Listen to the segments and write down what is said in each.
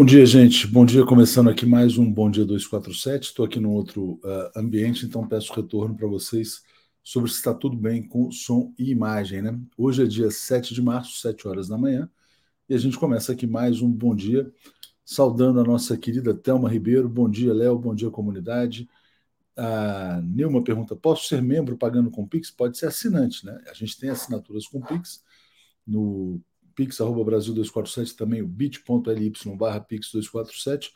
Bom dia, gente. Bom dia, começando aqui mais um Bom Dia 247. Estou aqui no outro uh, ambiente, então peço retorno para vocês sobre se está tudo bem com som e imagem, né? Hoje é dia 7 de março, 7 horas da manhã, e a gente começa aqui mais um Bom Dia, saudando a nossa querida Thelma Ribeiro. Bom dia, Léo. Bom dia, comunidade. A Nilma pergunta: posso ser membro pagando com Pix? Pode ser assinante, né? A gente tem assinaturas com Pix no pix@brasil247 também o bit.ly barra pix247,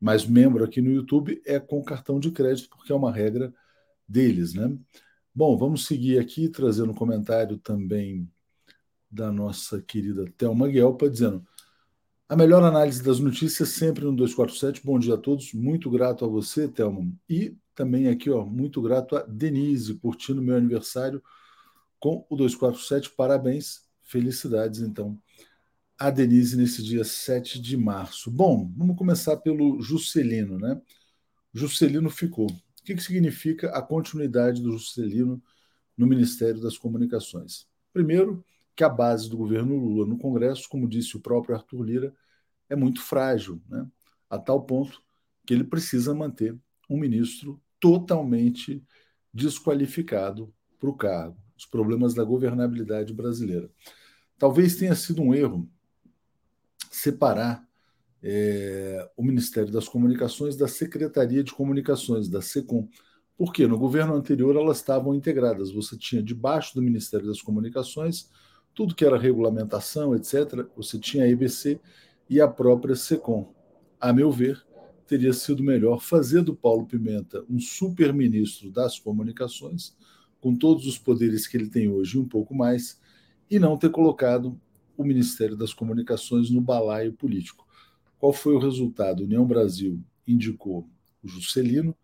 mas membro aqui no YouTube é com cartão de crédito, porque é uma regra deles, né? Bom, vamos seguir aqui trazendo um comentário também da nossa querida Thelma Guelpa, dizendo a melhor análise das notícias sempre no 247. Bom dia a todos, muito grato a você, Thelma. E também aqui, ó, muito grato a Denise, curtindo meu aniversário com o 247. Parabéns. Felicidades, então, a Denise nesse dia 7 de março. Bom, vamos começar pelo Juscelino, né? Juscelino ficou. O que, que significa a continuidade do Juscelino no Ministério das Comunicações? Primeiro, que a base do governo Lula no Congresso, como disse o próprio Arthur Lira, é muito frágil, né? a tal ponto que ele precisa manter um ministro totalmente desqualificado para o cargo. Os problemas da governabilidade brasileira. Talvez tenha sido um erro separar é, o Ministério das Comunicações da Secretaria de Comunicações, da SECOM. Porque no governo anterior elas estavam integradas. Você tinha debaixo do Ministério das Comunicações tudo que era regulamentação, etc. Você tinha a EBC e a própria SECOM. A meu ver, teria sido melhor fazer do Paulo Pimenta um super-ministro das comunicações, com todos os poderes que ele tem hoje e um pouco mais, e não ter colocado o Ministério das Comunicações no balaio político. Qual foi o resultado? União Brasil indicou o Juscelino,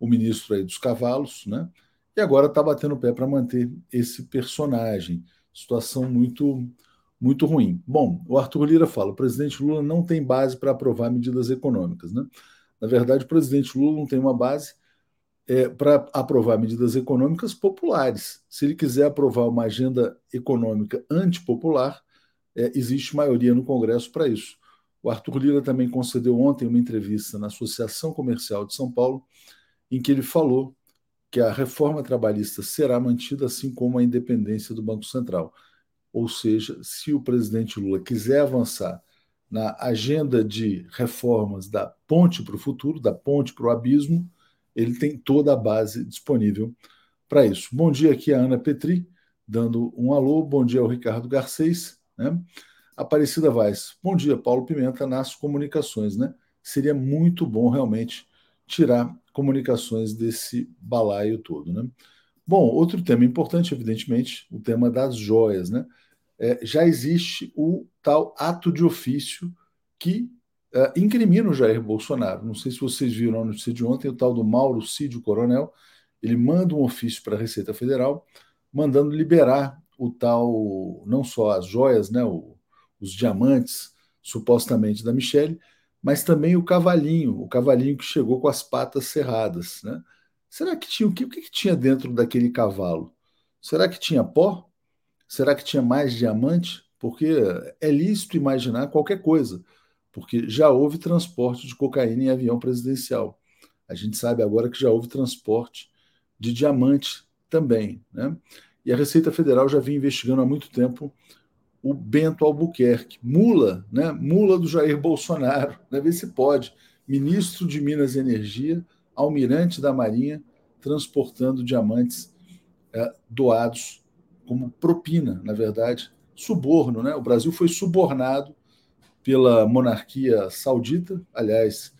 o ministro aí dos cavalos, né? E agora está batendo o pé para manter esse personagem. Situação muito muito ruim. Bom, o Arthur Lira fala: o presidente Lula não tem base para aprovar medidas econômicas, né? Na verdade, o presidente Lula não tem uma base é, para aprovar medidas econômicas populares. Se ele quiser aprovar uma agenda econômica antipopular, é, existe maioria no Congresso para isso. O Arthur Lira também concedeu ontem uma entrevista na Associação Comercial de São Paulo, em que ele falou que a reforma trabalhista será mantida, assim como a independência do Banco Central. Ou seja, se o presidente Lula quiser avançar na agenda de reformas da ponte para o futuro, da ponte para o abismo, ele tem toda a base disponível para isso. Bom dia aqui a Ana Petri, dando um alô. Bom dia ao Ricardo Garcês. Né? Aparecida Vaz. Bom dia, Paulo Pimenta, nas comunicações. Né? Seria muito bom realmente tirar comunicações desse balaio todo. Né? Bom, outro tema importante, evidentemente, o tema das joias. Né? É, já existe o tal ato de ofício que uh, incrimina o Jair Bolsonaro. Não sei se vocês viram na notícia de ontem, o tal do Mauro Cídio Coronel, ele manda um ofício para a Receita Federal, mandando liberar o tal, não só as joias, né, o, os diamantes, supostamente da Michelle, mas também o cavalinho, o cavalinho que chegou com as patas cerradas. Né? Será que tinha o que, o que tinha dentro daquele cavalo? Será que tinha pó? Será que tinha mais diamante? Porque é lícito imaginar qualquer coisa porque já houve transporte de cocaína em avião presidencial. A gente sabe agora que já houve transporte de diamante também. Né? E a Receita Federal já vinha investigando há muito tempo o Bento Albuquerque, mula, né? mula do Jair Bolsonaro, né? ver se pode. Ministro de Minas e Energia, almirante da Marinha, transportando diamantes é, doados como propina, na verdade, suborno. Né? O Brasil foi subornado pela monarquia saudita, aliás,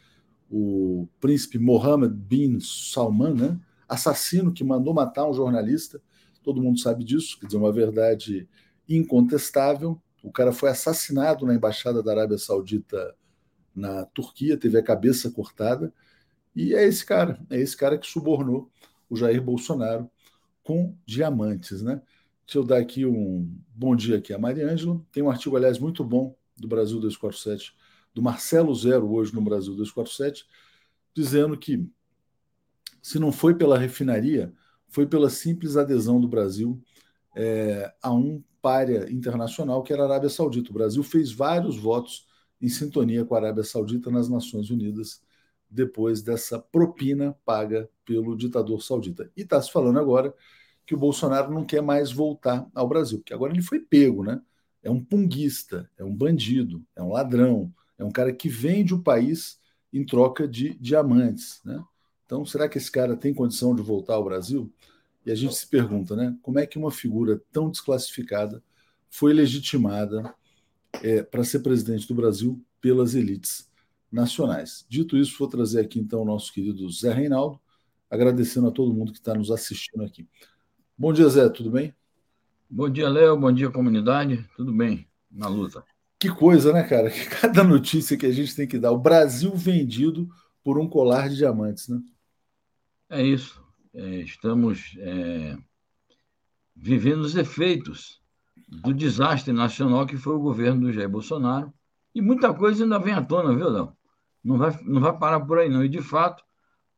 o príncipe Mohammed bin Salman, né? assassino que mandou matar um jornalista, todo mundo sabe disso, quer dizer, uma verdade incontestável. O cara foi assassinado na embaixada da Arábia Saudita na Turquia, teve a cabeça cortada, e é esse cara, é esse cara que subornou o Jair Bolsonaro com diamantes, né? Deixa eu dar aqui um bom dia aqui a Mariângela. Tem um artigo, aliás, muito bom do Brasil 247, do Marcelo Zero, hoje no Brasil 247, dizendo que se não foi pela refinaria, foi pela simples adesão do Brasil é, a um párea internacional que era a Arábia Saudita. O Brasil fez vários votos em sintonia com a Arábia Saudita nas Nações Unidas, depois dessa propina paga pelo ditador saudita. E está se falando agora que o Bolsonaro não quer mais voltar ao Brasil, porque agora ele foi pego, né? É um punguista, é um bandido, é um ladrão, é um cara que vende o país em troca de diamantes, né? Então, será que esse cara tem condição de voltar ao Brasil? E a gente se pergunta, né? Como é que uma figura tão desclassificada foi legitimada é, para ser presidente do Brasil pelas elites nacionais? Dito isso, vou trazer aqui então o nosso querido Zé Reinaldo, agradecendo a todo mundo que está nos assistindo aqui. Bom dia, Zé, tudo bem? Bom dia, Léo. Bom dia, comunidade. Tudo bem na luta. Que coisa, né, cara? Cada notícia que a gente tem que dar. O Brasil vendido por um colar de diamantes, né? É isso. É, estamos é, vivendo os efeitos do desastre nacional que foi o governo do Jair Bolsonaro. E muita coisa ainda vem à tona, viu, Léo? Não vai, não vai parar por aí, não. E, de fato,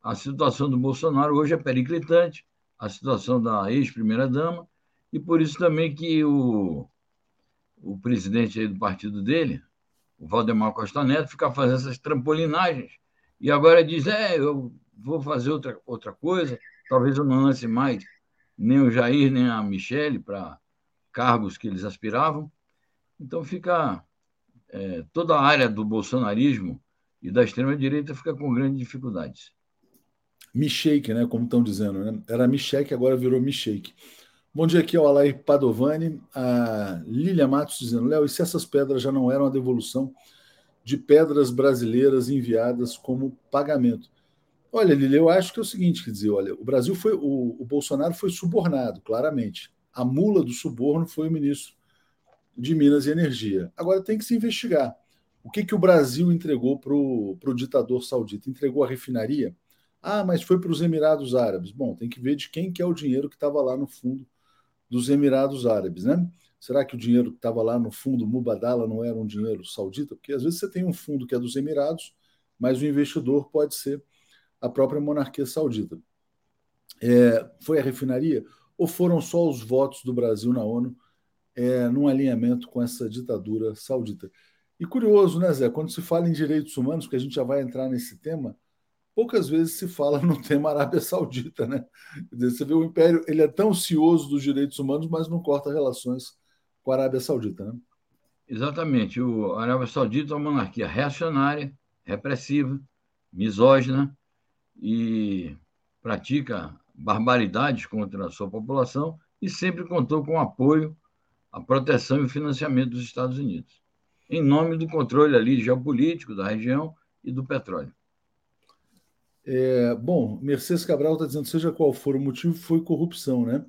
a situação do Bolsonaro hoje é periclitante a situação da ex-primeira-dama, e por isso também que o, o presidente do partido dele, o Valdemar Costa Neto, fica fazendo essas trampolinagens. E agora diz: é, eu vou fazer outra, outra coisa, talvez eu não lance mais nem o Jair, nem a Michele para cargos que eles aspiravam. Então fica. É, toda a área do bolsonarismo e da extrema-direita fica com grandes dificuldades. Mishake, né? Como estão dizendo, né? Era Mishake, agora virou Mishake. Bom dia aqui ao Alair Padovani, a Lilia Matos dizendo, Léo, e se essas pedras já não eram a devolução de pedras brasileiras enviadas como pagamento? Olha, Lilia, eu acho que é o seguinte, quer dizer, olha, o Brasil foi, o, o Bolsonaro foi subornado, claramente. A mula do suborno foi o ministro de Minas e Energia. Agora tem que se investigar. O que, que o Brasil entregou para o ditador saudita? Entregou a refinaria? Ah, mas foi para os Emirados Árabes. Bom, tem que ver de quem que é o dinheiro que estava lá no fundo dos Emirados Árabes, né? Será que o dinheiro que estava lá no fundo Mubadala não era um dinheiro saudita? Porque às vezes você tem um fundo que é dos Emirados, mas o investidor pode ser a própria monarquia saudita. É, foi a refinaria ou foram só os votos do Brasil na ONU é, num alinhamento com essa ditadura saudita? E curioso, né, Zé? Quando se fala em direitos humanos, que a gente já vai entrar nesse tema, poucas vezes se fala no tema Arábia Saudita, né? Você vê o Império, ele é tão cioso dos direitos humanos, mas não corta relações com a Arábia Saudita, né? Exatamente. O Arábia Saudita é uma monarquia reacionária, repressiva, misógina e pratica barbaridades contra a sua população e sempre contou com apoio, a proteção e o financiamento dos Estados Unidos, em nome do controle ali geopolítico da região e do petróleo. É, bom, Mercedes Cabral está dizendo, seja qual for o motivo, foi corrupção, né?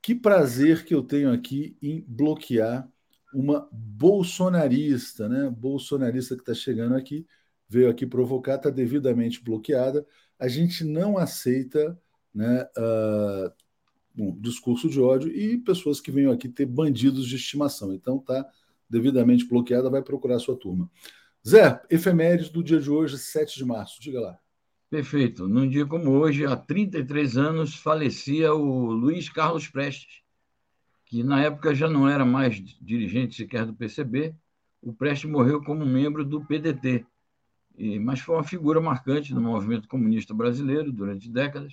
Que prazer que eu tenho aqui em bloquear uma bolsonarista, né? Bolsonarista que está chegando aqui, veio aqui provocar, está devidamente bloqueada. A gente não aceita né, uh, discurso de ódio e pessoas que venham aqui ter bandidos de estimação. Então está devidamente bloqueada, vai procurar sua turma. Zé, efemérides do dia de hoje, 7 de março, diga lá. Perfeito. Num dia como hoje, há 33 anos, falecia o Luiz Carlos Prestes, que na época já não era mais dirigente sequer do PCB. O Prestes morreu como membro do PDT, mas foi uma figura marcante no movimento comunista brasileiro durante décadas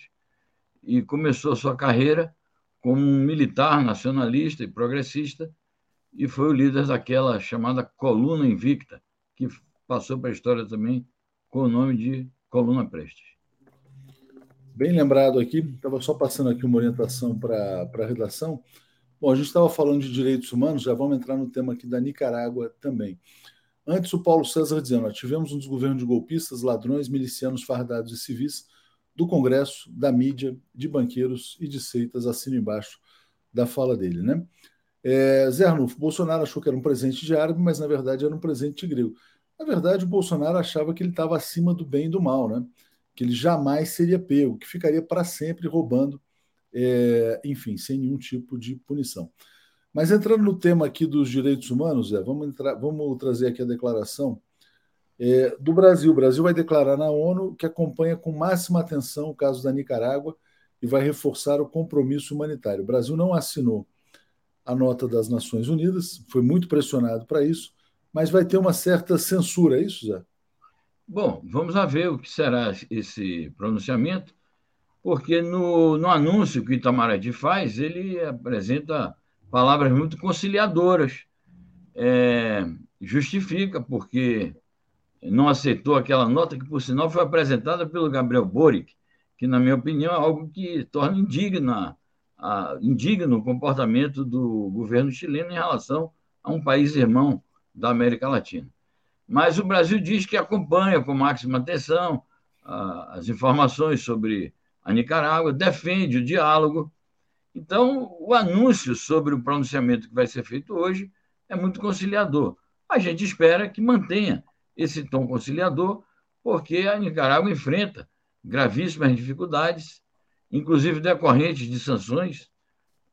e começou sua carreira como um militar nacionalista e progressista e foi o líder daquela chamada Coluna Invicta, que passou para a história também com o nome de Coluna Prestes. Bem lembrado aqui, estava só passando aqui uma orientação para a redação. Bom, a gente estava falando de direitos humanos, já vamos entrar no tema aqui da Nicarágua também. Antes, o Paulo César dizendo: tivemos um desgoverno de golpistas, ladrões, milicianos fardados e civis do Congresso, da mídia, de banqueiros e de seitas, assino embaixo da fala dele, né? É, Zé Arnulfo, Bolsonaro achou que era um presente de árabe, mas na verdade era um presente de grego. Na verdade, o Bolsonaro achava que ele estava acima do bem e do mal, né? que ele jamais seria pego, que ficaria para sempre roubando, é, enfim, sem nenhum tipo de punição. Mas entrando no tema aqui dos direitos humanos, é, vamos, entrar, vamos trazer aqui a declaração é, do Brasil. O Brasil vai declarar na ONU que acompanha com máxima atenção o caso da Nicarágua e vai reforçar o compromisso humanitário. O Brasil não assinou a nota das Nações Unidas, foi muito pressionado para isso, mas vai ter uma certa censura, é isso, Zé? Bom, vamos ver o que será esse pronunciamento, porque no, no anúncio que o Itamaraty faz, ele apresenta palavras muito conciliadoras. É, justifica, porque não aceitou aquela nota que, por sinal, foi apresentada pelo Gabriel Boric, que, na minha opinião, é algo que torna indigna, a, indigno o comportamento do governo chileno em relação a um país irmão da América Latina. Mas o Brasil diz que acompanha com máxima atenção as informações sobre a Nicarágua, defende o diálogo. Então, o anúncio sobre o pronunciamento que vai ser feito hoje é muito conciliador. A gente espera que mantenha esse tom conciliador, porque a Nicarágua enfrenta gravíssimas dificuldades, inclusive decorrentes de sanções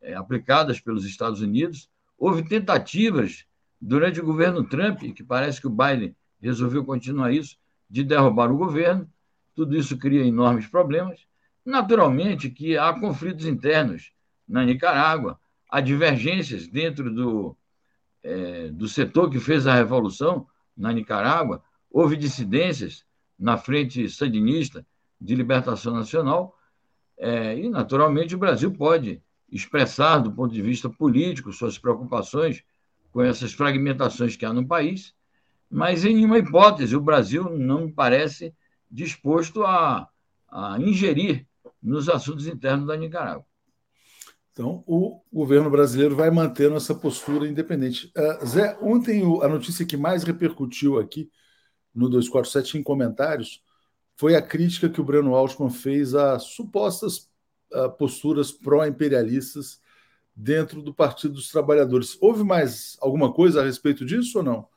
é, aplicadas pelos Estados Unidos. Houve tentativas durante o governo Trump, que parece que o Biden resolveu continuar isso, de derrubar o governo. Tudo isso cria enormes problemas. Naturalmente que há conflitos internos na Nicarágua, há divergências dentro do, é, do setor que fez a revolução na Nicarágua, houve dissidências na frente sandinista de libertação nacional, é, e naturalmente o Brasil pode expressar, do ponto de vista político, suas preocupações com essas fragmentações que há no país, mas em nenhuma hipótese o Brasil não me parece disposto a, a ingerir nos assuntos internos da Nicarágua. Então, o governo brasileiro vai mantendo essa postura independente. Uh, Zé, ontem a notícia que mais repercutiu aqui no 247 em comentários foi a crítica que o Breno Altman fez a supostas uh, posturas pró-imperialistas dentro do Partido dos Trabalhadores. Houve mais alguma coisa a respeito disso ou não?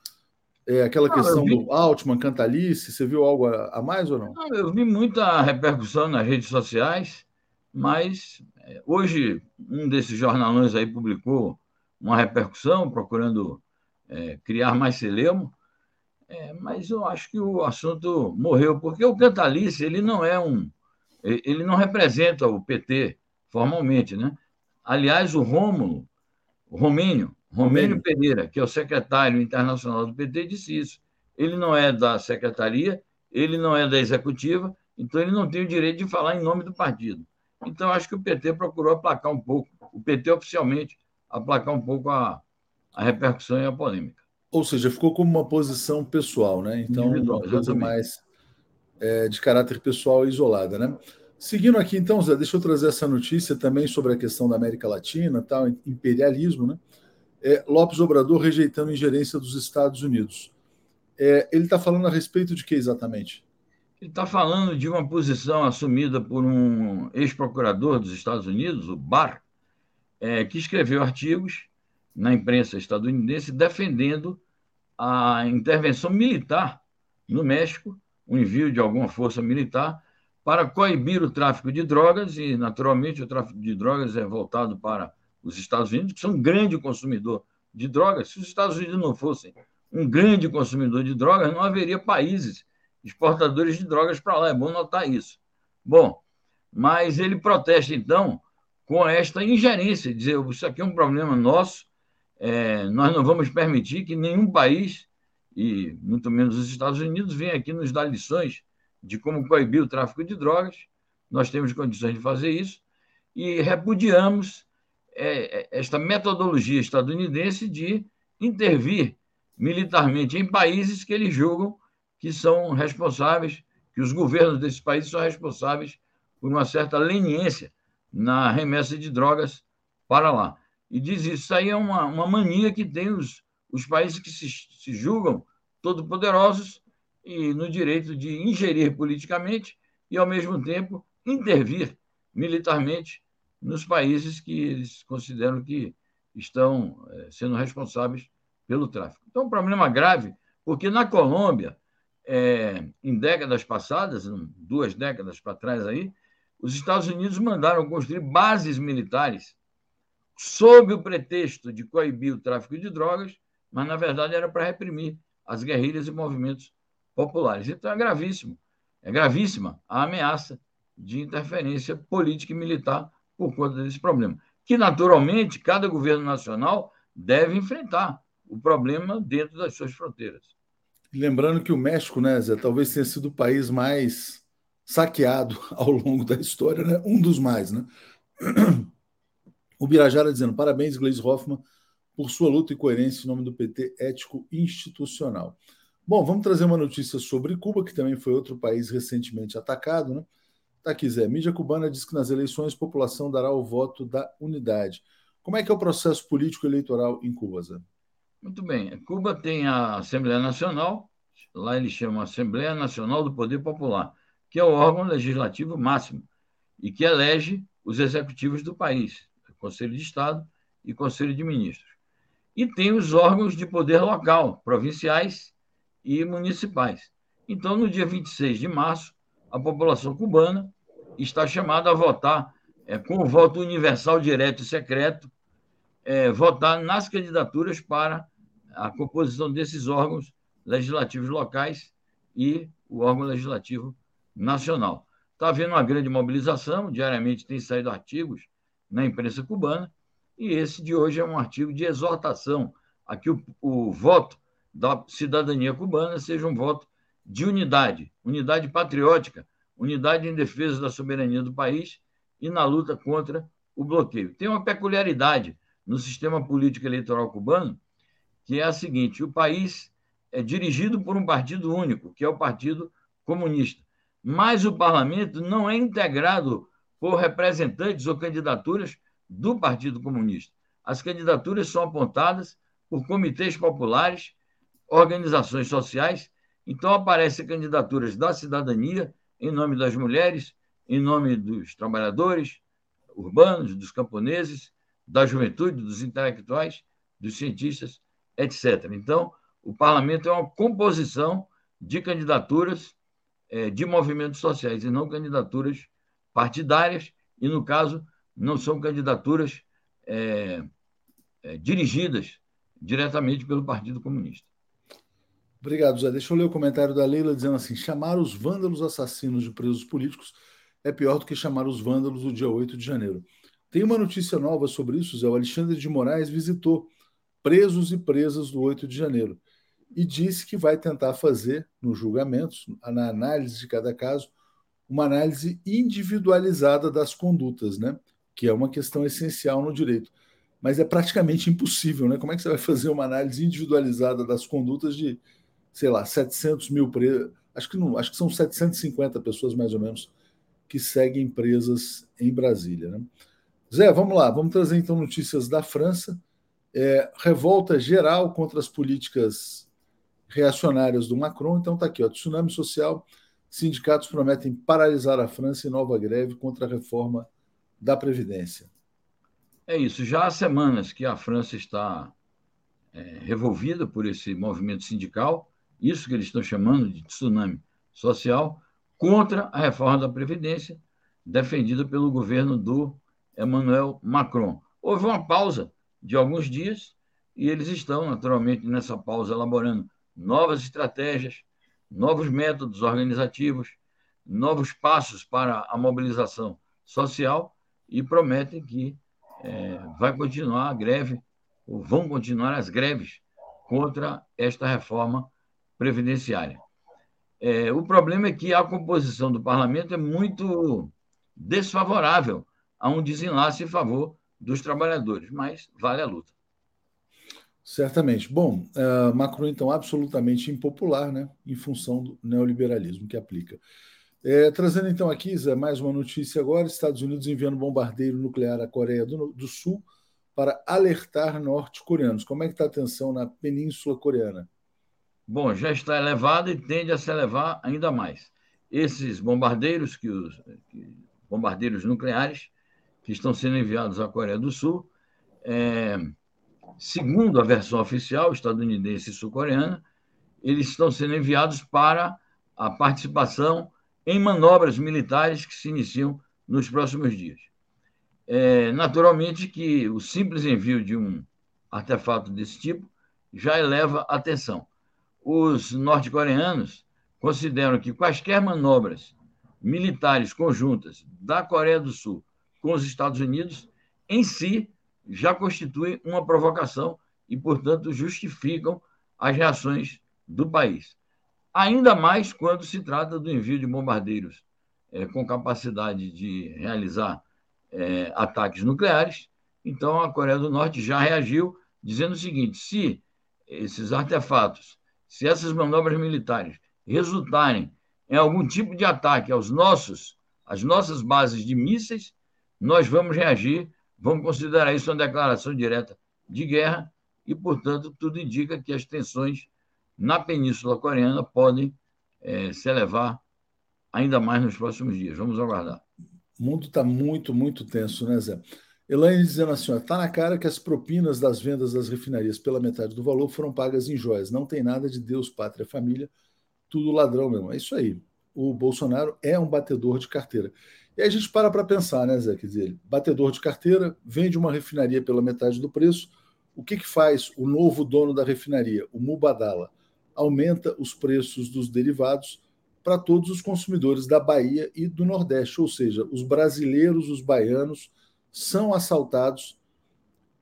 É, aquela não, questão vi... do Altman, Cantalice, você viu algo a, a mais ou não? não? Eu vi muita repercussão nas redes sociais, mas é, hoje um desses jornalões aí publicou uma repercussão, procurando é, criar mais celemo, é, mas eu acho que o assunto morreu, porque o Cantalice ele não é um. Ele não representa o PT formalmente, né? Aliás, o Rômulo, o Romênio, Romênio Pereira, que é o secretário internacional do PT, disse isso. Ele não é da secretaria, ele não é da executiva, então ele não tem o direito de falar em nome do partido. Então, acho que o PT procurou aplacar um pouco, o PT oficialmente, aplacar um pouco a, a repercussão e a polêmica. Ou seja, ficou como uma posição pessoal, né? Então, uma coisa mais é, de caráter pessoal isolada, né? Seguindo aqui, então, Zé, deixa eu trazer essa notícia também sobre a questão da América Latina, tal, imperialismo, né? É, Lopes Obrador rejeitando a ingerência dos Estados Unidos. É, ele está falando a respeito de que exatamente? Ele está falando de uma posição assumida por um ex-procurador dos Estados Unidos, o Barr, é, que escreveu artigos na imprensa estadunidense defendendo a intervenção militar no México, o envio de alguma força militar para coibir o tráfico de drogas, e, naturalmente, o tráfico de drogas é voltado para os Estados Unidos, que são um grande consumidor de drogas. Se os Estados Unidos não fossem um grande consumidor de drogas, não haveria países exportadores de drogas para lá. É bom notar isso. Bom, mas ele protesta, então, com esta ingerência, dizer isso aqui é um problema nosso, é, nós não vamos permitir que nenhum país, e muito menos os Estados Unidos, venha aqui nos dar lições de como coibir o tráfico de drogas. Nós temos condições de fazer isso e repudiamos é, é, esta metodologia estadunidense de intervir militarmente em países que eles julgam que são responsáveis, que os governos desses países são responsáveis por uma certa leniência na remessa de drogas para lá. E diz isso, isso aí é uma, uma mania que tem os, os países que se, se julgam todo-poderosos e no direito de ingerir politicamente e, ao mesmo tempo, intervir militarmente nos países que eles consideram que estão é, sendo responsáveis pelo tráfico. Então, é um problema grave, porque na Colômbia, é, em décadas passadas, duas décadas para trás aí, os Estados Unidos mandaram construir bases militares sob o pretexto de coibir o tráfico de drogas, mas na verdade era para reprimir as guerrilhas e movimentos populares. Então é gravíssimo, é gravíssima a ameaça de interferência política e militar por conta desse problema, que naturalmente cada governo nacional deve enfrentar. o problema dentro das suas fronteiras. Lembrando que o México, né, Zé, talvez tenha sido o país mais saqueado ao longo da história, né? Um dos mais, né? O Birajara dizendo: parabéns, Gleisi Hoffmann, por sua luta e coerência em nome do PT ético institucional. Bom, vamos trazer uma notícia sobre Cuba, que também foi outro país recentemente atacado, né? Tá aqui, Zé. Mídia cubana diz que nas eleições a população dará o voto da unidade. Como é que é o processo político eleitoral em Cuba, Zé? Muito bem. Cuba tem a Assembleia Nacional, lá eles chamam Assembleia Nacional do Poder Popular, que é o órgão legislativo máximo e que elege os executivos do país, Conselho de Estado e Conselho de Ministros. E tem os órgãos de poder local, provinciais e municipais. Então, no dia 26 de março, a população cubana está chamada a votar é, com o voto universal direto e secreto, é, votar nas candidaturas para a composição desses órgãos legislativos locais e o órgão legislativo nacional. Está havendo uma grande mobilização, diariamente tem saído artigos na imprensa cubana, e esse de hoje é um artigo de exortação a que o, o voto da cidadania cubana seja um voto de unidade, unidade patriótica, unidade em defesa da soberania do país e na luta contra o bloqueio. Tem uma peculiaridade no sistema político eleitoral cubano, que é a seguinte: o país é dirigido por um partido único, que é o Partido Comunista. Mas o parlamento não é integrado por representantes ou candidaturas do Partido Comunista. As candidaturas são apontadas por comitês populares, organizações sociais. Então, aparecem candidaturas da cidadania, em nome das mulheres, em nome dos trabalhadores urbanos, dos camponeses, da juventude, dos intelectuais, dos cientistas, etc. Então, o parlamento é uma composição de candidaturas é, de movimentos sociais e não candidaturas partidárias, e, no caso, não são candidaturas é, é, dirigidas diretamente pelo Partido Comunista. Obrigado, Zé. Deixa eu ler o comentário da Leila dizendo assim: chamar os vândalos assassinos de presos políticos é pior do que chamar os vândalos do dia 8 de janeiro. Tem uma notícia nova sobre isso, Zé. O Alexandre de Moraes visitou presos e presas do 8 de janeiro e disse que vai tentar fazer, nos julgamentos, na análise de cada caso, uma análise individualizada das condutas, né? que é uma questão essencial no direito. Mas é praticamente impossível, né? Como é que você vai fazer uma análise individualizada das condutas de, sei lá, 700 mil presos? Acho que não, acho que são 750 pessoas mais ou menos que seguem presas em Brasília, né? Zé, vamos lá, vamos trazer então notícias da França. É, revolta geral contra as políticas reacionárias do Macron. Então está aqui, ó, tsunami social. Sindicatos prometem paralisar a França em nova greve contra a reforma da Previdência. É isso. Já há semanas que a França está é, revolvida por esse movimento sindical, isso que eles estão chamando de tsunami social, contra a reforma da Previdência, defendida pelo governo do Emmanuel Macron. Houve uma pausa de alguns dias e eles estão, naturalmente, nessa pausa, elaborando novas estratégias, novos métodos organizativos, novos passos para a mobilização social e prometem que é, vai continuar a greve, ou vão continuar as greves contra esta reforma previdenciária. É, o problema é que a composição do parlamento é muito desfavorável a um desenlace em favor dos trabalhadores, mas vale a luta. Certamente. Bom, uh, Macron, então, absolutamente impopular, né, em função do neoliberalismo que aplica. É, trazendo então aqui, Zé, mais uma notícia agora: Estados Unidos enviando bombardeiro nuclear à Coreia do, do Sul para alertar norte-coreanos. Como é que está a tensão na Península Coreana? Bom, já está elevada e tende a se elevar ainda mais. Esses bombardeiros, que os que, bombardeiros nucleares, que estão sendo enviados à Coreia do Sul, é, segundo a versão oficial estadunidense e sul-coreana, eles estão sendo enviados para a participação em manobras militares que se iniciam nos próximos dias. É, naturalmente que o simples envio de um artefato desse tipo já eleva a atenção. Os norte-coreanos consideram que quaisquer manobras militares conjuntas da Coreia do Sul com os Estados Unidos, em si, já constituem uma provocação e, portanto, justificam as reações do país. Ainda mais quando se trata do envio de bombardeiros é, com capacidade de realizar é, ataques nucleares. Então, a Coreia do Norte já reagiu dizendo o seguinte: se esses artefatos, se essas manobras militares resultarem em algum tipo de ataque aos nossos, às nossas bases de mísseis, nós vamos reagir, vamos considerar isso uma declaração direta de guerra e, portanto, tudo indica que as tensões na Península Coreana podem é, se elevar ainda mais nos próximos dias. Vamos aguardar. O mundo está muito, muito tenso, né, Zé? Elaine dizendo assim: está na cara que as propinas das vendas das refinarias pela metade do valor foram pagas em joias. Não tem nada de Deus, pátria, família, tudo ladrão mesmo. É isso aí. O Bolsonaro é um batedor de carteira. E aí a gente para para pensar, né, Zé? Quer dizer, batedor de carteira, vende uma refinaria pela metade do preço. O que, que faz o novo dono da refinaria, o Mubadala? Aumenta os preços dos derivados para todos os consumidores da Bahia e do Nordeste, ou seja, os brasileiros, os baianos são assaltados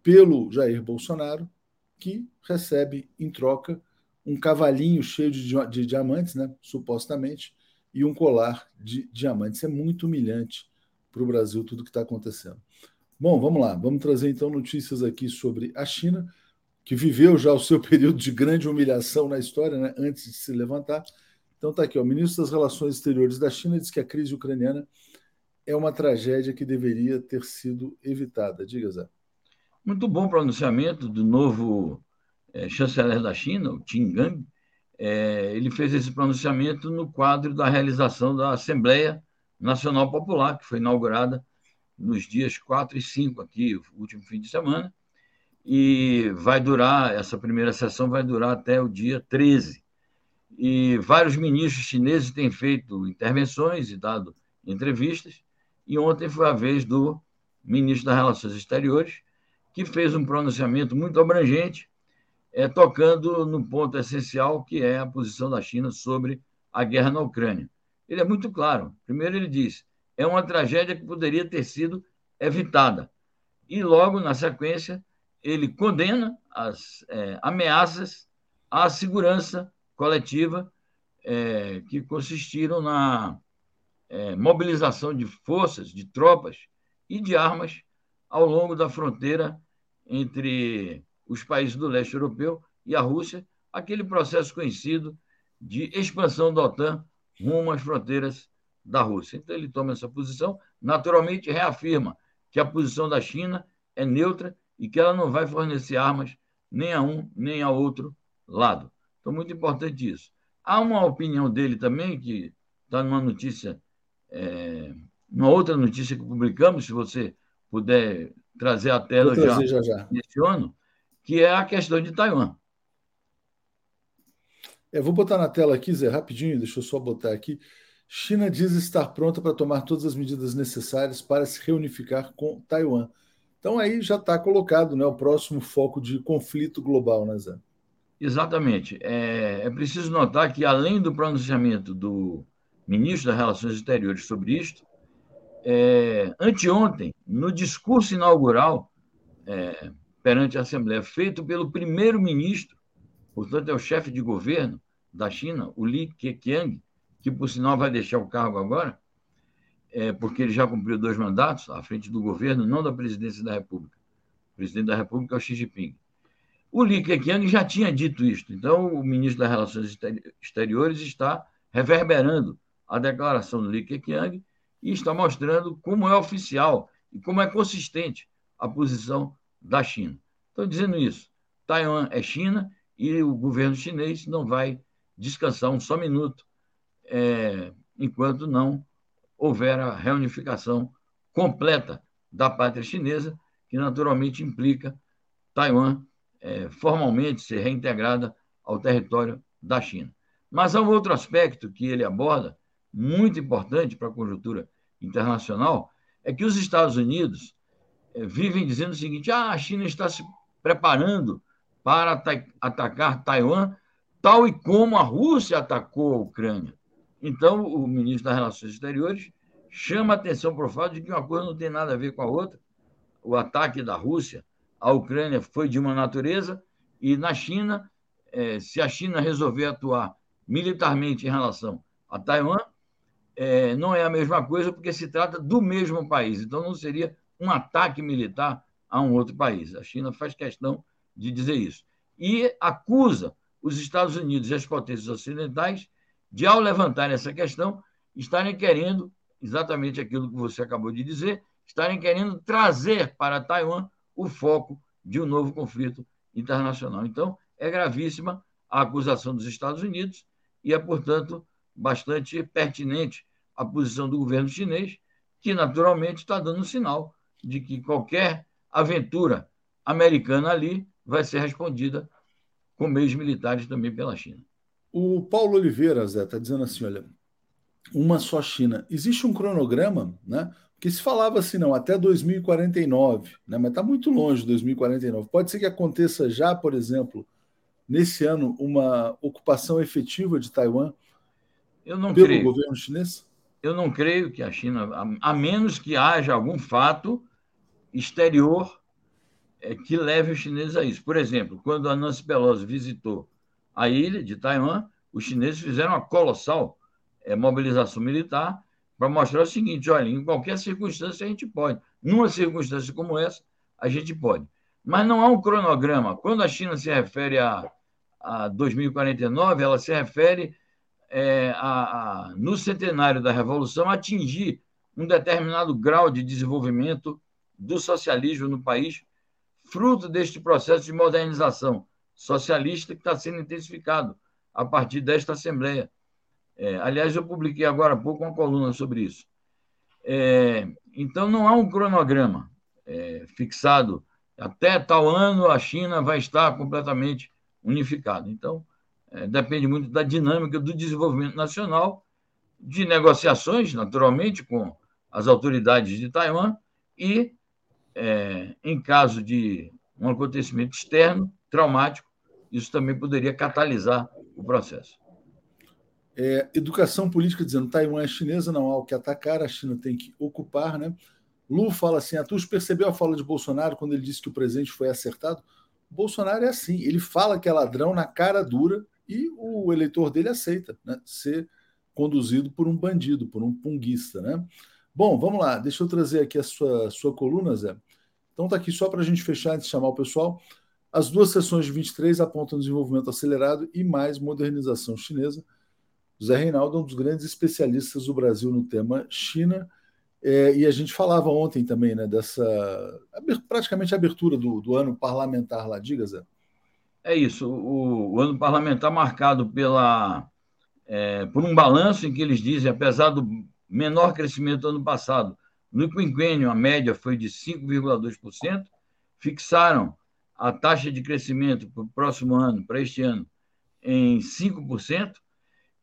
pelo Jair Bolsonaro, que recebe em troca um cavalinho cheio de, de diamantes, né, supostamente, e um colar de diamantes. É muito humilhante para o Brasil tudo que está acontecendo. Bom, vamos lá. Vamos trazer então notícias aqui sobre a China, que viveu já o seu período de grande humilhação na história, né, antes de se levantar. Então está aqui, o ministro das Relações Exteriores da China diz que a crise ucraniana é uma tragédia que deveria ter sido evitada. Diga, Zé. Muito bom pronunciamento do novo é, chanceler da China, o Qin Gang. É, ele fez esse pronunciamento no quadro da realização da Assembleia Nacional Popular, que foi inaugurada nos dias 4 e 5 aqui, o último fim de semana, e vai durar, essa primeira sessão vai durar até o dia 13. E vários ministros chineses têm feito intervenções e dado entrevistas, e ontem foi a vez do ministro das Relações Exteriores, que fez um pronunciamento muito abrangente, é, tocando no ponto essencial, que é a posição da China sobre a guerra na Ucrânia. Ele é muito claro. Primeiro, ele diz: é uma tragédia que poderia ter sido evitada. E logo, na sequência, ele condena as é, ameaças à segurança coletiva é, que consistiram na é, mobilização de forças, de tropas e de armas ao longo da fronteira entre os países do leste europeu e a Rússia, aquele processo conhecido de expansão da OTAN rumo às fronteiras da Rússia. Então, ele toma essa posição, naturalmente reafirma que a posição da China é neutra e que ela não vai fornecer armas nem a um nem a outro lado. Então, muito importante isso. Há uma opinião dele também, que está numa notícia é, uma outra notícia que publicamos, se você puder trazer a tela, já, já, já. menciono, que é a questão de Taiwan. É, vou botar na tela aqui, Zé, rapidinho, deixa eu só botar aqui. China diz estar pronta para tomar todas as medidas necessárias para se reunificar com Taiwan. Então aí já está colocado né, o próximo foco de conflito global, né, Zé? Exatamente. É, é preciso notar que, além do pronunciamento do ministro das Relações Exteriores sobre isto, é, anteontem, no discurso inaugural é, perante a Assembleia, feito pelo primeiro-ministro, portanto, é o chefe de governo da China, o Li Keqiang, que, por sinal, vai deixar o cargo agora, é, porque ele já cumpriu dois mandatos à frente do governo, não da presidência da República. O presidente da República é o Xi Jinping. O Li Keqiang já tinha dito isto, então o ministro das Relações Exteriores está reverberando a declaração do Li Keqiang e está mostrando como é oficial e como é consistente a posição da China. Estou dizendo isso. Taiwan é China e o governo chinês não vai descansar um só minuto é, enquanto não houver a reunificação completa da pátria chinesa, que naturalmente implica Taiwan é, formalmente ser reintegrada ao território da China. Mas há um outro aspecto que ele aborda, muito importante para a conjuntura internacional, é que os Estados Unidos é, vivem dizendo o seguinte: ah, a China está se preparando para atacar Taiwan, tal e como a Rússia atacou a Ucrânia. Então, o ministro das Relações Exteriores chama atenção para o fato de que uma coisa não tem nada a ver com a outra. O ataque da Rússia à Ucrânia foi de uma natureza E na China, é, se a China resolver atuar militarmente em relação a Taiwan, é, não é a mesma coisa, porque se trata do mesmo país. Então, não seria um ataque militar a um outro país. A China faz questão de dizer isso. E acusa os Estados Unidos e as potências ocidentais de, ao levantar essa questão, estarem querendo exatamente aquilo que você acabou de dizer, estarem querendo trazer para Taiwan o foco de um novo conflito internacional. Então, é gravíssima a acusação dos Estados Unidos e é, portanto, bastante pertinente a posição do governo chinês, que naturalmente está dando sinal de que qualquer aventura americana ali vai ser respondida com meios militares também pela China. O Paulo Oliveira, Zé, está dizendo assim: olha, uma só China. Existe um cronograma, né? Porque se falava assim, não, até 2049, né? mas está muito longe de 2049. Pode ser que aconteça já, por exemplo, nesse ano, uma ocupação efetiva de Taiwan Eu não pelo creio. governo chinês? Eu não creio que a China, a, a menos que haja algum fato exterior é, que leve os chineses a isso. Por exemplo, quando a Nancy Pelosi visitou a ilha de Taiwan, os chineses fizeram uma colossal é, mobilização militar para mostrar o seguinte: olha, em qualquer circunstância a gente pode. Numa circunstância como essa, a gente pode. Mas não há um cronograma. Quando a China se refere a, a 2049, ela se refere é, a, a, no centenário da Revolução, atingir um determinado grau de desenvolvimento do socialismo no país, fruto deste processo de modernização socialista que está sendo intensificado a partir desta Assembleia. É, aliás, eu publiquei agora há pouco uma coluna sobre isso. É, então, não há um cronograma é, fixado. Até tal ano, a China vai estar completamente unificada. Então, é, depende muito da dinâmica do desenvolvimento nacional, de negociações, naturalmente, com as autoridades de Taiwan e, é, em caso de um acontecimento externo, traumático, isso também poderia catalisar o processo. É, educação política dizendo Taiwan é chinesa, não há o que atacar, a China tem que ocupar, né? Lu fala assim: a Tuz percebeu a fala de Bolsonaro quando ele disse que o presente foi acertado? Bolsonaro é assim, ele fala que é ladrão na cara dura e o eleitor dele aceita né, ser conduzido por um bandido, por um punguista. Né? Bom, vamos lá, deixa eu trazer aqui a sua, sua coluna, Zé. Então tá aqui só para a gente fechar antes de chamar o pessoal. As duas sessões de 23 apontam desenvolvimento acelerado e mais modernização chinesa. Zé Reinaldo é um dos grandes especialistas do Brasil no tema China. É, e a gente falava ontem também né, dessa praticamente abertura do, do ano parlamentar lá, diga, Zé. É isso, o, o ano parlamentar marcado pela, é, por um balanço em que eles dizem, apesar do menor crescimento do ano passado, no quinquênio a média foi de 5,2%, fixaram a taxa de crescimento para o próximo ano, para este ano, em 5%,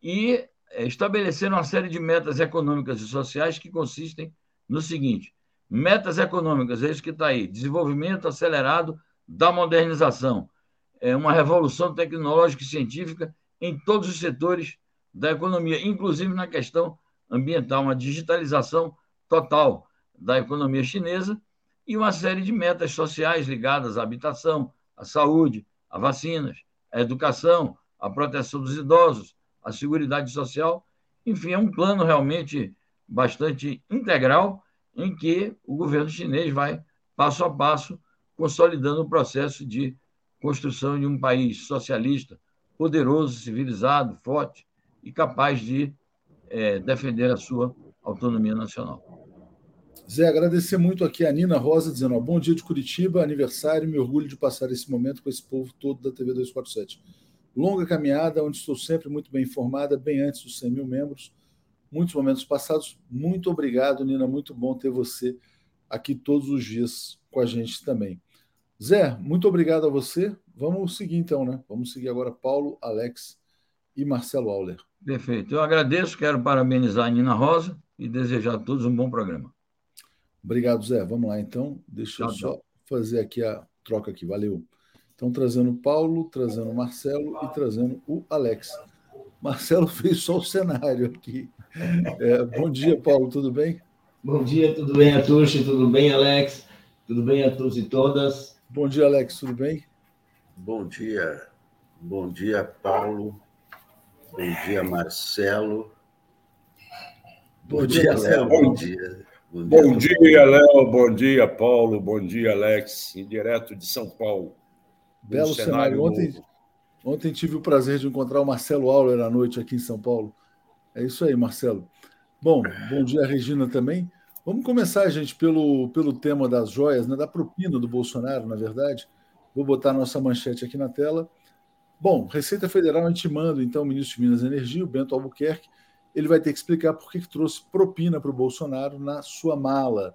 e é, estabeleceram uma série de metas econômicas e sociais que consistem no seguinte: metas econômicas, é isso que está aí, desenvolvimento acelerado da modernização, é uma revolução tecnológica e científica em todos os setores da economia, inclusive na questão ambiental, uma digitalização total da economia chinesa e uma série de metas sociais ligadas à habitação, à saúde, a vacinas, à educação, à proteção dos idosos, à seguridade social. Enfim, é um plano realmente bastante integral em que o governo chinês vai, passo a passo, consolidando o processo de construção de um país socialista, poderoso, civilizado, forte e capaz de é, defender a sua autonomia nacional. Zé, agradecer muito aqui a Nina Rosa, dizendo: ó, bom dia de Curitiba, aniversário, me orgulho de passar esse momento com esse povo todo da TV 247. Longa caminhada, onde estou sempre muito bem informada, bem antes dos 100 mil membros. Muitos momentos passados. Muito obrigado, Nina. Muito bom ter você aqui todos os dias com a gente também. Zé, muito obrigado a você. Vamos seguir então, né? Vamos seguir agora Paulo, Alex e Marcelo Auler. Perfeito. Eu agradeço, quero parabenizar a Nina Rosa e desejar a todos um bom programa. Obrigado, Zé. Vamos lá, então. Deixa tchau, eu só tchau. fazer aqui a troca aqui. Valeu. Então, trazendo o Paulo, trazendo o Marcelo e trazendo o Alex. Marcelo fez só o cenário aqui. É, bom dia, Paulo, tudo bem? Bom dia, tudo bem, Atushi? Tudo bem, Alex? Tudo bem a todos e todas? Bom dia, Alex, tudo bem? Bom dia, bom dia, Paulo. Bom dia, Marcelo. Bom, bom dia, Léo. Bom dia. Bom dia, bom dia Léo. Bom dia, Paulo. Bom dia, Alex. Direto de São Paulo. Belo cenário. cenário. Ontem, ontem tive o prazer de encontrar o Marcelo Auler à noite aqui em São Paulo. É isso aí, Marcelo. Bom, bom dia, Regina, também. Vamos começar, gente, pelo, pelo tema das joias, né, da propina do Bolsonaro, na verdade. Vou botar a nossa manchete aqui na tela. Bom, Receita Federal intimando, então, o ministro de Minas e Energia, o Bento Albuquerque, ele vai ter que explicar por que trouxe propina para o Bolsonaro na sua mala.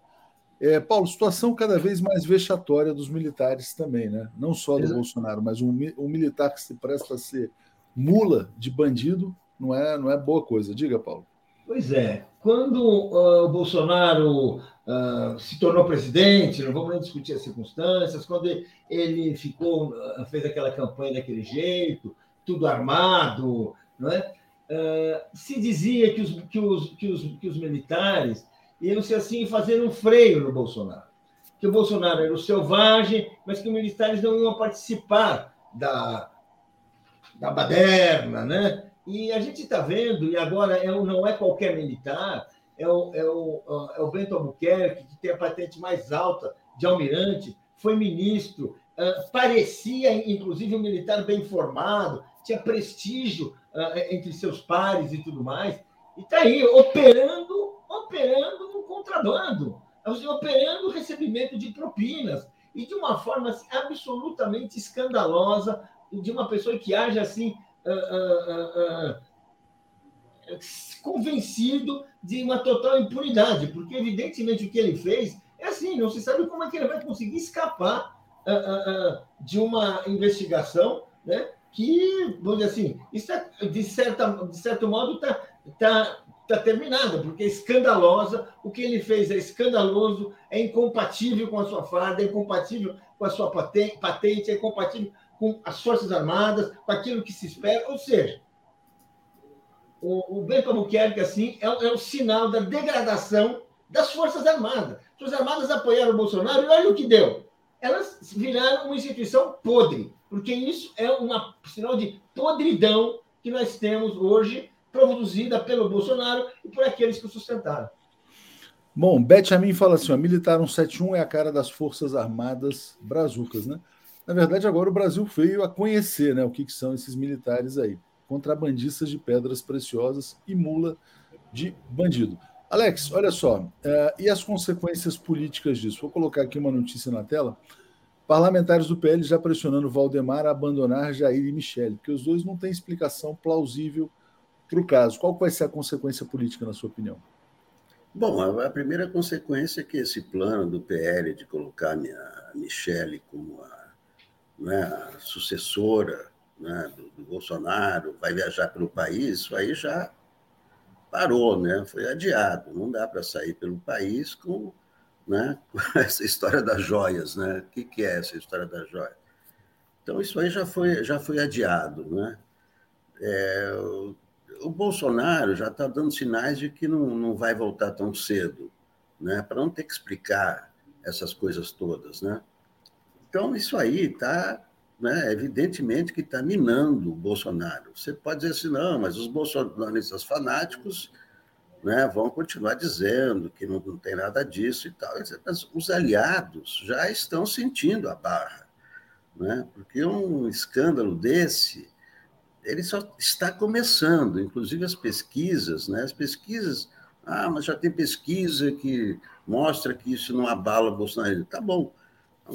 É, Paulo, situação cada vez mais vexatória dos militares também, né? Não só do Exato. Bolsonaro, mas um, um, militar que se presta a ser mula de bandido não é, não é boa coisa. Diga, Paulo. Pois é. Quando uh, o Bolsonaro uh, se tornou presidente, não vamos nem discutir as circunstâncias, quando ele ficou, uh, fez aquela campanha daquele jeito, tudo armado, não é? se dizia que os, que, os, que, os, que os militares iam se assim fazer um freio no Bolsonaro. Que o Bolsonaro era o selvagem, mas que os militares não iam participar da, da baderna, né? E a gente está vendo, e agora é, não é qualquer militar, é o, é, o, é o Bento Albuquerque, que tem a patente mais alta de almirante, foi ministro, uh, parecia, inclusive, um militar bem formado, tinha prestígio uh, entre seus pares e tudo mais, e está aí, operando, operando no contrabando, operando o recebimento de propinas, e de uma forma assim, absolutamente escandalosa, de uma pessoa que age assim uh, uh, convencido de uma total impunidade, porque evidentemente o que ele fez é assim, não se sabe como é que ele vai conseguir escapar de uma investigação, né? Que, vamos dizer assim, isso é, de, certa, de certo modo está tá, tá terminada, porque é escandalosa, o que ele fez é escandaloso, é incompatível com a sua farda, é incompatível com a sua patente, é incompatível com as Forças Armadas, com aquilo que se espera. Ou seja, o, o Bento Albuquerque, assim, é, é sinal da degradação das Forças Armadas. As Forças Armadas apoiaram o Bolsonaro e olha o que deu. Elas viraram uma instituição podre, porque isso é um sinal de podridão que nós temos hoje, produzida pelo Bolsonaro e por aqueles que o sustentaram. Bom, Beth Amin fala assim: ó, militar 171 é a cara das Forças Armadas brazucas, né? Na verdade, agora o Brasil veio a conhecer né, o que, que são esses militares aí. Contrabandistas de pedras preciosas e mula de bandido. Alex, olha só, uh, e as consequências políticas disso? Vou colocar aqui uma notícia na tela. Parlamentares do PL já pressionando Valdemar a abandonar Jair e Michele, porque os dois não têm explicação plausível para o caso. Qual vai ser a consequência política, na sua opinião? Bom, a, primeira consequência é que esse plano do PL de colocar a Michele como a né, sucessora né, do, do, Bolsonaro vai viajar pelo país, isso aí já parou, né? foi adiado. Não dá para sair pelo país com, né, com essa história das joias. Né? O que, que é essa história das joias? Então, isso aí já foi, já foi adiado. Né? É, o, o Bolsonaro já está dando sinais de que não, não vai voltar tão cedo, né? para não ter que explicar essas coisas todas. Né? Então, isso aí está, né, evidentemente que está minando o Bolsonaro. Você pode dizer assim, não, mas os bolsonaristas fanáticos né, vão continuar dizendo que não, não tem nada disso e tal. Mas os aliados já estão sentindo a barra, né? porque um escândalo desse ele só está começando, inclusive as pesquisas, né? As pesquisas, ah, mas já tem pesquisa que mostra que isso não abala o Bolsonaro. Tá bom,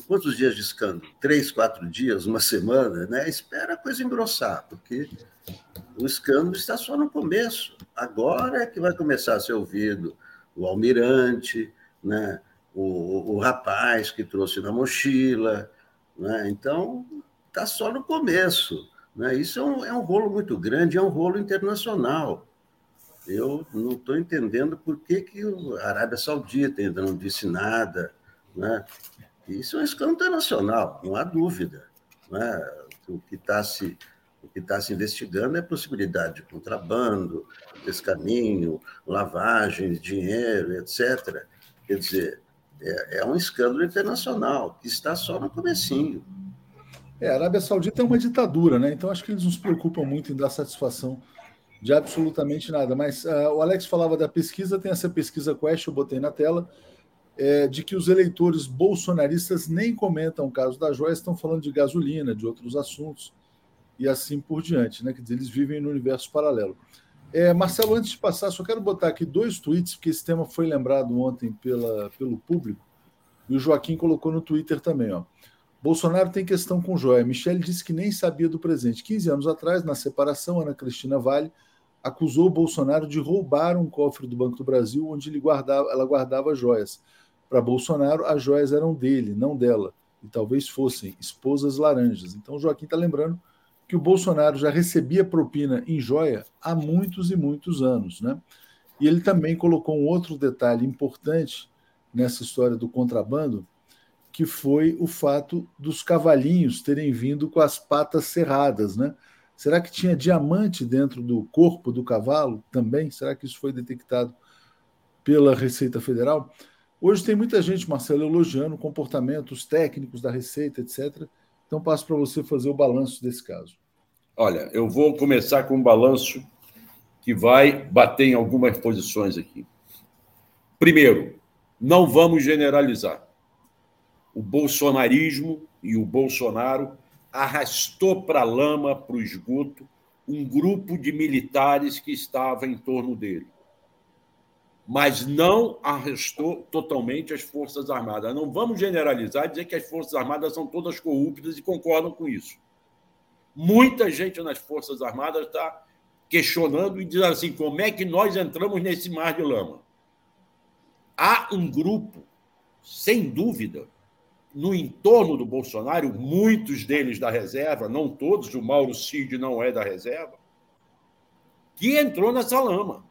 quantos dias de escândalo? Três, quatro dias, uma semana, né? Espera a coisa engrossar, porque o escândalo está só no começo. Agora é que vai começar a ser ouvido o almirante, né? o, o rapaz que trouxe na mochila. Né? Então, está só no começo. Né? Isso é um, é um rolo muito grande, é um rolo internacional. Eu não estou entendendo por que, que a Arábia Saudita ainda não disse nada. Né? Isso é um escândalo internacional, não há dúvida. Né? O que está se, o que está se investigando é a possibilidade de contrabando, descaminho, lavagem de dinheiro, etc. Quer dizer, é, é um escândalo internacional que está só no comecinho. É, a Arábia Saudita é uma ditadura, né? Então acho que eles não se preocupam muito em dar satisfação de absolutamente nada. Mas uh, o Alex falava da pesquisa, tem essa pesquisa Quest, eu botei na tela, é, de que os eleitores bolsonaristas nem comentam o caso da joia, estão falando de gasolina, de outros assuntos e assim por diante, né? Quer dizer, eles vivem no universo paralelo. É, Marcelo, antes de passar, só quero botar aqui dois tweets, porque esse tema foi lembrado ontem pela, pelo público, e o Joaquim colocou no Twitter também. Ó. Bolsonaro tem questão com joia. Michele disse que nem sabia do presente. 15 anos atrás, na separação, Ana Cristina Vale acusou Bolsonaro de roubar um cofre do Banco do Brasil onde ele guardava, ela guardava joias. Para Bolsonaro, as joias eram dele, não dela, e talvez fossem esposas laranjas. Então, Joaquim está lembrando que o Bolsonaro já recebia propina em joia há muitos e muitos anos. Né? E ele também colocou um outro detalhe importante nessa história do contrabando, que foi o fato dos cavalinhos terem vindo com as patas cerradas. Né? Será que tinha diamante dentro do corpo do cavalo também? Será que isso foi detectado pela Receita Federal? Hoje tem muita gente, Marcelo, elogiando comportamentos técnicos da Receita, etc. Então passo para você fazer o balanço desse caso. Olha, eu vou começar com um balanço que vai bater em algumas posições aqui. Primeiro, não vamos generalizar. O bolsonarismo e o Bolsonaro arrastou para a lama, para o esgoto, um grupo de militares que estava em torno dele. Mas não arrestou totalmente as Forças Armadas. Não vamos generalizar e dizer que as Forças Armadas são todas corruptas e concordam com isso. Muita gente nas Forças Armadas está questionando e dizendo assim: como é que nós entramos nesse mar de lama? Há um grupo, sem dúvida, no entorno do Bolsonaro, muitos deles da reserva, não todos, o Mauro Cid não é da reserva, que entrou nessa lama.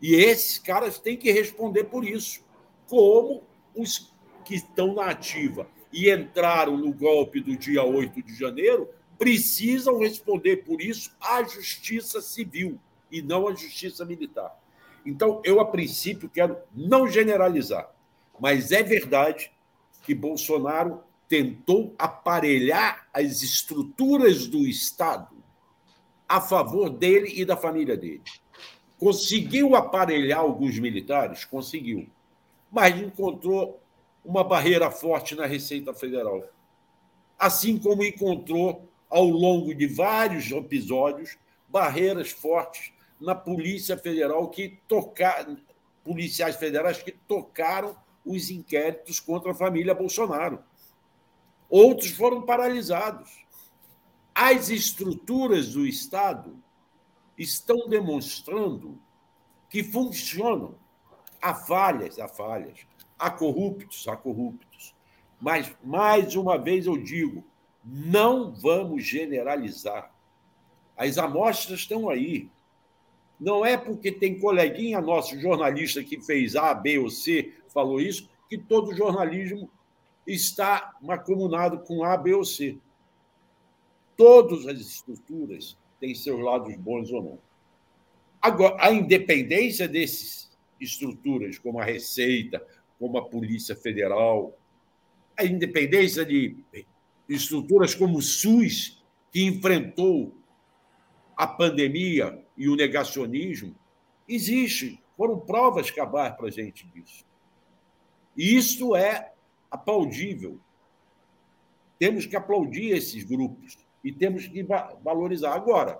E esses caras têm que responder por isso, como os que estão na ativa e entraram no golpe do dia 8 de janeiro precisam responder por isso à justiça civil e não à justiça militar. Então, eu, a princípio, quero não generalizar, mas é verdade que Bolsonaro tentou aparelhar as estruturas do Estado a favor dele e da família dele. Conseguiu aparelhar alguns militares? Conseguiu. Mas encontrou uma barreira forte na Receita Federal. Assim como encontrou ao longo de vários episódios, barreiras fortes na Polícia Federal que tocaram, policiais federais que tocaram os inquéritos contra a família Bolsonaro. Outros foram paralisados. As estruturas do Estado estão demonstrando que funcionam. Há falhas, há falhas. Há corruptos, há corruptos. Mas, mais uma vez, eu digo: não vamos generalizar. As amostras estão aí. Não é porque tem coleguinha nosso, jornalista, que fez A, B ou C, falou isso, que todo jornalismo está macumunado com A, B ou C. Todas as estruturas têm seus lados bons ou não. Agora, a independência dessas estruturas, como a Receita, como a Polícia Federal, a independência de estruturas como o SUS, que enfrentou a pandemia e o negacionismo, existe. Foram provas cabais para a gente disso. E isso é aplaudível. Temos que aplaudir esses grupos e temos que valorizar. Agora,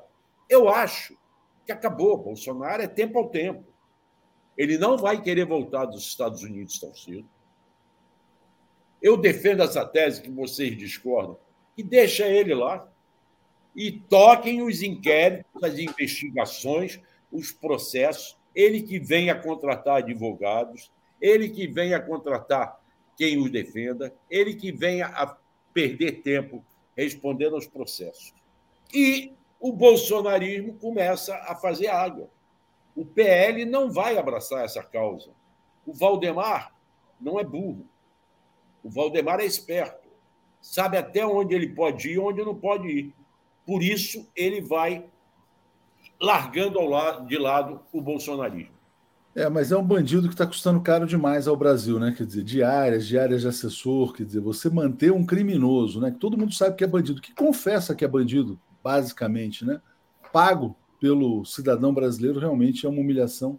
eu acho que acabou. Bolsonaro é tempo ao tempo. Ele não vai querer voltar dos Estados Unidos tão cedo. Eu defendo essa tese que vocês discordam, e deixa ele lá. E toquem os inquéritos, as investigações, os processos, ele que venha contratar advogados, ele que venha contratar quem os defenda, ele que venha a perder tempo respondendo aos processos. E o bolsonarismo começa a fazer água. O PL não vai abraçar essa causa. O Valdemar não é burro. O Valdemar é esperto, sabe até onde ele pode ir e onde não pode ir. Por isso, ele vai largando de lado o bolsonarismo. É, mas é um bandido que está custando caro demais ao Brasil, né? Quer dizer, diárias, diárias de assessor, quer dizer, você manter um criminoso, né? Que todo mundo sabe que é bandido, que confessa que é bandido, basicamente, né? Pago pelo cidadão brasileiro realmente é uma humilhação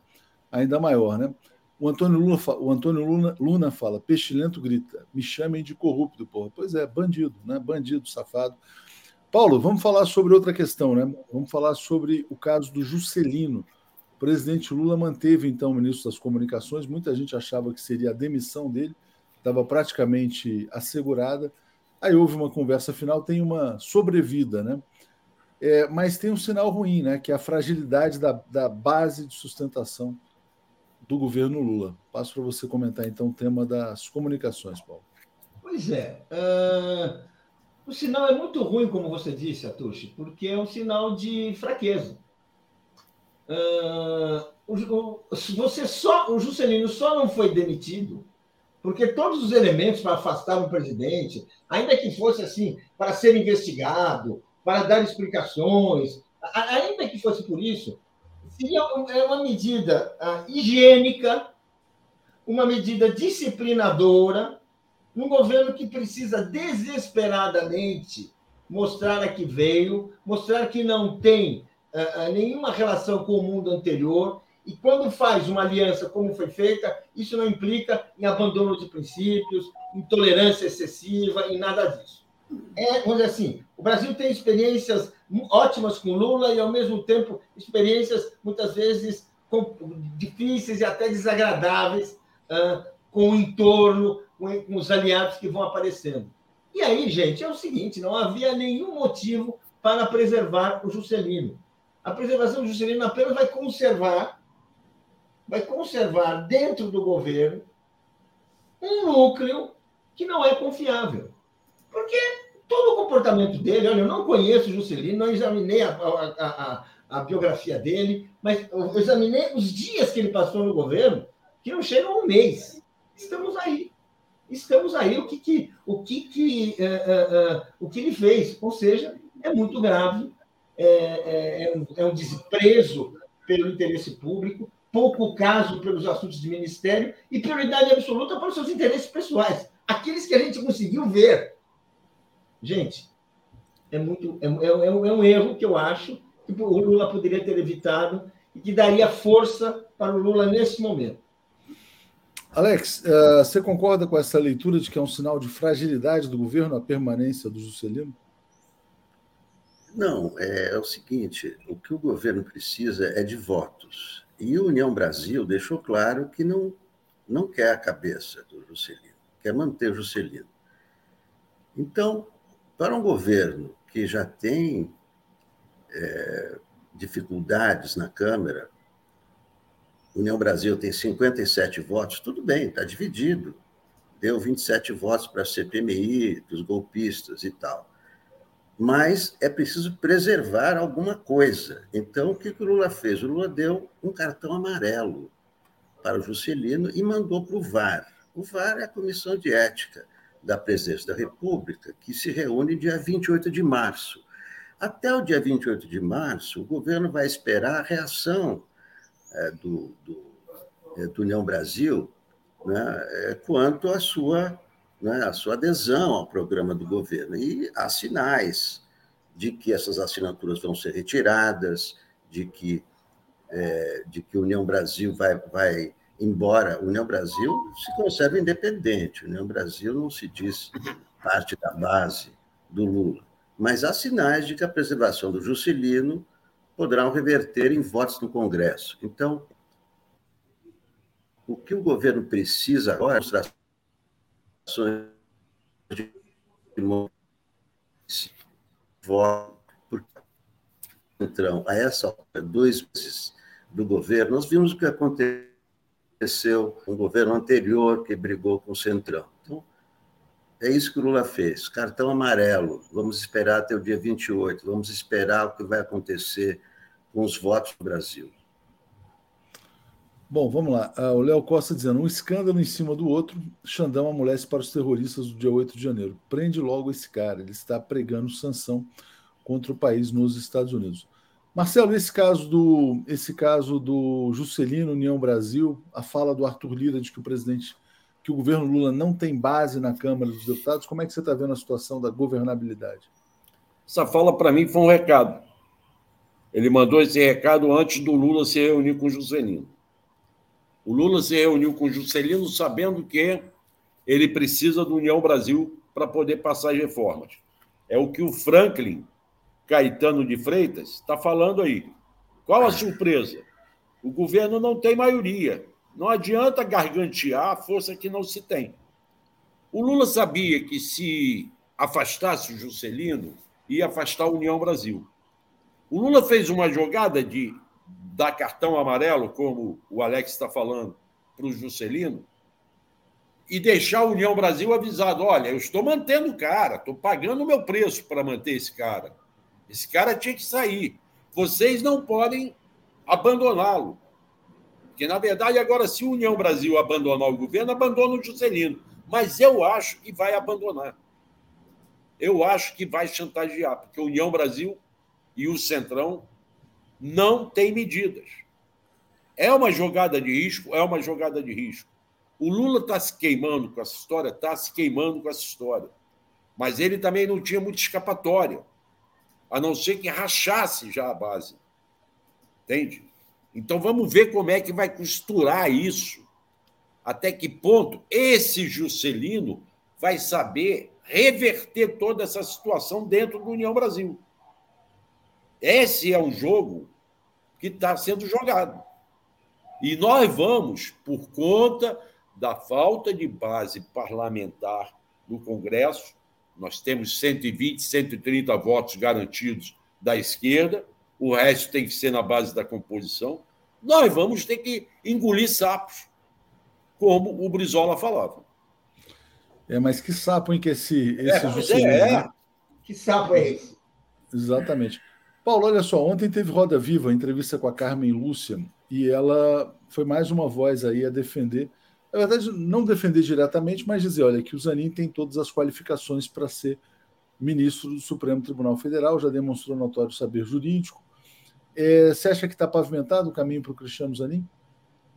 ainda maior, né? O Antônio Lula, o Antônio Luna, Luna fala, pestilento grita, me chamem de corrupto, porra. Pois é, bandido, né? Bandido, safado. Paulo, vamos falar sobre outra questão, né? Vamos falar sobre o caso do Juscelino. O presidente Lula manteve, então, o ministro das Comunicações. Muita gente achava que seria a demissão dele, estava praticamente assegurada. Aí houve uma conversa final, tem uma sobrevida, né? É, mas tem um sinal ruim, né? Que é a fragilidade da, da base de sustentação do governo Lula. Passo para você comentar, então, o tema das comunicações, Paulo. Pois é. Uh, o sinal é muito ruim, como você disse, Atushi, porque é um sinal de fraqueza. Uh, o, o, você só, o Juscelino só não foi demitido porque todos os elementos para afastar o presidente, ainda que fosse assim, para ser investigado, para dar explicações, ainda que fosse por isso, seria é uma medida uh, higiênica, uma medida disciplinadora, um governo que precisa desesperadamente mostrar a que veio, mostrar que não tem nenhuma relação com o mundo anterior, e quando faz uma aliança como foi feita, isso não implica em abandono de princípios, intolerância excessiva e nada disso. É, vamos dizer assim, o Brasil tem experiências ótimas com Lula e, ao mesmo tempo, experiências muitas vezes difíceis e até desagradáveis uh, com o entorno, com os aliados que vão aparecendo. E aí, gente, é o seguinte: não havia nenhum motivo para preservar o Juscelino. A preservação do Juscelino apenas vai conservar, vai conservar dentro do governo um núcleo que não é confiável. Porque todo o comportamento dele, olha, eu não conheço o Juscelino, não examinei a, a, a, a, biografia dele, mas eu examinei os dias que ele passou no governo, que não chegam a um mês. Estamos aí. Estamos aí. O que, que, o, que, que, uh, uh, uh, o que ele fez? Ou seja, é muito grave, é, é, é, um, é um desprezo pelo interesse público, pouco caso pelos assuntos de ministério e prioridade absoluta para os seus interesses pessoais. Aqueles que a gente conseguiu ver Gente, é, muito, é, é, é, um erro que eu acho que o Lula poderia ter evitado e que daria força para o Lula nesse momento. Alex, uh, você concorda com essa leitura de que é um sinal de fragilidade do governo a permanência do Juscelino? Não, é, é, o seguinte: o que o governo precisa é de votos. E a União Brasil deixou claro que não, não quer a cabeça do Juscelino, quer manter o Juscelino. Então, para um governo que já tem é, dificuldades na Câmara, União Brasil tem 57 votos, tudo bem, está dividido. Deu 27 votos para a CPMI, dos golpistas e tal. Mas é preciso preservar alguma coisa. Então, o que o Lula fez? O Lula deu um cartão amarelo para o Juscelino e mandou para o VAR. O VAR é a Comissão de Ética da Presidência da República, que se reúne dia 28 de março. Até o dia 28 de março, o governo vai esperar a reação é, do, do, é, do, União Brasil né, é, quanto à sua, né, à sua adesão ao programa do governo. E há sinais de que essas assinaturas vão ser retiradas, de que, é, de que a União Brasil vai, vai embora União Brasil se conserve independente, União Brasil não se diz parte da base do Lula, mas há sinais de que a preservação do Juscelino poderão reverter em votos no Congresso. Então, o que o governo precisa agora é de voto, então, a essa dois meses do governo, nós vimos o que aconteceu aconteceu um governo anterior que brigou com o Centrão. Então, é isso que o Lula fez. Cartão amarelo. Vamos esperar até o dia 28. Vamos esperar o que vai acontecer com os votos do Brasil. Bom, vamos lá. Ah, o Léo Costa dizendo: um escândalo em cima do outro. Xandão amolece para os terroristas do dia 8 de janeiro. Prende logo esse cara. Ele está pregando sanção contra o país nos Estados Unidos. Marcelo, esse caso do esse caso do Juscelino União Brasil, a fala do Arthur Lira de que o presidente, que o governo Lula não tem base na Câmara dos Deputados, como é que você está vendo a situação da governabilidade? Essa fala para mim foi um recado. Ele mandou esse recado antes do Lula se reunir com o Juscelino. O Lula se reuniu com o Juscelino sabendo que ele precisa do União Brasil para poder passar as reformas. É o que o Franklin Caetano de Freitas está falando aí. Qual a surpresa? O governo não tem maioria. Não adianta gargantear a força que não se tem. O Lula sabia que se afastasse o Juscelino, ia afastar a União Brasil. O Lula fez uma jogada de dar cartão amarelo, como o Alex está falando, para o Juscelino, e deixar a União Brasil avisado: olha, eu estou mantendo o cara, estou pagando o meu preço para manter esse cara. Esse cara tinha que sair. Vocês não podem abandoná-lo. Porque, na verdade, agora, se a União Brasil abandonar o governo, abandona o Juscelino. Mas eu acho que vai abandonar. Eu acho que vai chantagear, porque a União Brasil e o Centrão não têm medidas. É uma jogada de risco, é uma jogada de risco. O Lula está se queimando com essa história, está se queimando com essa história. Mas ele também não tinha muita escapatória a não ser que rachasse já a base. Entende? Então vamos ver como é que vai costurar isso. Até que ponto esse Juscelino vai saber reverter toda essa situação dentro do União Brasil. Esse é um jogo que está sendo jogado. E nós vamos, por conta da falta de base parlamentar no Congresso, nós temos 120, 130 votos garantidos da esquerda, o resto tem que ser na base da composição. Nós vamos ter que engolir sapos, como o Brizola falava. É, mas que sapo em que esse, esse é, Juscelino, é, né? Que sapo é esse? Exatamente. Paulo, olha só, ontem teve Roda Viva, entrevista com a Carmen Lúcia, e ela foi mais uma voz aí a defender na verdade, não defender diretamente, mas dizer, olha, que o Zanin tem todas as qualificações para ser ministro do Supremo Tribunal Federal, já demonstrou notório saber jurídico. É, você acha que está pavimentado o caminho para o Cristiano Zanin?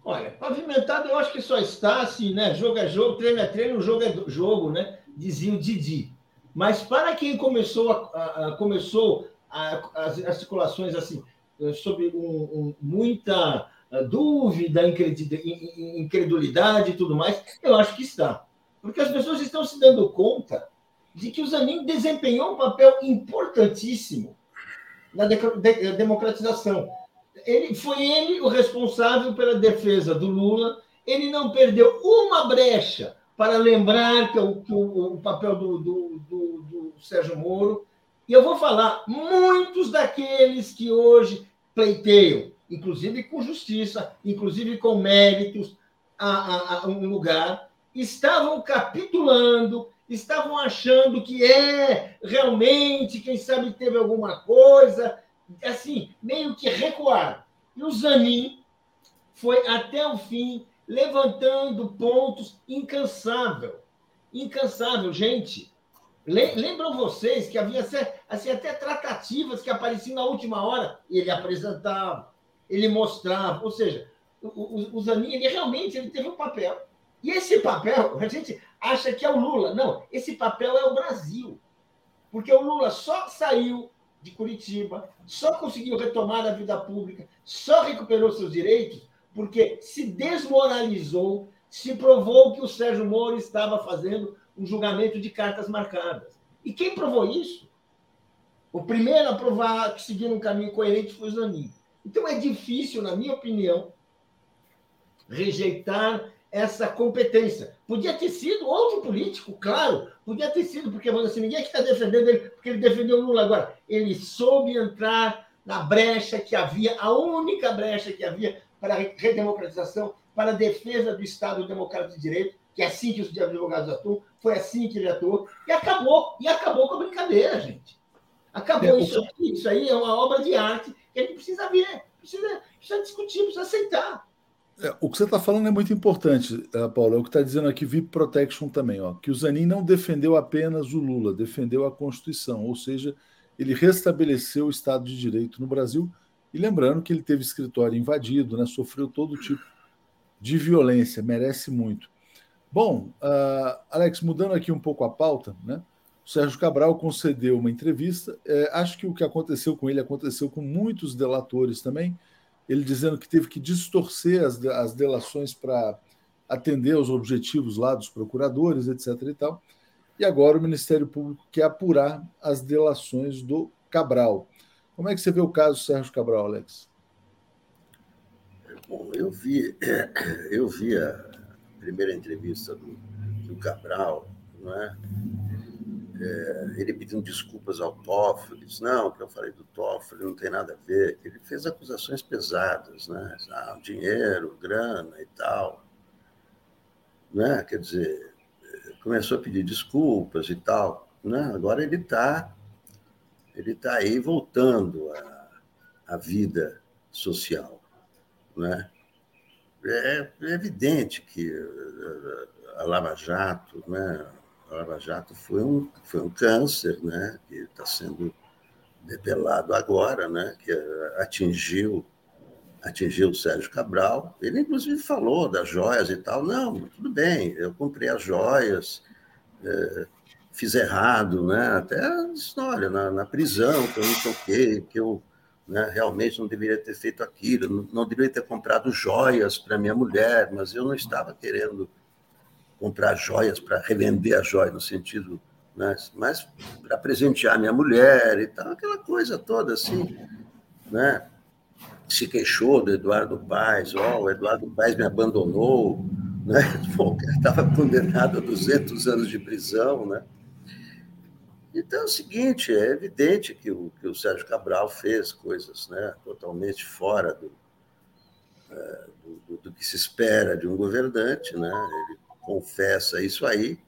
Olha, pavimentado eu acho que só está assim, né? Jogo é jogo, treino é treino, jogo é jogo, né? Dizia o Didi. Mas para quem começou, a, a, a começou as articulações assim, sobre um, um, muita dúvida, incredulidade e tudo mais, eu acho que está. Porque as pessoas estão se dando conta de que o Zanin desempenhou um papel importantíssimo na democratização. Ele, foi ele o responsável pela defesa do Lula, ele não perdeu uma brecha para lembrar que o, que o, o papel do, do, do, do Sérgio Moro. E eu vou falar, muitos daqueles que hoje pleiteiam inclusive com justiça, inclusive com méritos, a, a, a um lugar, estavam capitulando, estavam achando que é realmente, quem sabe teve alguma coisa, assim, meio que recuar. E o Zanin foi até o fim levantando pontos incansável. Incansável, gente. Lembram vocês que havia assim, até tratativas que apareciam na última hora ele apresentava, ele mostrava, ou seja, o, o, o Zanin, ele realmente ele teve um papel. E esse papel, a gente acha que é o Lula. Não, esse papel é o Brasil. Porque o Lula só saiu de Curitiba, só conseguiu retomar a vida pública, só recuperou seus direitos, porque se desmoralizou, se provou que o Sérgio Moro estava fazendo um julgamento de cartas marcadas. E quem provou isso? O primeiro a provar que seguindo um caminho coerente foi o Zanin. Então é difícil, na minha opinião, rejeitar essa competência. Podia ter sido outro político, claro, podia ter sido, porque assim, ninguém aqui está defendendo ele, porque ele defendeu o Lula agora. Ele soube entrar na brecha que havia, a única brecha que havia para a redemocratização, para a defesa do Estado Democrático de Direito, que é assim que os advogados atuam, foi assim que ele atuou, e acabou, e acabou com a brincadeira, gente. Acabou é, isso aqui, isso aí é uma obra de arte que a gente precisa ver, precisa, precisa discutir, precisa aceitar. É, o que você está falando é muito importante, eh, Paulo. É o que está dizendo aqui VIP Protection também, ó, que o Zanin não defendeu apenas o Lula, defendeu a Constituição, ou seja, ele restabeleceu o Estado de Direito no Brasil, E lembrando que ele teve escritório invadido, né, sofreu todo tipo de violência, merece muito. Bom, uh, Alex, mudando aqui um pouco a pauta, né? O Sérgio Cabral concedeu uma entrevista. É, acho que o que aconteceu com ele aconteceu com muitos delatores também. Ele dizendo que teve que distorcer as, as delações para atender aos objetivos lá dos procuradores, etc. E, tal. e agora o Ministério Público quer apurar as delações do Cabral. Como é que você vê o caso Sérgio Cabral, Alex? Bom, eu vi, eu vi a primeira entrevista do, do Cabral, não é? É, ele pedindo desculpas ao Toffoli, disse, não, que eu falei do Toffoli não tem nada a ver, ele fez acusações pesadas, né? Ah, dinheiro, grana e tal. Né? Quer dizer, começou a pedir desculpas e tal. Né? Agora ele está ele tá aí voltando à, vida social. Né? É, é evidente que a Lava Jato, né? A Lava Jato foi um, foi um câncer, né? Que está sendo debelado agora, né? Que atingiu atingiu o Sérgio Cabral. Ele, inclusive, falou das joias e tal. Não, tudo bem, eu comprei as joias, é, fiz errado, né? Até história, na, na prisão, que eu me toquei, que eu né, realmente não deveria ter feito aquilo, não, não deveria ter comprado joias para minha mulher, mas eu não estava querendo comprar joias para revender as joias no sentido, né, mas para presentear minha mulher e tal, aquela coisa toda assim, né? Se queixou do Eduardo Paes, ó, oh, o Eduardo Paes me abandonou, né? Pô, o cara estava condenado a 200 anos de prisão, né? Então é o seguinte, é evidente que o, que o Sérgio Cabral fez coisas né, totalmente fora do, é, do, do, que se espera de um governante, né? Ele confessa isso aí.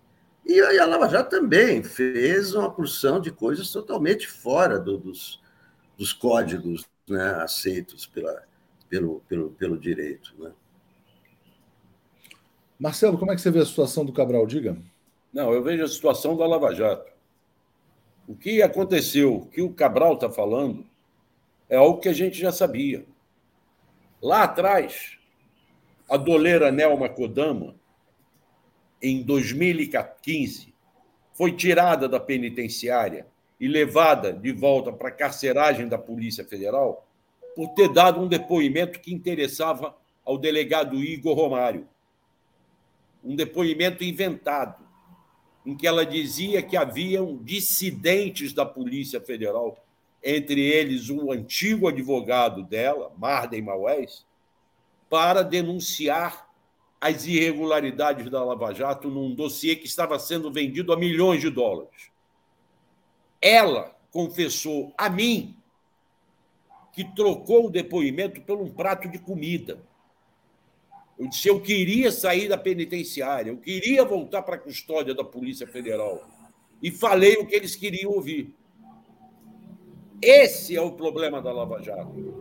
E a Lava Jato também fez uma porção de coisas totalmente fora do, dos, dos códigos né, aceitos pela, pelo, pelo, pelo direito. Né? Marcelo, como é que você vê a situação do Cabral? Diga. Não, eu vejo a situação da Lava Jato. O que aconteceu, o que o Cabral está falando, é algo que a gente já sabia. Lá atrás, a doleira Nelma Kodama em 2015, foi tirada da penitenciária e levada de volta para a carceragem da Polícia Federal por ter dado um depoimento que interessava ao delegado Igor Romário. Um depoimento inventado, em que ela dizia que haviam dissidentes da Polícia Federal, entre eles o antigo advogado dela, Marden Maués, para denunciar as irregularidades da Lava Jato num dossiê que estava sendo vendido a milhões de dólares. Ela confessou a mim que trocou o depoimento por um prato de comida. Eu disse: eu queria sair da penitenciária, eu queria voltar para a custódia da Polícia Federal. E falei o que eles queriam ouvir. Esse é o problema da Lava Jato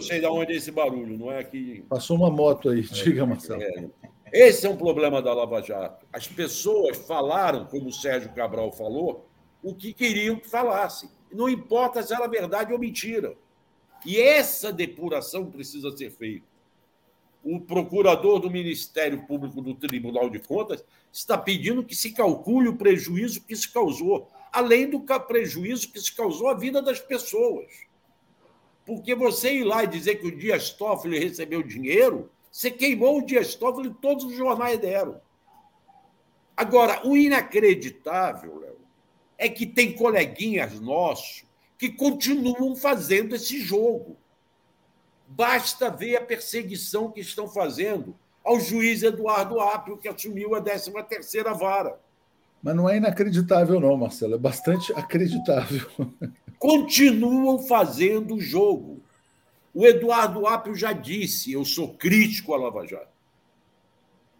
não sei de onde é esse barulho, não é aqui. Passou uma moto aí, diga, Marcelo. É. Esse é um problema da Lava Jato. As pessoas falaram, como o Sérgio Cabral falou, o que queriam que falasse. Não importa se era verdade ou mentira. E essa depuração precisa ser feita. O procurador do Ministério Público do Tribunal de Contas está pedindo que se calcule o prejuízo que se causou, além do prejuízo que se causou à vida das pessoas. Porque você ir lá e dizer que o Dias Toffoli recebeu dinheiro, você queimou o Dias Toffoli todos os jornais deram. Agora, o inacreditável, Léo, é que tem coleguinhas nossos que continuam fazendo esse jogo. Basta ver a perseguição que estão fazendo ao juiz Eduardo Apio, que assumiu a 13ª vara. Mas não é inacreditável, não, Marcelo. É bastante acreditável. Continuam fazendo o jogo. O Eduardo Apio já disse: eu sou crítico à Lava Jato.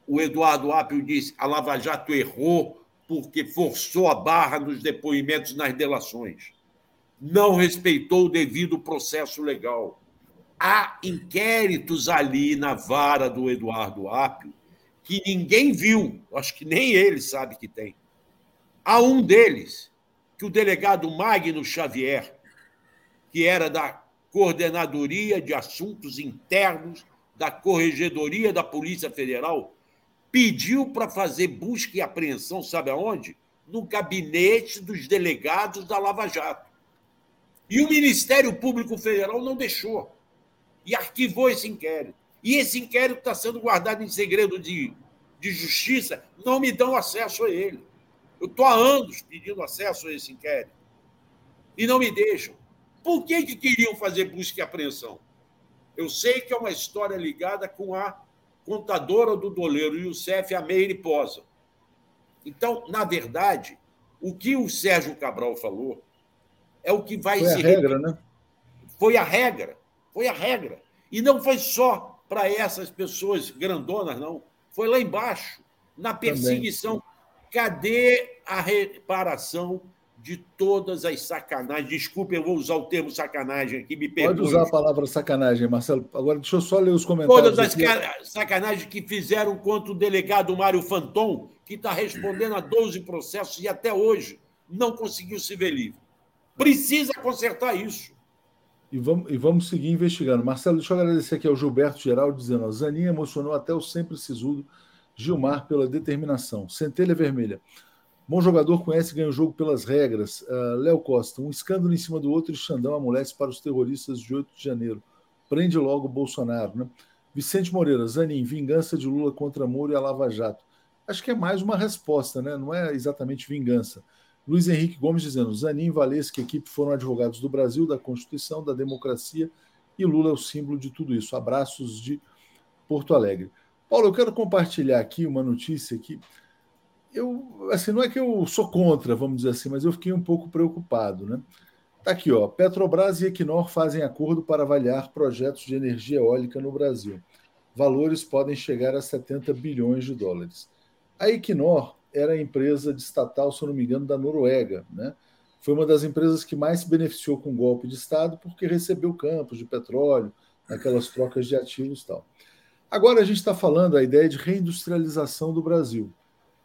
O Eduardo Apio disse: a Lava Jato errou porque forçou a barra nos depoimentos nas delações. Não respeitou o devido processo legal. Há inquéritos ali na vara do Eduardo Apio que ninguém viu, acho que nem ele sabe que tem. Há um deles que o delegado Magno Xavier, que era da Coordenadoria de Assuntos Internos da Corregedoria da Polícia Federal, pediu para fazer busca e apreensão, sabe aonde? No gabinete dos delegados da Lava Jato. E o Ministério Público Federal não deixou. E arquivou esse inquérito. E esse inquérito está sendo guardado em segredo de, de justiça, não me dão acesso a ele. Eu estou há anos pedindo acesso a esse inquérito. E não me deixam. Por que, que queriam fazer busca e apreensão? Eu sei que é uma história ligada com a contadora do doleiro Youssef, a Meire Posa. Então, na verdade, o que o Sérgio Cabral falou é o que vai foi se. Foi a regra, né? Foi a regra. Foi a regra. E não foi só para essas pessoas grandonas, não. Foi lá embaixo, na perseguição. Também. Cadê a reparação de todas as sacanagens. Desculpe, eu vou usar o termo sacanagem aqui, me perdoe. Pode usar a palavra sacanagem, Marcelo. Agora, deixa eu só ler os comentários. Todas as aqui. sacanagens que fizeram contra o delegado Mário Fanton, que está respondendo a 12 processos e até hoje não conseguiu se ver livre. Precisa consertar isso. E vamos, e vamos seguir investigando. Marcelo, deixa eu agradecer aqui ao Gilberto Geral, dizendo: ó, Zanin emocionou até o sempre sisudo Gilmar pela determinação. Centelha Vermelha. Bom jogador conhece e ganha o jogo pelas regras. Uh, Léo Costa, um escândalo em cima do outro e Xandão amolece para os terroristas de 8 de janeiro. Prende logo o Bolsonaro. Né? Vicente Moreira, Zanin, vingança de Lula contra Moro e a Lava Jato. Acho que é mais uma resposta, né? não é exatamente vingança. Luiz Henrique Gomes dizendo: Zanin, Valesca e equipe foram advogados do Brasil, da Constituição, da democracia e Lula é o símbolo de tudo isso. Abraços de Porto Alegre. Paulo, eu quero compartilhar aqui uma notícia que eu, assim, não é que eu sou contra, vamos dizer assim, mas eu fiquei um pouco preocupado, né? Tá aqui, ó. Petrobras e Equinor fazem acordo para avaliar projetos de energia eólica no Brasil. Valores podem chegar a 70 bilhões de dólares. A Equinor era a empresa estatal, se eu não me engano, da Noruega, né? Foi uma das empresas que mais se beneficiou com o golpe de Estado porque recebeu campos de petróleo, naquelas trocas de ativos e tal. Agora a gente está falando a ideia de reindustrialização do Brasil.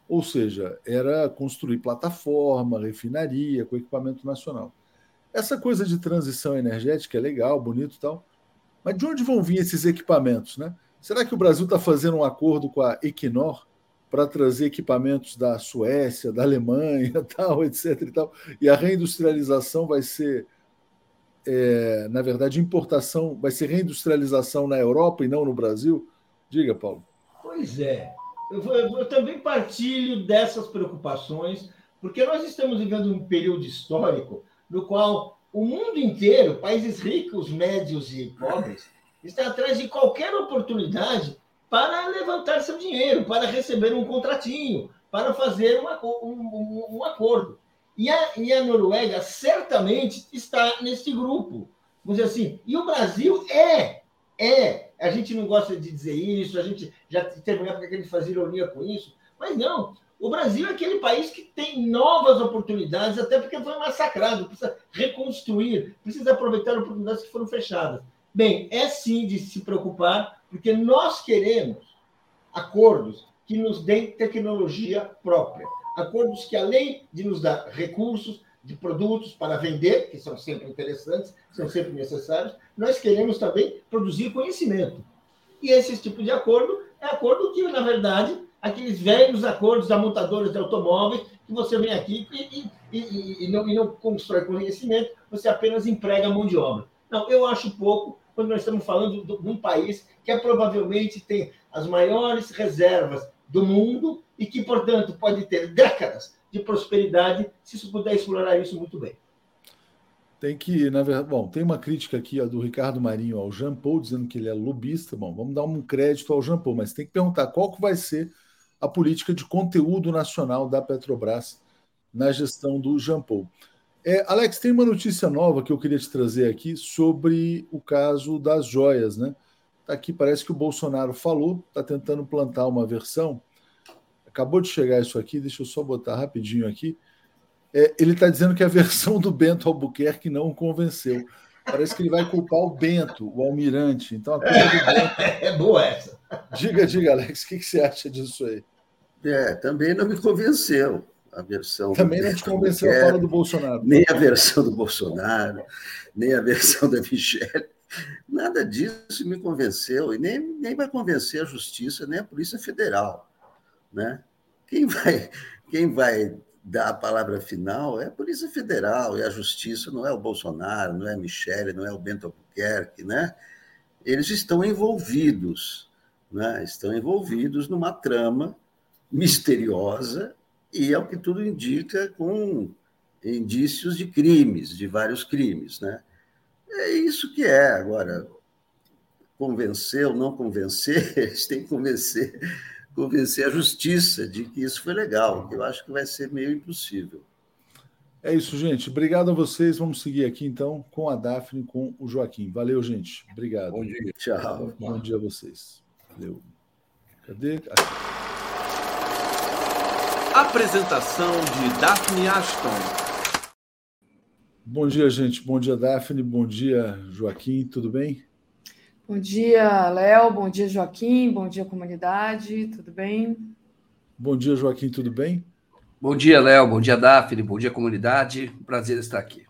Ou seja, era construir plataforma, refinaria com equipamento nacional. Essa coisa de transição energética é legal, bonito e tal, mas de onde vão vir esses equipamentos? Né? Será que o Brasil está fazendo um acordo com a Equinor para trazer equipamentos da Suécia, da Alemanha, tal, etc. E, tal, e a reindustrialização vai ser, é, na verdade, importação, vai ser reindustrialização na Europa e não no Brasil? Diga, Paulo. Pois é eu, eu, também partilho dessas preocupações, porque nós estamos vivendo um período histórico no qual o mundo inteiro, países ricos, médios e pobres, está atrás de qualquer oportunidade para levantar seu dinheiro, para receber um contratinho, para fazer um, um, um, acordo. E a, e a Noruega certamente está nesse grupo. Vamos dizer assim, e o Brasil é, é a gente não gosta de dizer isso, a gente já teve uma época que a gente fazia ironia com isso, mas não. O Brasil é aquele país que tem novas oportunidades, até porque foi massacrado, precisa reconstruir, precisa aproveitar oportunidades que foram fechadas. Bem, é sim de se preocupar, porque nós queremos acordos que nos deem tecnologia própria, acordos que, além de nos dar recursos, de produtos para vender, que são sempre interessantes, são sempre necessários, nós queremos também produzir conhecimento. E esse tipo de acordo é acordo que, na verdade, aqueles velhos acordos da montadora de automóveis, que você vem aqui e, e, e, e, não, e não constrói conhecimento, você apenas emprega mão de obra. Não, eu acho pouco quando nós estamos falando de um país que é, provavelmente tem as maiores reservas do mundo e que, portanto, pode ter décadas de prosperidade se isso puder explorar isso muito bem. Tem que, na verdade, bom, tem uma crítica aqui ó, do Ricardo Marinho ao Jean Paul, dizendo que ele é lobista. Bom, vamos dar um crédito ao Jean Paul, mas tem que perguntar qual que vai ser a política de conteúdo nacional da Petrobras na gestão do Jean Paul. É, Alex, tem uma notícia nova que eu queria te trazer aqui sobre o caso das joias, né? Tá aqui, parece que o Bolsonaro falou, está tentando plantar uma versão. Acabou de chegar isso aqui, deixa eu só botar rapidinho aqui é, ele está dizendo que a versão do Bento Albuquerque não o convenceu. Parece que ele vai culpar o Bento, o almirante. Então do Bento. É boa essa. Diga, diga, Alex, o que, que você acha disso aí? É, também não me convenceu. a versão. Também não te convenceu a fala do Bolsonaro. Nem a versão do Bolsonaro, nem a versão da Michelle. Nada disso me convenceu, e nem, nem vai convencer a Justiça, nem a Polícia Federal. Né? Quem, vai, quem vai dar a palavra final é a Polícia Federal, e a Justiça, não é o Bolsonaro, não é a Michelle, não é o Bento Albuquerque, né? Eles estão envolvidos, né? estão envolvidos numa trama misteriosa e, ao que tudo indica, com indícios de crimes, de vários crimes, né? É isso que é. Agora, convencer ou não convencer, eles têm que convencer, convencer a justiça de que isso foi legal, eu acho que vai ser meio impossível. É isso, gente. Obrigado a vocês. Vamos seguir aqui, então, com a Daphne, com o Joaquim. Valeu, gente. Obrigado. Bom dia. Tchau. Bom dia a vocês. Valeu. Cadê? Apresentação de Daphne Ashton. Bom dia, gente. Bom dia, Daphne. Bom dia, Joaquim. Tudo bem? Bom dia, Léo. Bom dia, Joaquim. Bom dia, comunidade. Tudo bem? Bom dia, Joaquim. Tudo bem? Bom dia, Léo. Bom dia, Daphne. Bom dia, comunidade. Prazer estar aqui.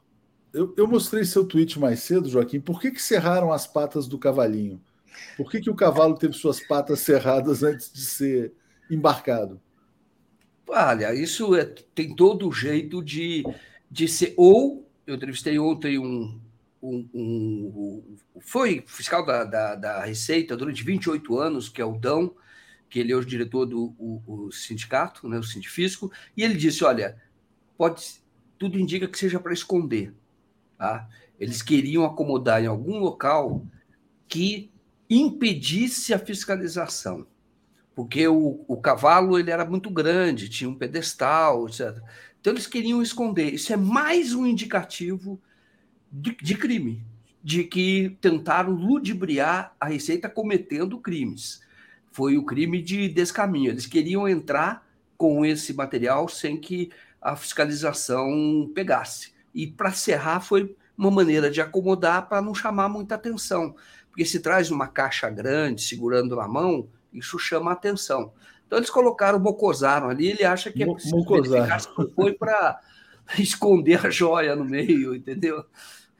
Eu, eu, mostrei seu tweet mais cedo, Joaquim. Por que, que cerraram as patas do cavalinho? Por que, que o cavalo teve suas patas cerradas antes de ser embarcado? Olha, isso é, tem todo o jeito de, de ser. Ou eu entrevistei ontem um, um, um, foi fiscal da, da, da, Receita durante 28 anos, que é o Dão, que ele é o diretor do o, o sindicato, né, o Sindifisco, e ele disse: olha, pode, tudo indica que seja para esconder. Tá? Eles queriam acomodar em algum local que impedisse a fiscalização, porque o, o cavalo ele era muito grande, tinha um pedestal, etc. Então eles queriam esconder. Isso é mais um indicativo de, de crime, de que tentaram ludibriar a Receita cometendo crimes. Foi o crime de descaminho. Eles queriam entrar com esse material sem que a fiscalização pegasse. E para serrar foi uma maneira de acomodar para não chamar muita atenção. Porque se traz uma caixa grande segurando na mão, isso chama atenção. Então eles colocaram, mocosaram ali, ele acha que é preciso verificar se foi para esconder a joia no meio, entendeu?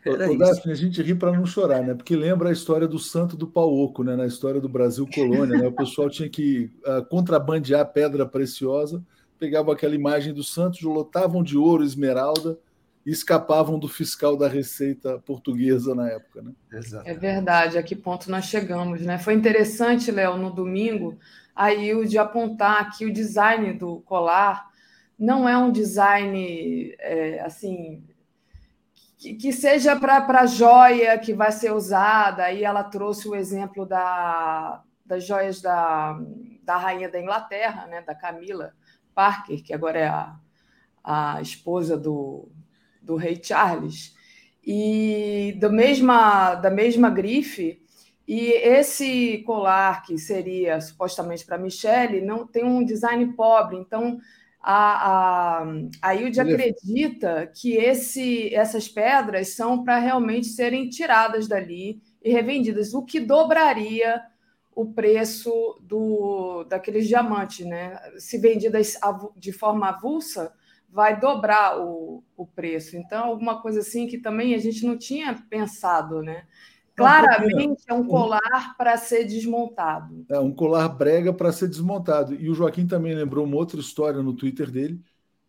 Era o, Daphne, a gente ri para não chorar, né? Porque lembra a história do santo do pau oco, né? Na história do Brasil colônia, né? O pessoal tinha que uh, contrabandear pedra preciosa, pegavam aquela imagem do santo, lotavam de ouro, esmeralda e escapavam do fiscal da Receita portuguesa na época, né? É verdade, a que ponto nós chegamos, né? Foi interessante, Léo, no domingo, aí o de apontar que o design do colar não é um design é, assim que, que seja para a joia que vai ser usada. Aí ela trouxe o exemplo da, das joias da, da rainha da Inglaterra, né, da Camila Parker, que agora é a, a esposa do, do rei Charles. E do mesma, da mesma grife, e esse colar, que seria supostamente para Michelle, não tem um design pobre. Então, a, a, a Hilde acredita que esse, essas pedras são para realmente serem tiradas dali e revendidas, o que dobraria o preço do, daqueles diamantes. Né? Se vendidas de forma avulsa, vai dobrar o, o preço. Então, alguma coisa assim que também a gente não tinha pensado, né? Claramente é um colar para ser desmontado. É um colar brega para ser desmontado. E o Joaquim também lembrou uma outra história no Twitter dele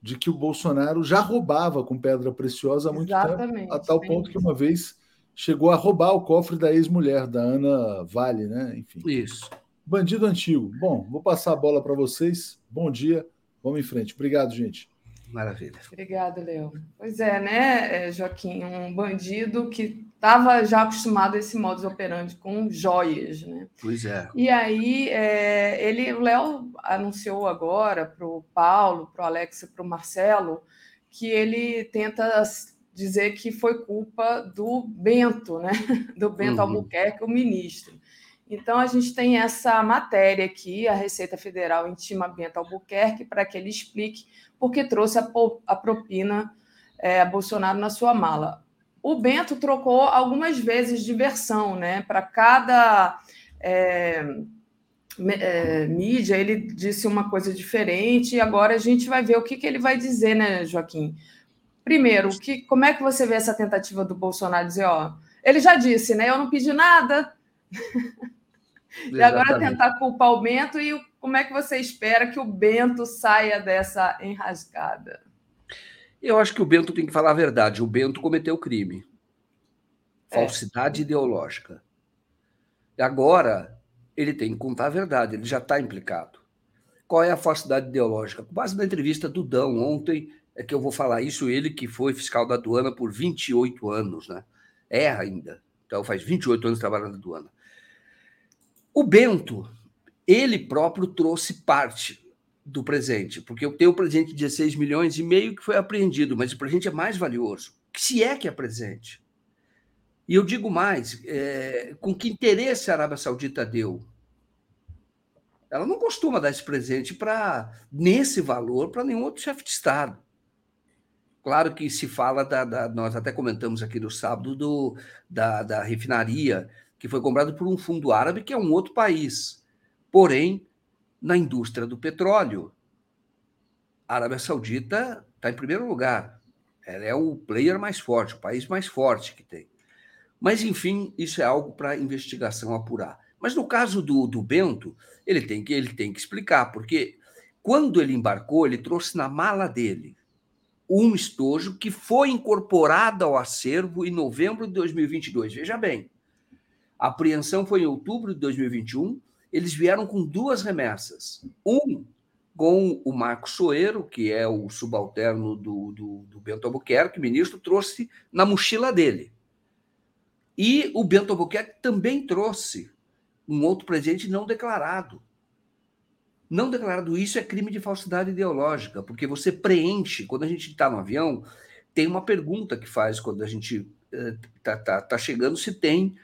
de que o Bolsonaro já roubava com pedra preciosa há muito Exatamente, tempo, a tal ponto que uma vez chegou a roubar o cofre da ex-mulher, da Ana Vale, né? Enfim. Isso. Bandido antigo. Bom, vou passar a bola para vocês. Bom dia. Vamos em frente. Obrigado, gente. Maravilha. Obrigada, Léo. Pois é, né, Joaquim? Um bandido que estava já acostumado a esse modus operandi com joias, né? Pois é. E aí é, ele, o Léo anunciou agora para o Paulo, para o Alex e para o Marcelo que ele tenta dizer que foi culpa do Bento, né? Do Bento uhum. Albuquerque, o ministro. Então a gente tem essa matéria aqui, a Receita Federal intima Bento Albuquerque para que ele explique por que trouxe a, a propina é, a Bolsonaro na sua mala o Bento trocou algumas vezes de versão, né? Para cada é, é, mídia, ele disse uma coisa diferente, e agora a gente vai ver o que, que ele vai dizer, né, Joaquim? Primeiro, que, como é que você vê essa tentativa do Bolsonaro dizer, ó, ele já disse, né? Eu não pedi nada. e agora tentar culpar o Bento, e como é que você espera que o Bento saia dessa enrascada? Eu acho que o Bento tem que falar a verdade. O Bento cometeu crime. É. Falsidade é. ideológica. E agora ele tem que contar a verdade, ele já está implicado. Qual é a falsidade ideológica? Com base na entrevista do Dão ontem, é que eu vou falar isso, ele que foi fiscal da aduana por 28 anos, né? Erra ainda. Então faz 28 anos trabalhando na aduana. O Bento, ele próprio trouxe parte do presente, porque eu tenho o presente de 16 milhões e meio que foi apreendido, mas o presente é mais valioso, se é que é presente. E eu digo mais, é, com que interesse a Arábia Saudita deu? Ela não costuma dar esse presente para nesse valor para nenhum outro chefe de Estado. Claro que se fala da, da, nós até comentamos aqui no sábado do, da, da refinaria que foi comprado por um fundo árabe que é um outro país. Porém, na indústria do petróleo, a Arábia Saudita está em primeiro lugar. Ela é o player mais forte, o país mais forte que tem. Mas, enfim, isso é algo para investigação apurar. Mas no caso do, do Bento, ele tem, que, ele tem que explicar, porque quando ele embarcou, ele trouxe na mala dele um estojo que foi incorporado ao acervo em novembro de 2022. Veja bem, a apreensão foi em outubro de 2021. Eles vieram com duas remessas. Um com o Marco Soeiro, que é o subalterno do, do, do Bento Albuquerque, ministro, trouxe na mochila dele. E o Bento Albuquerque também trouxe um outro presente não declarado. Não declarado isso é crime de falsidade ideológica, porque você preenche, quando a gente está no avião, tem uma pergunta que faz quando a gente está eh, tá, tá chegando se tem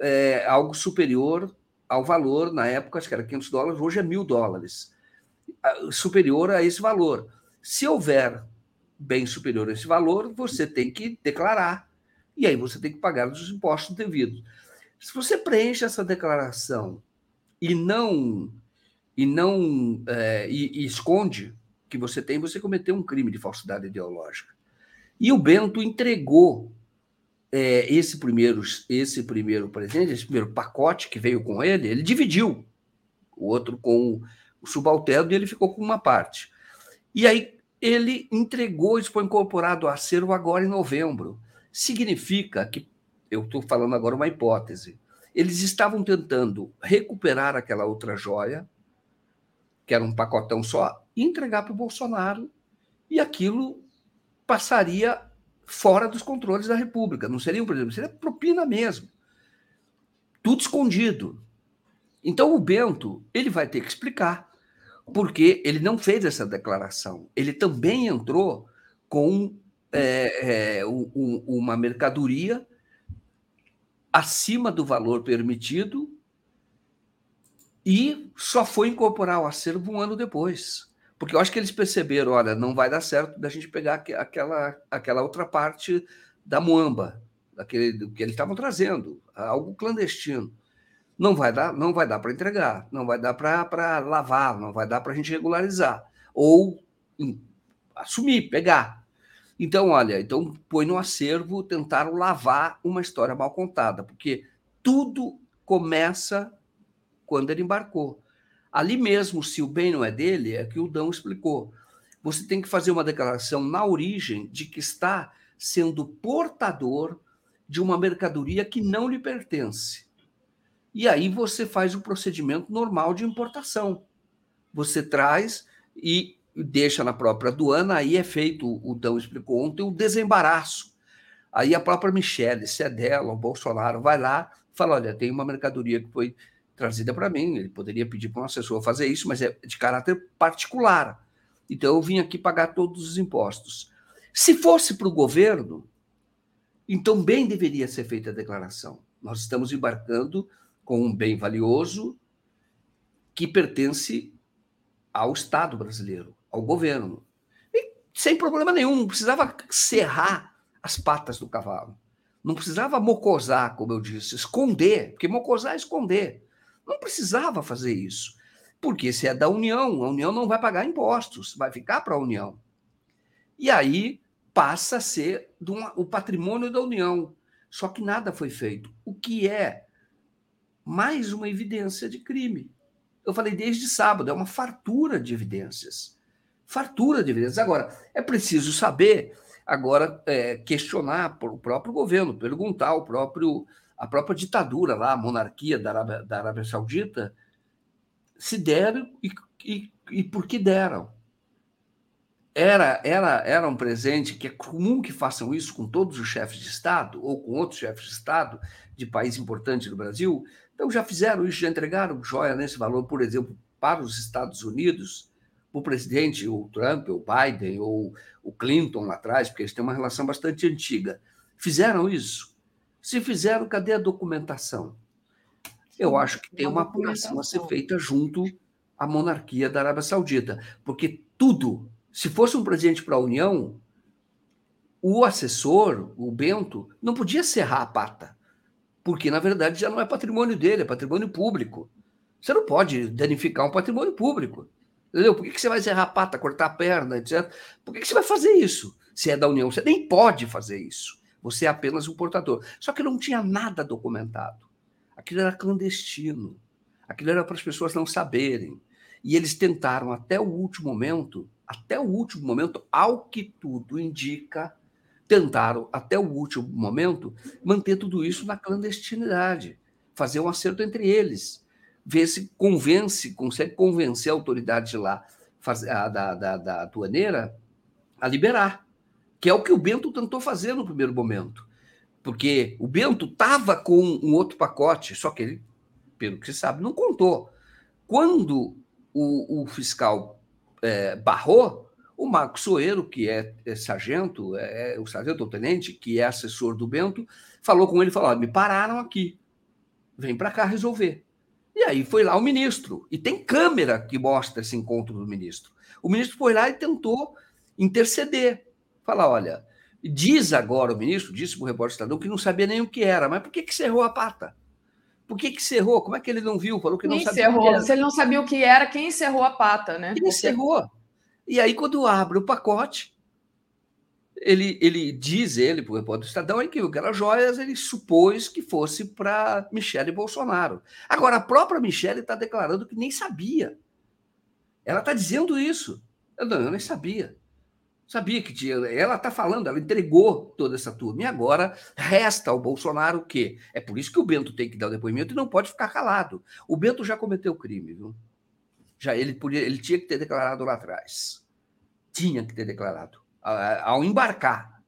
é, algo superior ao valor, na época acho que era 500 dólares, hoje é mil dólares, superior a esse valor. Se houver bem superior a esse valor, você tem que declarar e aí você tem que pagar os impostos devidos. Se você preenche essa declaração e não e não é, e, e esconde que você tem, você cometeu um crime de falsidade ideológica. E o Bento entregou é, esse primeiro esse primeiro presente, esse primeiro pacote que veio com ele, ele dividiu o outro com o subalterno e ele ficou com uma parte. E aí ele entregou, isso foi incorporado ao acervo agora em novembro. Significa que, eu estou falando agora uma hipótese, eles estavam tentando recuperar aquela outra joia, que era um pacotão só, e entregar para o Bolsonaro, e aquilo passaria fora dos controles da República. Não seria um problema, seria propina mesmo. Tudo escondido. Então o Bento ele vai ter que explicar porque ele não fez essa declaração. Ele também entrou com é, é, um, uma mercadoria acima do valor permitido e só foi incorporar ao acervo um ano depois. Porque eu acho que eles perceberam, olha, não vai dar certo da gente pegar aquela, aquela outra parte da Moamba, daquele do que eles estavam trazendo, algo clandestino. Não vai dar, não vai dar para entregar, não vai dar para lavar, não vai dar para a gente regularizar ou hum, assumir, pegar. Então, olha, então põe no acervo, tentaram lavar uma história mal contada, porque tudo começa quando ele embarcou. Ali mesmo, se o bem não é dele, é que o Dão explicou. Você tem que fazer uma declaração na origem de que está sendo portador de uma mercadoria que não lhe pertence. E aí você faz o procedimento normal de importação. Você traz e deixa na própria aduana, aí é feito, o Dão explicou ontem, o desembaraço. Aí a própria Michelle, se é dela, o Bolsonaro, vai lá fala: olha, tem uma mercadoria que foi trazida para mim, ele poderia pedir para um assessor fazer isso, mas é de caráter particular. Então eu vim aqui pagar todos os impostos. Se fosse para o governo, então bem deveria ser feita a declaração. Nós estamos embarcando com um bem valioso que pertence ao Estado brasileiro ao governo. E sem problema nenhum, não precisava serrar as patas do cavalo. Não precisava mocosar, como eu disse, esconder, porque mocosar é esconder. Não precisava fazer isso. Porque se é da União, a União não vai pagar impostos, vai ficar para a União. E aí passa a ser o patrimônio da União. Só que nada foi feito. O que é mais uma evidência de crime. Eu falei desde sábado, é uma fartura de evidências. Fartura de evidências. Agora, é preciso saber, agora, é, questionar o próprio governo, perguntar ao próprio, a própria ditadura lá, a monarquia da Arábia, da Arábia Saudita, se deram e, e, e por que deram. Era, era, era um presente que é comum que façam isso com todos os chefes de Estado ou com outros chefes de Estado de país importante do Brasil. Então já fizeram isso, já entregaram joia nesse valor, por exemplo, para os Estados Unidos, o presidente, o Trump, o Biden ou o Clinton lá atrás, porque eles têm uma relação bastante antiga. Fizeram isso? Se fizeram, cadê a documentação? Eu acho que tem uma apuração a ser feita junto à monarquia da Arábia Saudita, porque tudo, se fosse um presidente para a União, o assessor, o Bento, não podia serrar a pata, porque na verdade já não é patrimônio dele, é patrimônio público. Você não pode danificar um patrimônio público. Entendeu? Por que, você vai serrar a pata, cortar a perna, etc? Por que, você vai fazer isso? Se é da União, você nem pode fazer isso. Você é apenas um portador. Só que não tinha nada documentado. Aquilo era clandestino. Aquilo era para as pessoas não saberem. E eles tentaram até o último momento, até o último momento, ao que tudo indica, tentaram até o último momento manter tudo isso na clandestinidade, fazer um acerto entre eles, ver se convence, consegue convencer a autoridade lá a, da, da, da aduaneira a liberar, que é o que o Bento tentou fazer no primeiro momento porque o Bento estava com um outro pacote, só que ele, pelo que se sabe, não contou. Quando o, o fiscal é, barrou, o Marco Soeiro, que é, é sargento, é, é, o sargento ou tenente, que é assessor do Bento, falou com ele, falou, me pararam aqui, vem para cá resolver. E aí foi lá o ministro, e tem câmera que mostra esse encontro do ministro. O ministro foi lá e tentou interceder, falar, olha, Diz agora o ministro, disse para o repórter Estadão, que não sabia nem o que era. Mas por que, que cerrou a pata? Por que, que cerrou? Como é que ele não viu? Falou que não quem sabia. Encerrou. Se ele não sabia o que era, quem encerrou a pata, né? Quem encerrou. E aí, quando abre o pacote, ele, ele diz, ele, para o repórter do Estadão, que aquelas joias ele supôs que fosse para Michele Bolsonaro. Agora, a própria Michele está declarando que nem sabia. Ela está dizendo isso. Eu, não, eu nem sabia. Sabia que tinha. Ela está falando, ela entregou toda essa turma. E agora resta ao Bolsonaro o quê? É por isso que o Bento tem que dar o depoimento e não pode ficar calado. O Bento já cometeu crime, viu? Já ele, podia, ele tinha que ter declarado lá atrás. Tinha que ter declarado. Ao embarcar.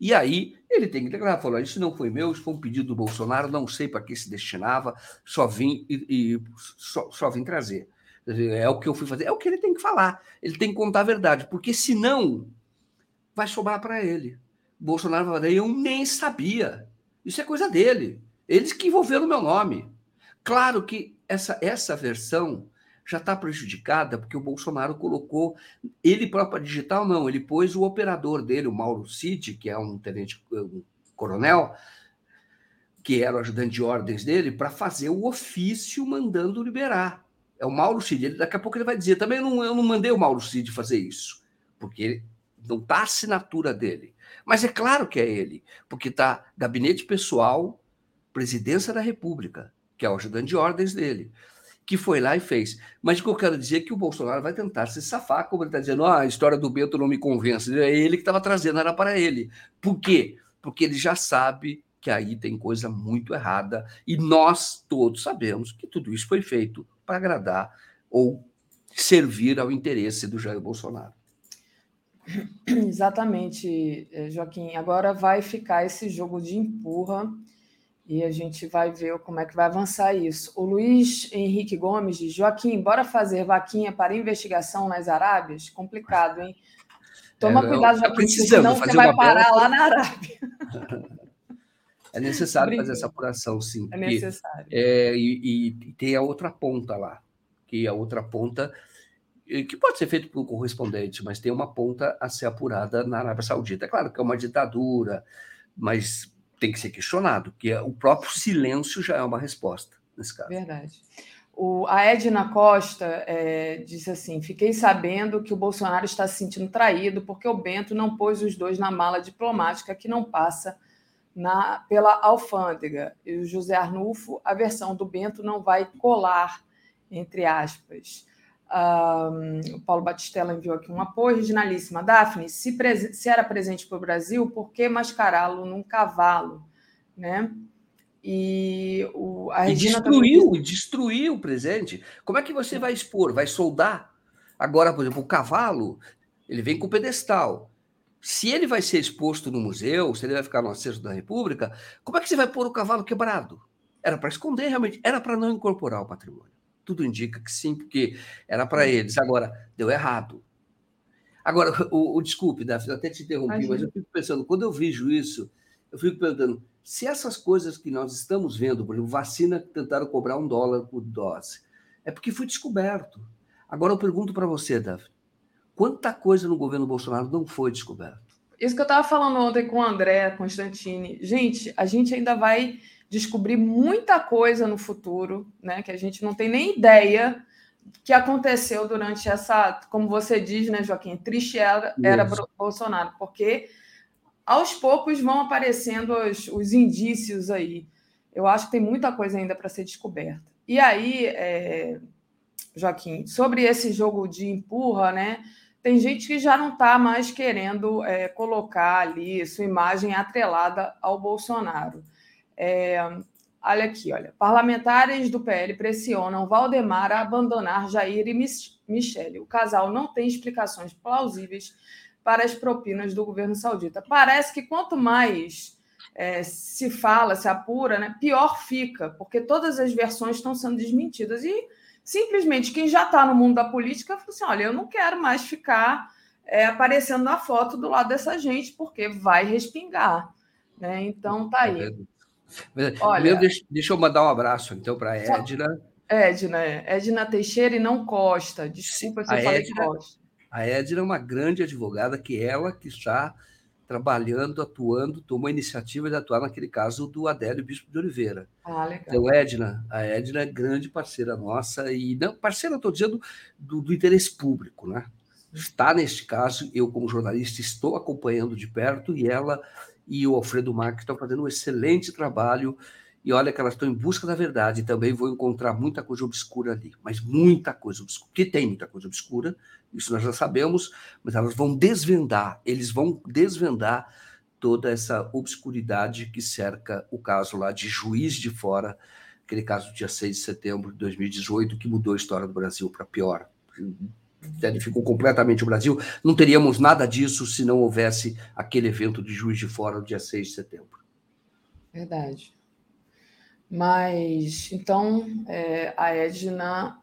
E aí ele tem que declarar, falou: isso não foi meu, isso foi um pedido do Bolsonaro, não sei para que se destinava, só vim e, e só, só vim trazer. É o que eu fui fazer. É o que ele tem que falar. Ele tem que contar a verdade, porque senão vai sobrar para ele. Bolsonaro vai eu nem sabia. Isso é coisa dele. Eles que envolveram o meu nome. Claro que essa, essa versão já está prejudicada porque o Bolsonaro colocou ele próprio digital não, ele pôs o operador dele, o Mauro Cid, que é um tenente um coronel, que era o ajudante de ordens dele, para fazer o ofício mandando liberar. É o Mauro Cid. Ele, daqui a pouco ele vai dizer, também não, eu não mandei o Mauro Cid fazer isso, porque não está a assinatura dele. Mas é claro que é ele, porque está gabinete pessoal, presidência da República, que é o ajudante de ordens dele, que foi lá e fez. Mas o que eu quero dizer é que o Bolsonaro vai tentar se safar, como ele está dizendo, ah, a história do Bento não me convence. É ele que estava trazendo, era para ele. Por quê? Porque ele já sabe que aí tem coisa muito errada e nós todos sabemos que tudo isso foi feito para agradar ou servir ao interesse do Jair Bolsonaro. Exatamente, eh, Joaquim. Agora vai ficar esse jogo de empurra e a gente vai ver como é que vai avançar isso. O Luiz Henrique Gomes diz: Joaquim, bora fazer vaquinha para investigação nas Arábias? Complicado, hein? Toma é, cuidado, Joaquim, senão você vai parar lá na Arábia. É necessário fazer essa apuração, sim. É necessário. É, e, e, tem a outra ponta lá, que a outra ponta, que pode ser feito por correspondente, mas tem uma ponta a ser apurada na Arábia Saudita. É claro que é uma ditadura, mas tem que ser questionado, que o próprio silêncio já é uma resposta nesse caso. Verdade. O, a Edna Costa é, disse assim: fiquei sabendo que o Bolsonaro está se sentindo traído porque o Bento não pôs os dois na mala diplomática que não passa na, pela alfândega. E o José Arnulfo, a versão do Bento não vai colar, entre aspas. Um, o Paulo Batistella enviou aqui um apoio. Originalíssima. Daphne, se, se era presente para o Brasil, por que mascará-lo num cavalo? Né? E, o, a e destruiu, também... destruiu o presente. Como é que você vai expor? Vai soldar? Agora, por exemplo, o cavalo, ele vem com pedestal. Se ele vai ser exposto no museu, se ele vai ficar no acervo da República, como é que você vai pôr o cavalo quebrado? Era para esconder, realmente, era para não incorporar o patrimônio. Tudo indica que sim, porque era para eles. Agora, deu errado. Agora, o, o desculpe, Daphne, até te interrompi, Imagina. mas eu fico pensando, quando eu vejo isso, eu fico perguntando, se essas coisas que nós estamos vendo, por exemplo, vacina tentaram cobrar um dólar por dose, é porque foi descoberto. Agora eu pergunto para você, Davi, quanta coisa no governo Bolsonaro não foi descoberta? Isso que eu estava falando ontem com o André Constantini. Gente, a gente ainda vai descobrir muita coisa no futuro, né? Que a gente não tem nem ideia que aconteceu durante essa, como você diz, né, Joaquim, triste era, era Bolsonaro, porque aos poucos vão aparecendo os, os indícios aí. Eu acho que tem muita coisa ainda para ser descoberta. E aí, é, Joaquim, sobre esse jogo de empurra, né? Tem gente que já não está mais querendo é, colocar ali sua imagem atrelada ao Bolsonaro. É, olha aqui, olha. Parlamentares do PL pressionam Valdemar a abandonar Jair e Michele. O casal não tem explicações plausíveis para as propinas do governo saudita. Parece que quanto mais é, se fala, se apura, né, pior fica, porque todas as versões estão sendo desmentidas. E simplesmente quem já está no mundo da política falou assim: olha, eu não quero mais ficar é, aparecendo na foto do lado dessa gente, porque vai respingar. Né? Então tá aí. Olha, deixa, deixa eu mandar um abraço então para a Edna. Edna, Edna Teixeira e não Costa. Desculpa se eu falei Edna, Costa. A Edna é uma grande advogada que ela que está trabalhando, atuando, tomou a iniciativa de atuar naquele caso do Adélio Bispo de Oliveira. Ah, legal. Então, Edna, a Edna é grande parceira nossa, e não, parceira, estou dizendo, do, do, interesse público, né? Está neste caso, eu, como jornalista, estou acompanhando de perto, e ela e o Alfredo Marques estão fazendo um excelente trabalho e olha que elas estão em busca da verdade. Também vou encontrar muita coisa obscura ali, mas muita coisa obscura. Que tem muita coisa obscura, isso nós já sabemos, mas elas vão desvendar, eles vão desvendar toda essa obscuridade que cerca o caso lá de Juiz de Fora, aquele caso do dia 6 de setembro de 2018, que mudou a história do Brasil para pior. Ficou completamente o Brasil. Não teríamos nada disso se não houvesse aquele evento de Juiz de Fora no dia 6 de setembro. Verdade. Mas, então, é, a Edna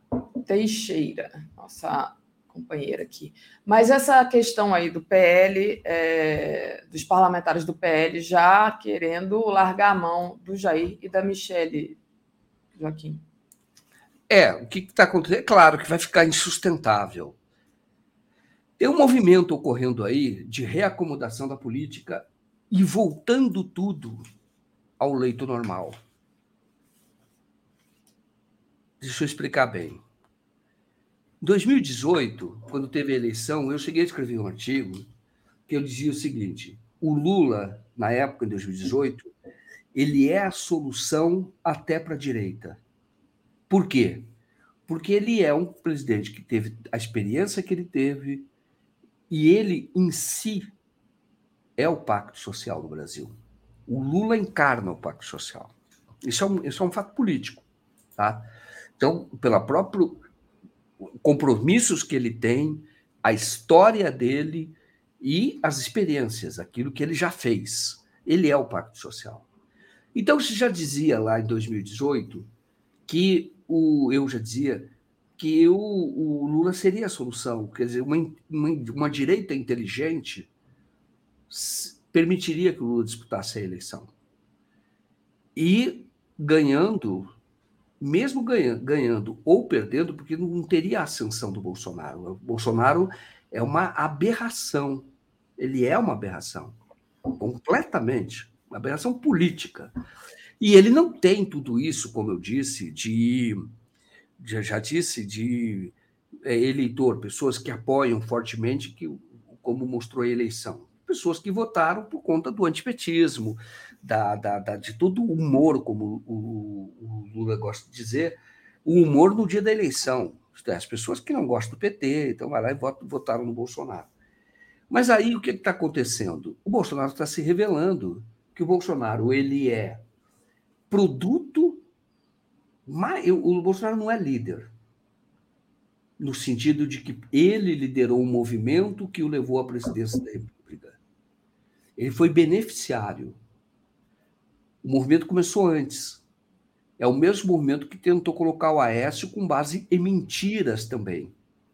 Teixeira, nossa companheira aqui. Mas essa questão aí do PL, é, dos parlamentares do PL já querendo largar a mão do Jair e da Michele, Joaquim. É, o que está acontecendo? É claro que vai ficar insustentável. Tem um movimento ocorrendo aí de reacomodação da política e voltando tudo ao leito normal. Deixa eu explicar bem. Em 2018, quando teve a eleição, eu cheguei a escrever um artigo que eu dizia o seguinte: o Lula, na época, em 2018, ele é a solução até para a direita. Por quê? Porque ele é um presidente que teve a experiência que ele teve e ele em si é o pacto social do Brasil. O Lula encarna o pacto social. Isso é um, isso é um fato político. Tá? Então, pela próprio compromissos que ele tem, a história dele e as experiências, aquilo que ele já fez. Ele é o Pacto Social. Então, se já dizia lá em 2018 que o, eu já dizia que o, o Lula seria a solução, quer dizer, uma, uma, uma direita inteligente permitiria que o Lula disputasse a eleição. E ganhando mesmo ganhando ou perdendo, porque não teria a ascensão do Bolsonaro. O Bolsonaro é uma aberração. Ele é uma aberração. Completamente. Uma aberração política. E ele não tem tudo isso, como eu disse, de, já disse, de é, eleitor, pessoas que apoiam fortemente, que, como mostrou a eleição. Pessoas que votaram por conta do antipetismo, da, da, da de todo o humor, como o, o, Lula gosta de dizer, o humor no dia da eleição. As pessoas que não gostam do PT, então vai lá e votam, votaram no Bolsonaro. Mas aí o que está acontecendo? O Bolsonaro está se revelando que o Bolsonaro ele é produto. O Bolsonaro não é líder, no sentido de que ele liderou um movimento que o levou à presidência da República. Ele foi beneficiário. O movimento começou antes. É o mesmo movimento que tentou colocar o Aécio com base em mentiras também,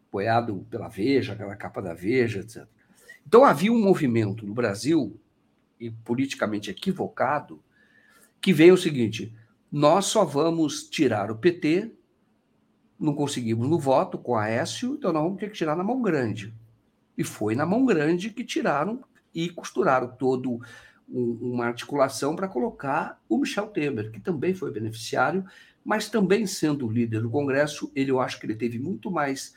apoiado pela Veja, aquela capa da Veja, etc. Então havia um movimento no Brasil, e politicamente equivocado, que veio o seguinte: nós só vamos tirar o PT, não conseguimos no voto com a Aécio, então nós vamos ter que tirar na mão grande. E foi na mão grande que tiraram e costuraram todo um, uma articulação para colocar o Michel Temer, que também foi beneficiário, mas também sendo líder do Congresso, ele eu acho que ele teve muito mais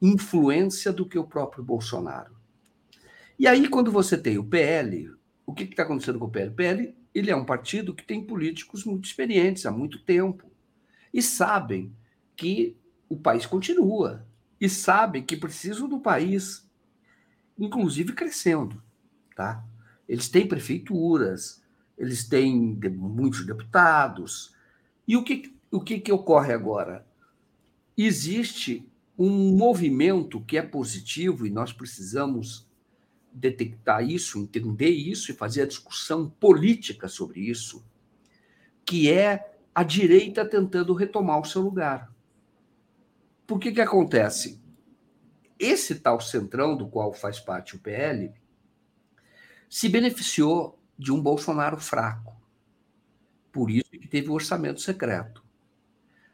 influência do que o próprio Bolsonaro. E aí, quando você tem o PL, o que está acontecendo com o PL? O PL ele é um partido que tem políticos muito experientes há muito tempo e sabem que o país continua e sabem que precisam do país, inclusive crescendo, tá? Eles têm prefeituras, eles têm muitos deputados. E o que, o que, que ocorre agora? Existe um movimento que é positivo e nós precisamos detectar isso, entender isso e fazer a discussão política sobre isso, que é a direita tentando retomar o seu lugar. Por que que acontece? Esse tal centrão do qual faz parte o PL se beneficiou de um Bolsonaro fraco. Por isso que teve o orçamento secreto.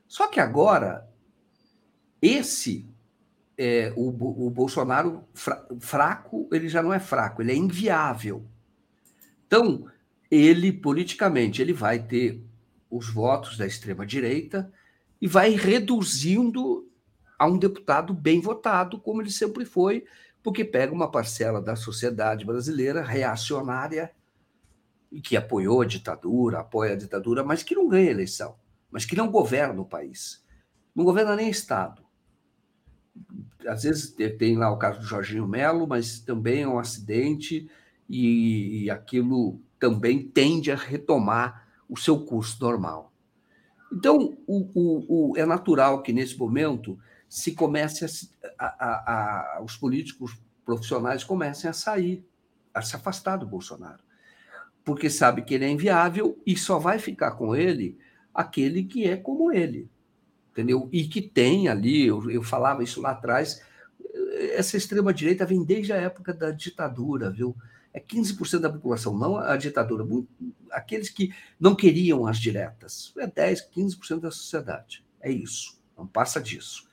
Só que agora esse é, o, o Bolsonaro fraco, ele já não é fraco, ele é inviável. Então, ele, politicamente, ele vai ter os votos da extrema-direita e vai reduzindo a um deputado bem votado, como ele sempre foi, porque pega uma parcela da sociedade brasileira reacionária e que apoiou a ditadura, apoia a ditadura, mas que não ganha eleição, mas que não governa o país. Não governa nem Estado às vezes tem lá o caso do Jorginho Melo, mas também é um acidente e, e aquilo também tende a retomar o seu curso normal. Então, o, o, o, é natural que nesse momento se comece a, a, a, os políticos profissionais comecem a sair, a se afastar do Bolsonaro, porque sabe que ele é inviável e só vai ficar com ele aquele que é como ele entendeu? E que tem ali, eu, eu falava isso lá atrás, essa extrema-direita vem desde a época da ditadura, viu? É 15% da população, não a ditadura, aqueles que não queriam as diretas. É 10, 15% da sociedade. É isso, não passa disso.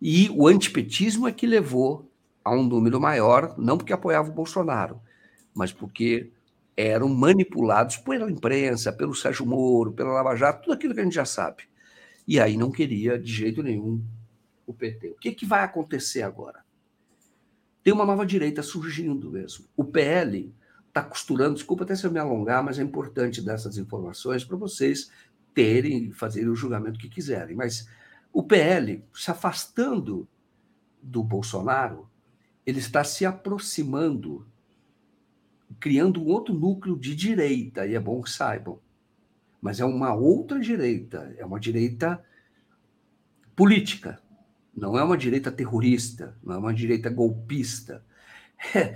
E o antipetismo é que levou a um número maior, não porque apoiava o Bolsonaro, mas porque eram manipulados pela imprensa, pelo Sérgio Moro, pela Lava Jato, tudo aquilo que a gente já sabe e aí não queria de jeito nenhum o PT. O que, que vai acontecer agora? Tem uma nova direita surgindo mesmo. O PL está costurando, desculpa até se eu me alongar, mas é importante dessas informações para vocês terem, fazerem o julgamento que quiserem. Mas o PL, se afastando do Bolsonaro, ele está se aproximando, criando um outro núcleo de direita, e é bom que saibam mas é uma outra direita, é uma direita política, não é uma direita terrorista, não é uma direita golpista. É,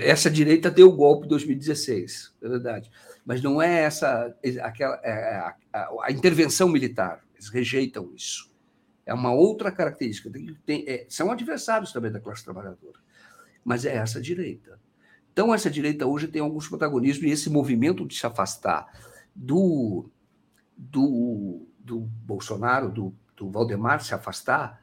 essa direita deu o golpe em 2016, é verdade, mas não é essa aquela é, a, a, a, intervenção militar. Eles rejeitam isso. É uma outra característica. Tem, tem, é, são adversários também da classe trabalhadora, mas é essa direita. Então essa direita hoje tem alguns protagonismos e esse movimento de se afastar do, do, do Bolsonaro, do, do Valdemar se afastar,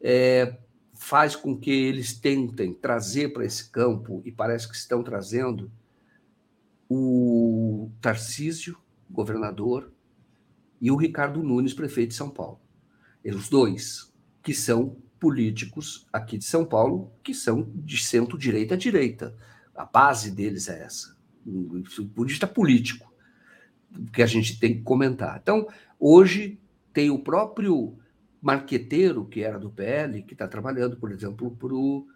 é, faz com que eles tentem trazer para esse campo, e parece que estão trazendo, o Tarcísio, governador, e o Ricardo Nunes, prefeito de São Paulo. Os dois, que são políticos aqui de São Paulo, que são de centro-direita a direita. A base deles é essa. Um político político, que a gente tem que comentar. Então, hoje tem o próprio marqueteiro, que era do PL, que está trabalhando, por exemplo, para o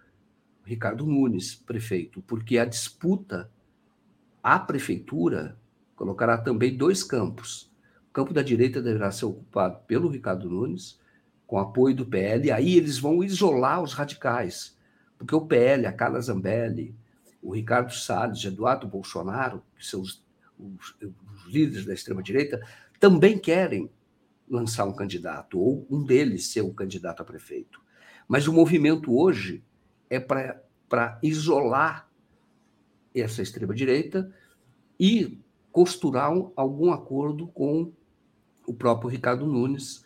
Ricardo Nunes, prefeito, porque a disputa, a prefeitura colocará também dois campos. O campo da direita deverá ser ocupado pelo Ricardo Nunes, com apoio do PL, aí eles vão isolar os radicais, porque o PL, a Carla Zambelli, o Ricardo Salles, Eduardo Bolsonaro, que são os, os, os líderes da extrema-direita, também querem lançar um candidato, ou um deles ser o um candidato a prefeito. Mas o movimento hoje é para isolar essa extrema-direita e costurar um, algum acordo com o próprio Ricardo Nunes,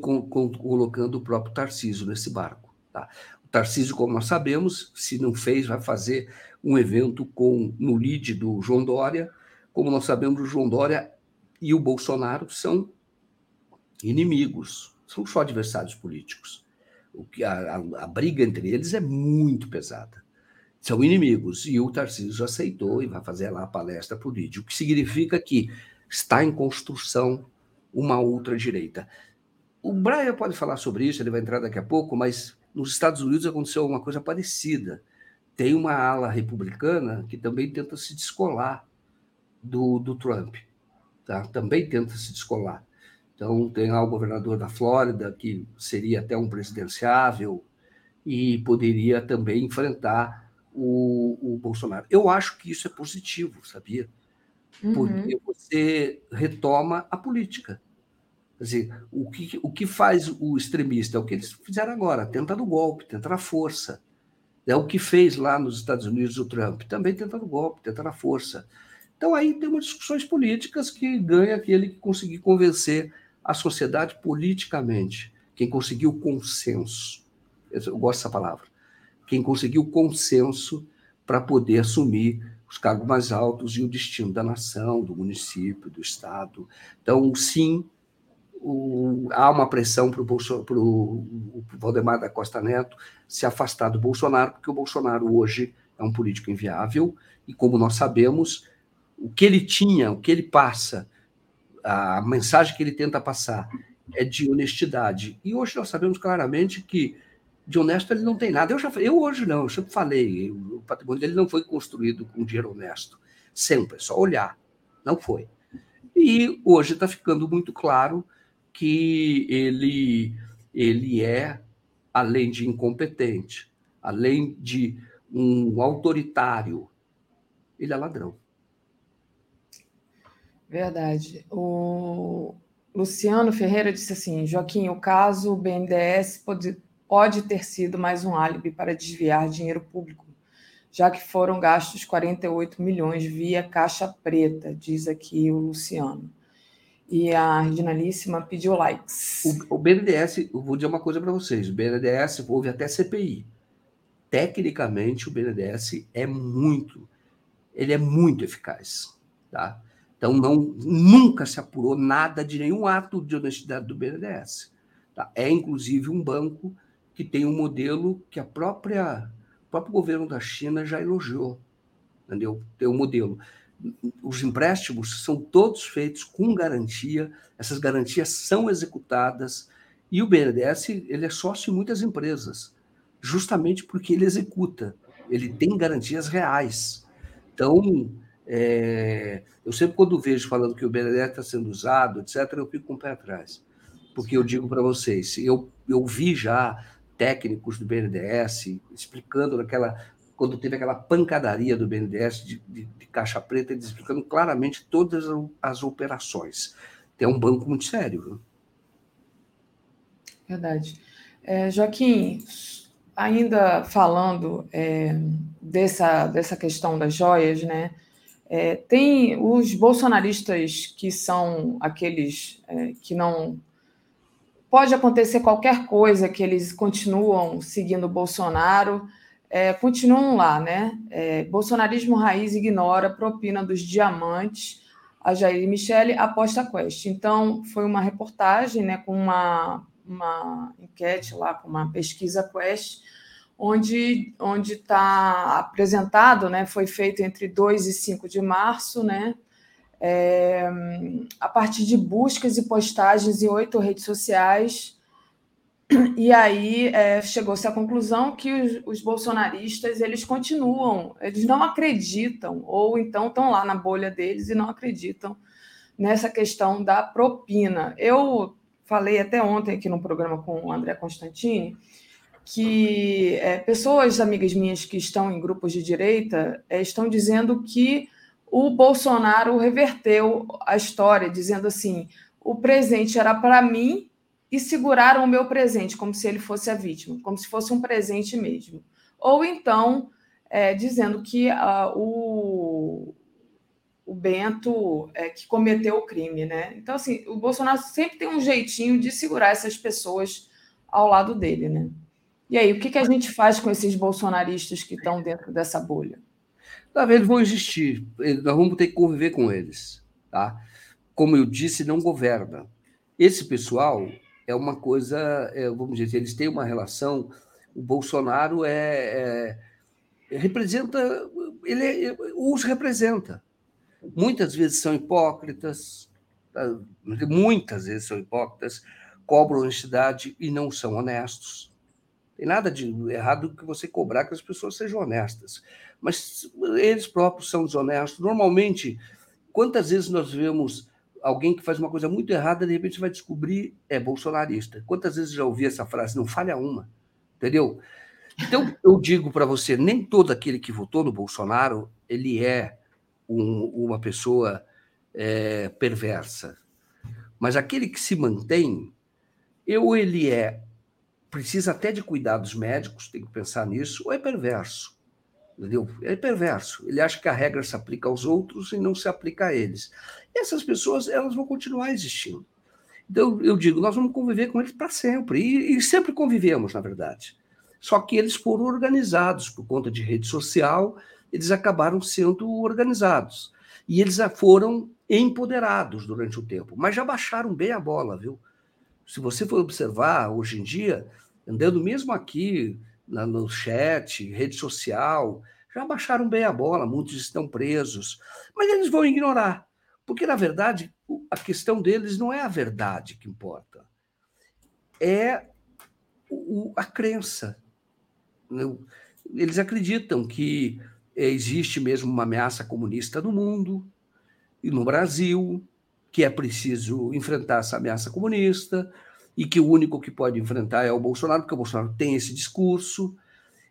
com, com, colocando o próprio Tarcísio nesse barco. Tá? O Tarcísio, como nós sabemos, se não fez, vai fazer um evento com no lead do João Dória. Como nós sabemos, o João Dória e o Bolsonaro são inimigos, são só adversários políticos. O que a, a, a briga entre eles é muito pesada. São inimigos. E o Tarcísio aceitou e vai fazer lá a palestra LID, o que significa que está em construção uma outra direita. O Brian pode falar sobre isso, ele vai entrar daqui a pouco, mas nos Estados Unidos aconteceu uma coisa parecida. Tem uma ala republicana que também tenta se descolar do, do Trump. Tá? Também tenta se descolar. Então, tem lá o governador da Flórida, que seria até um presidenciável, e poderia também enfrentar o, o Bolsonaro. Eu acho que isso é positivo, sabia? Uhum. Porque você retoma a política. Quer dizer, o que, o que faz o extremista? É o que eles fizeram agora, tenta no golpe, tenta na força. É o que fez lá nos Estados Unidos o Trump, também tenta no golpe, tenta na força. Então aí tem umas discussões políticas que ganha aquele que conseguir convencer a sociedade politicamente, quem conseguiu consenso. Eu gosto dessa palavra. Quem conseguiu consenso para poder assumir os cargos mais altos e o destino da nação, do município, do estado. Então, sim, o, há uma pressão para o Valdemar da Costa Neto se afastar do Bolsonaro, porque o Bolsonaro hoje é um político inviável, e como nós sabemos, o que ele tinha, o que ele passa, a mensagem que ele tenta passar é de honestidade. E hoje nós sabemos claramente que de honesto ele não tem nada. Eu, já, eu hoje não, eu sempre falei, o patrimônio dele não foi construído com dinheiro honesto. Sempre, é só olhar. Não foi. E hoje está ficando muito claro que ele, ele é, além de incompetente, além de um autoritário, ele é ladrão. Verdade. O Luciano Ferreira disse assim: Joaquim, o caso BNDES pode, pode ter sido mais um álibi para desviar dinheiro público, já que foram gastos 48 milhões via caixa preta, diz aqui o Luciano. E a Reginalíssima pediu likes. O, o BNDES, eu vou dizer uma coisa para vocês: o BNDES houve até CPI. Tecnicamente, o BNDES é muito, ele é muito eficaz. Tá? Então, não, nunca se apurou nada de nenhum ato de honestidade do BNDES. Tá? É, inclusive, um banco que tem um modelo que a própria, o próprio governo da China já elogiou. Entendeu? Tem um modelo os empréstimos são todos feitos com garantia, essas garantias são executadas e o BNDES ele é sócio em muitas empresas, justamente porque ele executa, ele tem garantias reais. Então, é, eu sempre quando vejo falando que o BNDES está sendo usado, etc., eu fico com o pé atrás, porque eu digo para vocês, eu, eu vi já técnicos do BNDES explicando naquela quando teve aquela pancadaria do BNDES de, de, de caixa preta, eles explicando claramente todas as operações. É um banco muito sério. Viu? Verdade. É, Joaquim, ainda falando é, dessa, dessa questão das joias, né? É, tem os bolsonaristas que são aqueles é, que não. Pode acontecer qualquer coisa que eles continuam seguindo Bolsonaro é, continuam lá, né? É, bolsonarismo raiz ignora propina dos diamantes. A Jair Michele aposta a Quest. Então, foi uma reportagem né, com uma uma enquete lá com uma pesquisa Quest, onde onde está apresentado, né, foi feito entre 2 e 5 de março, né, é, a partir de buscas e postagens em oito redes sociais. E aí é, chegou-se à conclusão que os, os, bolsonaristas eles continuam, eles não acreditam, ou então estão lá na bolha deles e não acreditam nessa questão da propina. Eu falei até ontem aqui no programa com o André Constantini que é, pessoas, amigas minhas que estão em grupos de direita, é, estão dizendo que o Bolsonaro reverteu a história, dizendo assim: o presente era para mim e seguraram o meu presente, como se ele fosse a vítima, como se fosse um presente mesmo. Ou então, é, dizendo que uh, o, o Bento é, que cometeu o crime, né? Então, assim, o Bolsonaro sempre tem um jeitinho de segurar essas pessoas ao lado dele, né? E aí, o que, que a gente faz com esses bolsonaristas que estão dentro dessa bolha? Na verdade, vão existir. Nós vamos ter que conviver com eles. Tá? Como eu disse, não governa. Esse pessoal é uma coisa, é, vamos dizer, eles têm uma relação. O Bolsonaro é, é representa, ele é, os representa. Muitas vezes são hipócritas, tá? muitas vezes são hipócritas, cobram honestidade e não são honestos. Tem nada de errado que você cobrar que as pessoas sejam honestas mas eles próprios são desonestos. Normalmente, quantas vezes nós vemos alguém que faz uma coisa muito errada, de repente vai descobrir é bolsonarista? Quantas vezes já ouvi essa frase? Não falha uma, entendeu? Então, eu digo para você, nem todo aquele que votou no Bolsonaro, ele é um, uma pessoa é, perversa. Mas aquele que se mantém, ou ele é, precisa até de cuidados médicos, tem que pensar nisso, ou é perverso. Entendeu? É perverso. Ele acha que a regra se aplica aos outros e não se aplica a eles. E essas pessoas elas vão continuar existindo. Então, eu digo, nós vamos conviver com eles para sempre. E, e, sempre convivemos, na verdade. Só que eles foram organizados por conta de rede social, eles acabaram sendo organizados. E eles foram empoderados durante o tempo, mas já baixaram bem a bola, viu? Se você for observar, hoje em dia, andando mesmo aqui, no chat, rede social, já baixaram bem a bola, muitos estão presos, mas eles vão ignorar, porque na verdade a questão deles não é a verdade que importa, é a crença. Eles acreditam que existe mesmo uma ameaça comunista no mundo e no Brasil, que é preciso enfrentar essa ameaça comunista, e que o único que pode enfrentar é o Bolsonaro, porque o Bolsonaro tem esse discurso.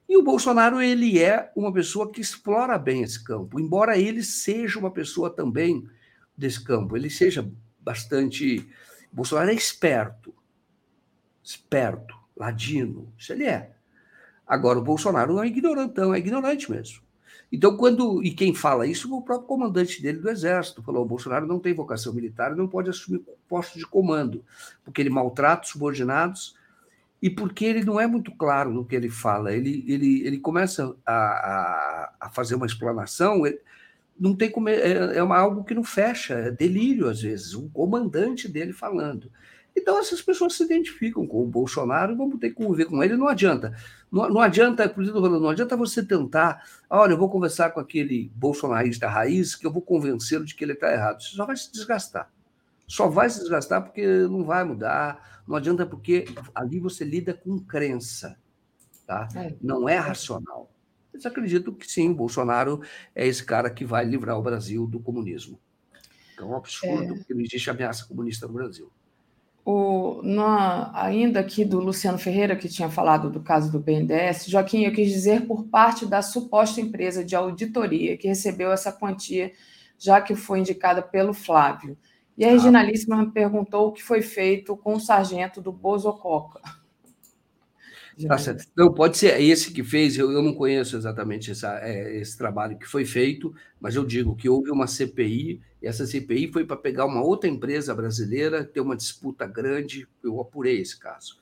E o Bolsonaro ele é uma pessoa que explora bem esse campo, embora ele seja uma pessoa também desse campo, ele seja bastante. O Bolsonaro é esperto, esperto, ladino, isso ele é. Agora, o Bolsonaro não é ignorantão, é ignorante mesmo. Então, quando. E quem fala isso o próprio comandante dele do Exército. Falou: o Bolsonaro não tem vocação militar, não pode assumir posto de comando, porque ele maltrata os subordinados e porque ele não é muito claro no que ele fala. Ele, ele, ele começa a, a, a fazer uma explanação, ele, não tem como. É, é uma, algo que não fecha, é delírio às vezes, o comandante dele falando. Então, essas pessoas se identificam com o Bolsonaro, vamos ter que conviver com ele, não adianta. Não, não adianta, por exemplo, não adianta você tentar, olha, eu vou conversar com aquele bolsonarista raiz que eu vou convencê-lo de que ele está errado. Você só vai se desgastar. Só vai se desgastar porque não vai mudar, não adianta porque ali você lida com crença, tá? É. Não é racional. Eles acreditam que sim, Bolsonaro é esse cara que vai livrar o Brasil do comunismo. É um absurdo, é. porque não existe ameaça comunista no Brasil o, na, ainda aqui do Luciano Ferreira, que tinha falado do caso do BNDES, Joaquim, eu quis dizer por parte da suposta empresa de auditoria que recebeu essa quantia, já que foi indicada pelo Flávio. E a ah. Reginalíssima perguntou o que foi feito com o sargento do Bozococa. Tá certo. Não, pode ser esse que fez, eu, eu não conheço exatamente essa, é, esse trabalho que foi feito, mas eu digo que houve uma CPI, e essa CPI foi para pegar uma outra empresa brasileira, ter uma disputa grande, eu apurei esse caso,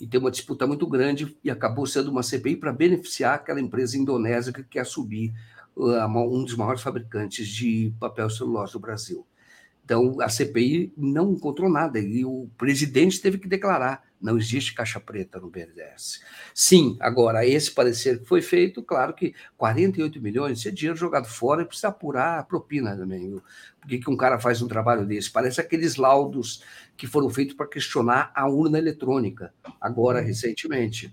e ter uma disputa muito grande, e acabou sendo uma CPI para beneficiar aquela empresa indonésia que quer subir uh, um dos maiores fabricantes de papel celulose do Brasil. Então, a CPI não encontrou nada, e o presidente teve que declarar Não existe caixa preta no BNDES. Sim, agora, esse parecer que foi feito, claro que 48 milhões, esse é dinheiro jogado fora e precisa apurar a propina também. Por que, que um cara faz um trabalho desse? Parece aqueles laudos que foram feitos para questionar a urna eletrônica, agora, uhum. recentemente.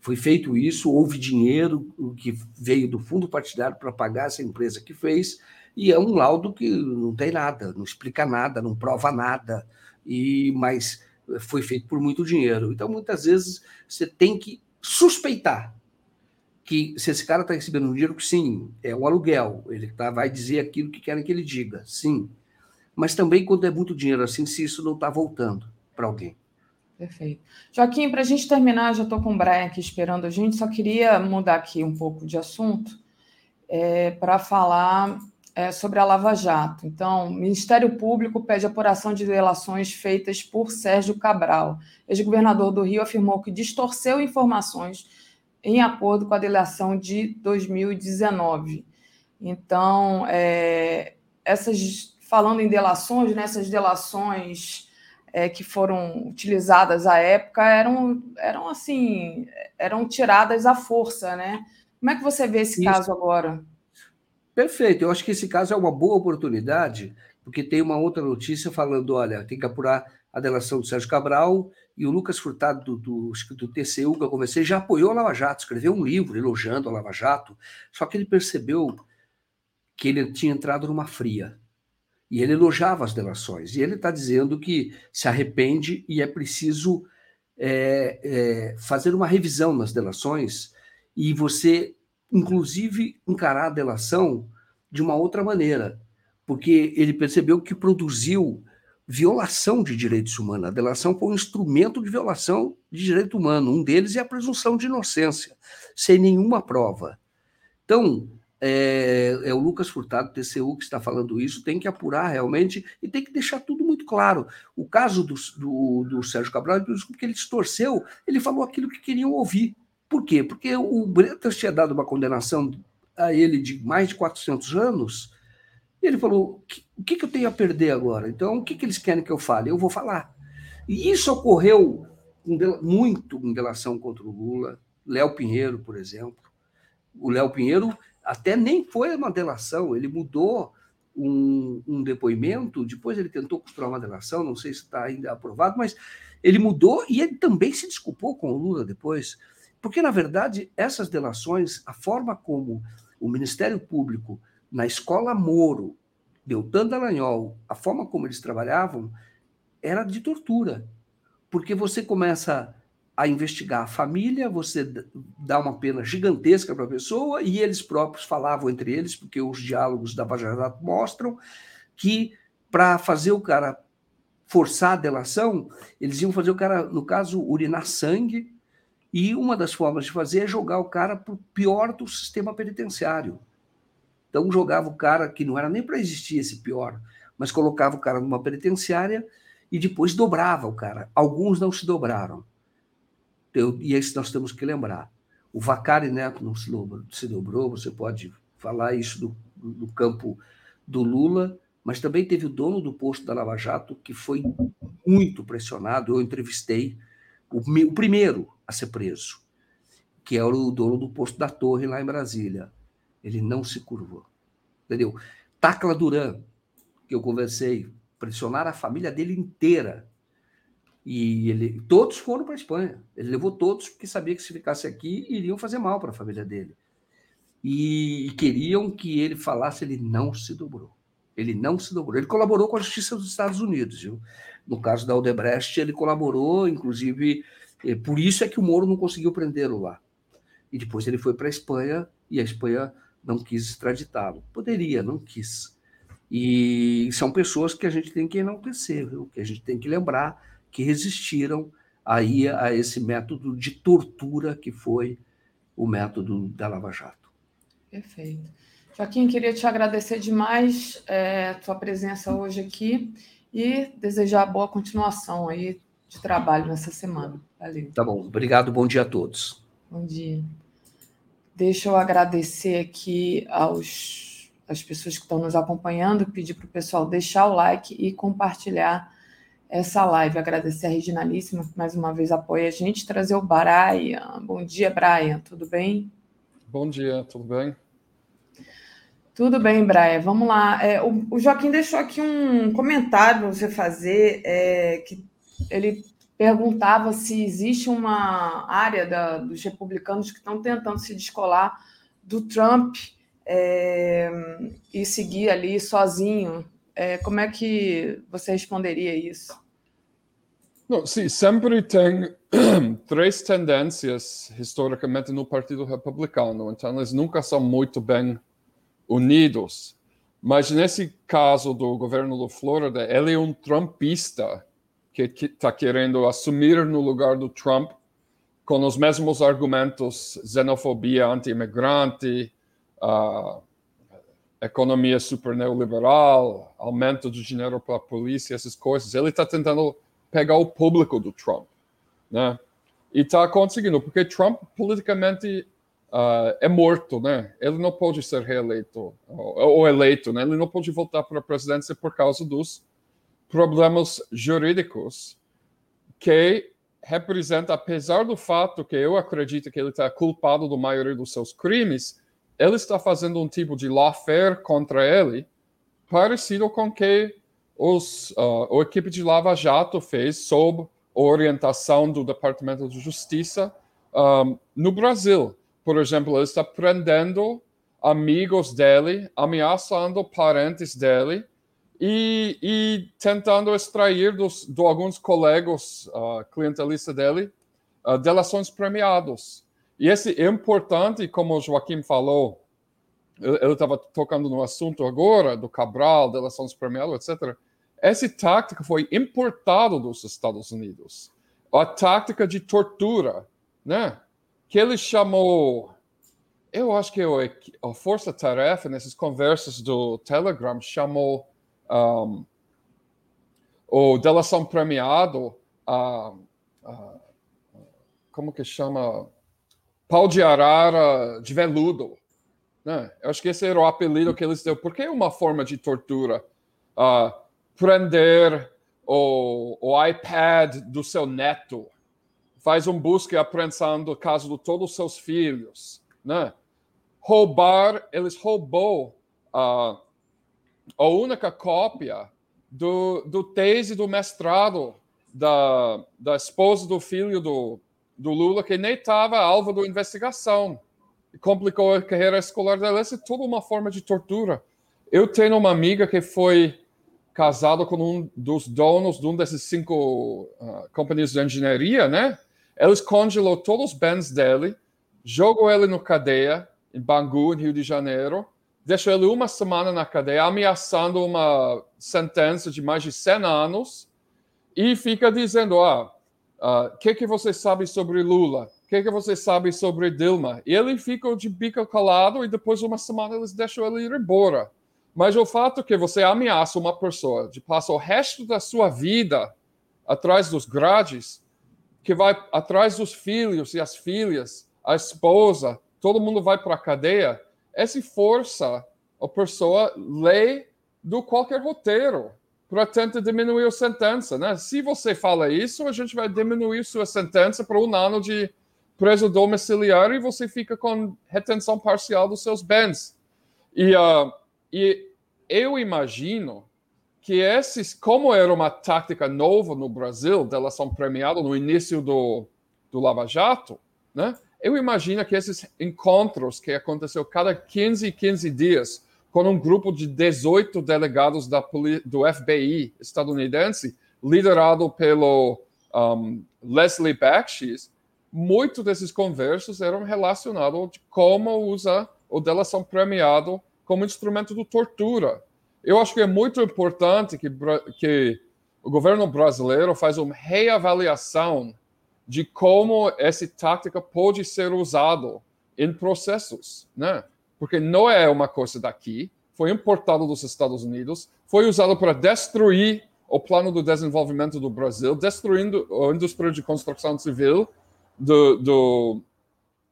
Foi feito isso, houve dinheiro que veio do fundo partidário para pagar essa empresa que fez, e é um laudo que não tem nada, não explica nada, não prova nada, e mas foi feito por muito dinheiro. Então, muitas vezes, você tem que suspeitar que se esse cara está recebendo um dinheiro, sim, é um aluguel, ele tá, vai dizer aquilo que querem que ele diga, sim. Mas também, quando é muito dinheiro assim, se isso não está voltando para alguém. Perfeito. Joaquim, para a gente terminar, já estou com o Brian aqui esperando a gente, só queria mudar aqui um pouco de assunto é, para falar é, sobre a Lava Jato. Então, o Ministério Público pede apuração de delações feitas por Sérgio Cabral. Ex-governador do Rio afirmou que distorceu informações em acordo com a delação de 2019. Então, é, essas, falando em delações, nessas né, delações é, que foram utilizadas à época eram, eram assim, eram tiradas à força, né? Como é que você vê esse Isso. caso agora? Perfeito. Eu acho que esse caso é uma boa oportunidade, porque tem uma outra notícia falando: olha, tem que apurar a delação do Sérgio Cabral e o Lucas Furtado, do, do, do TCU, que eu comecei, já apoiou a Lava Jato, escreveu um livro elogiando a Lava Jato, só que ele percebeu que ele tinha entrado numa fria. E ele elogiava as delações. E ele está dizendo que se arrepende e é preciso é, é, fazer uma revisão nas delações e você inclusive, encarar a delação de uma outra maneira, porque ele percebeu que produziu violação de direitos humanos. A delação foi um instrumento de violação de direito humano. Um deles é a presunção de inocência, sem nenhuma prova. Então, é, é, o Lucas Furtado, TCU, que está falando isso, tem que apurar realmente e tem que deixar tudo muito claro. O caso do, do, do Sérgio Cabral, porque ele distorceu, ele falou aquilo que queriam ouvir. Por quê? Porque o Bretas tinha dado uma condenação a ele de mais de 400 anos, e ele falou: o que, que eu tenho a perder agora? Então, o que, que eles querem que eu fale? Eu vou falar. E isso ocorreu muito em relação contra o Lula, Léo Pinheiro, por exemplo. O Léo Pinheiro até nem foi uma delação, ele mudou um, um, depoimento, depois ele tentou costurar uma delação, não sei se está ainda aprovado, mas ele mudou e ele também se desculpou com o Lula depois. Porque, na verdade, essas delações, a forma como o Ministério Público, na escola Moro, Deltan Dallagnol, a forma como eles trabalhavam, era de tortura. Porque você começa a investigar a família, você dá uma pena gigantesca para a pessoa, e eles próprios falavam entre eles, porque os diálogos da Vajarata mostram que para fazer o cara forçar a delação, eles iam fazer o cara, no caso, urinar sangue e uma das formas de fazer é jogar o cara para o pior do sistema penitenciário. Então, jogava o cara, que não era nem para existir esse pior, mas colocava o cara numa penitenciária e depois dobrava o cara. Alguns não se dobraram. Eu, e é isso nós temos que lembrar. O Vacari Neto não se dobrou, se dobrou, você pode falar isso do, do campo do Lula, mas também teve o dono do posto da Lava Jato, que foi muito pressionado. Eu entrevistei o, o primeiro a ser preso, que era o dono do posto da Torre lá em Brasília. Ele não se curvou. Entendeu? Tacla Duran, que eu conversei, pressionaram a família dele inteira. E ele, todos foram para a Espanha. Ele levou todos porque sabia que se ficasse aqui iriam fazer mal para a família dele. E, e queriam que ele falasse, ele não se dobrou. Ele não se dobrou. Ele colaborou com a Justiça dos Estados Unidos. Viu? No caso da Odebrecht, ele colaborou, inclusive, por isso é que o Moro não conseguiu prendê-lo lá. E depois ele foi para a Espanha e a Espanha não quis extraditá-lo. Poderia, não quis. E são pessoas que a gente tem que enaltecer, viu? que a gente tem que lembrar que resistiram aí a esse método de tortura que foi o método da Lava Jato. Perfeito. Joaquim, queria te agradecer demais é, a tua presença hoje aqui e desejar boa continuação aí de trabalho nessa semana. Valeu. Tá bom, obrigado, bom dia a todos. Bom dia. Deixa eu agradecer aqui aos, às pessoas que estão nos acompanhando, pedir para o pessoal deixar o like e compartilhar essa live. Agradecer a Reginalíssima que mais uma vez apoia a gente, trazer o Brian. Bom dia, Brian, tudo bem? Bom dia, tudo bem? Tudo bem, Brian. Vamos lá. É, o, o, Joaquim deixou aqui um comentário para você fazer, é, que ele perguntava se existe uma área da, dos republicanos que estão tentando se descolar do Trump é, e seguir ali sozinho. É, como é que você responderia isso? Não, sim, sempre tem três tendências historicamente no Partido Republicano, então eles nunca são muito bem unidos. Mas nesse caso do governo do Flórida, ele é um trumpista que está querendo assumir no lugar do Trump com os mesmos argumentos, xenofobia anti-imigrante, uh, economia super neoliberal, aumento de dinheiro para a polícia, essas coisas. Ele está tentando pegar o público do Trump, né? E está conseguindo, porque Trump politicamente uh, é morto, né? Ele não pode ser reeleito ou, ou eleito, né? Ele não pode voltar para a presidência por causa dos problemas jurídicos que representa, apesar do fato que eu acredito que ele está culpado da maioria dos seus crimes, ele está fazendo um tipo de lawfare contra ele, parecido com que os, uh, a equipe de Lava Jato fez sob orientação do Departamento de Justiça um, no Brasil. Por exemplo, ele está prendendo amigos dele, ameaçando parentes dele, e, e tentando extrair dos, de alguns colegas uh, clientelistas dele uh, delações premiadas. E esse é importante, como o Joaquim falou, ele estava tocando no assunto agora do Cabral, delações premiadas, etc. Essa tática foi importada dos Estados Unidos. A tática de tortura, né? Que ele chamou eu acho que a Força Tarefa, nessas conversas do Telegram, chamou um, o delação premiado, uh, uh, como que chama? Pau de arara de veludo. Né? Eu acho que esse era o apelido que eles deu, porque é uma forma de tortura. Uh, prender o, o iPad do seu neto, faz um busca e apreensão do caso de todos os seus filhos, né? Roubar, eles roubou uh, a única cópia do, do tese do mestrado da, da esposa do filho do, do Lula, que nem estava alvo da investigação. Complicou a carreira escolar dela. Isso é toda uma forma de tortura. Eu tenho uma amiga que foi casada com um dos donos de um desses cinco uh, companhias de engenharia, né? Eles congelou todos os bens dele, jogou ele no cadeia em Bangu, Rio de Janeiro, deixou ele uma semana na cadeia, ameaçando uma sentença de mais de 100 anos, e fica dizendo: ah, o uh, ah, que, que você sabe sobre Lula? O que, que você sabe sobre Dilma? E ele fica de bico calado, e depois de uma semana eles deixam ele ir embora. Mas o fato que você ameaça uma pessoa de passar o resto da sua vida atrás dos grades, que vai atrás dos filhos e as filhas, a esposa, todo mundo vai para a cadeia, essa força a pessoa lê do qualquer roteiro para tentar diminuir a sentença. Né? Se você fala isso, a gente vai diminuir sua sentença para um ano de preso domiciliar e você fica com retenção parcial dos seus bens. E, uh, e eu imagino que esses, como era uma tática nova no Brasil, delação premiada no início do, do Lava Jato, né? Eu imagino que esses encontros que aconteceu cada 15, 15 dias com um grupo de 18 delegados da, do FBI estadunidense, liderado pelo um, Leslie Bakshi's, muitos desses conversos eram relacionados de como usar o delação premiado como instrumento de tortura. Eu acho que é muito importante que, que o governo brasileiro faz uma reavaliação de como essa tática pode ser usada em processos, né? Porque não é uma coisa daqui, foi importado dos Estados Unidos, foi usado para destruir o plano do desenvolvimento do Brasil, destruindo a indústria de construção civil, do, do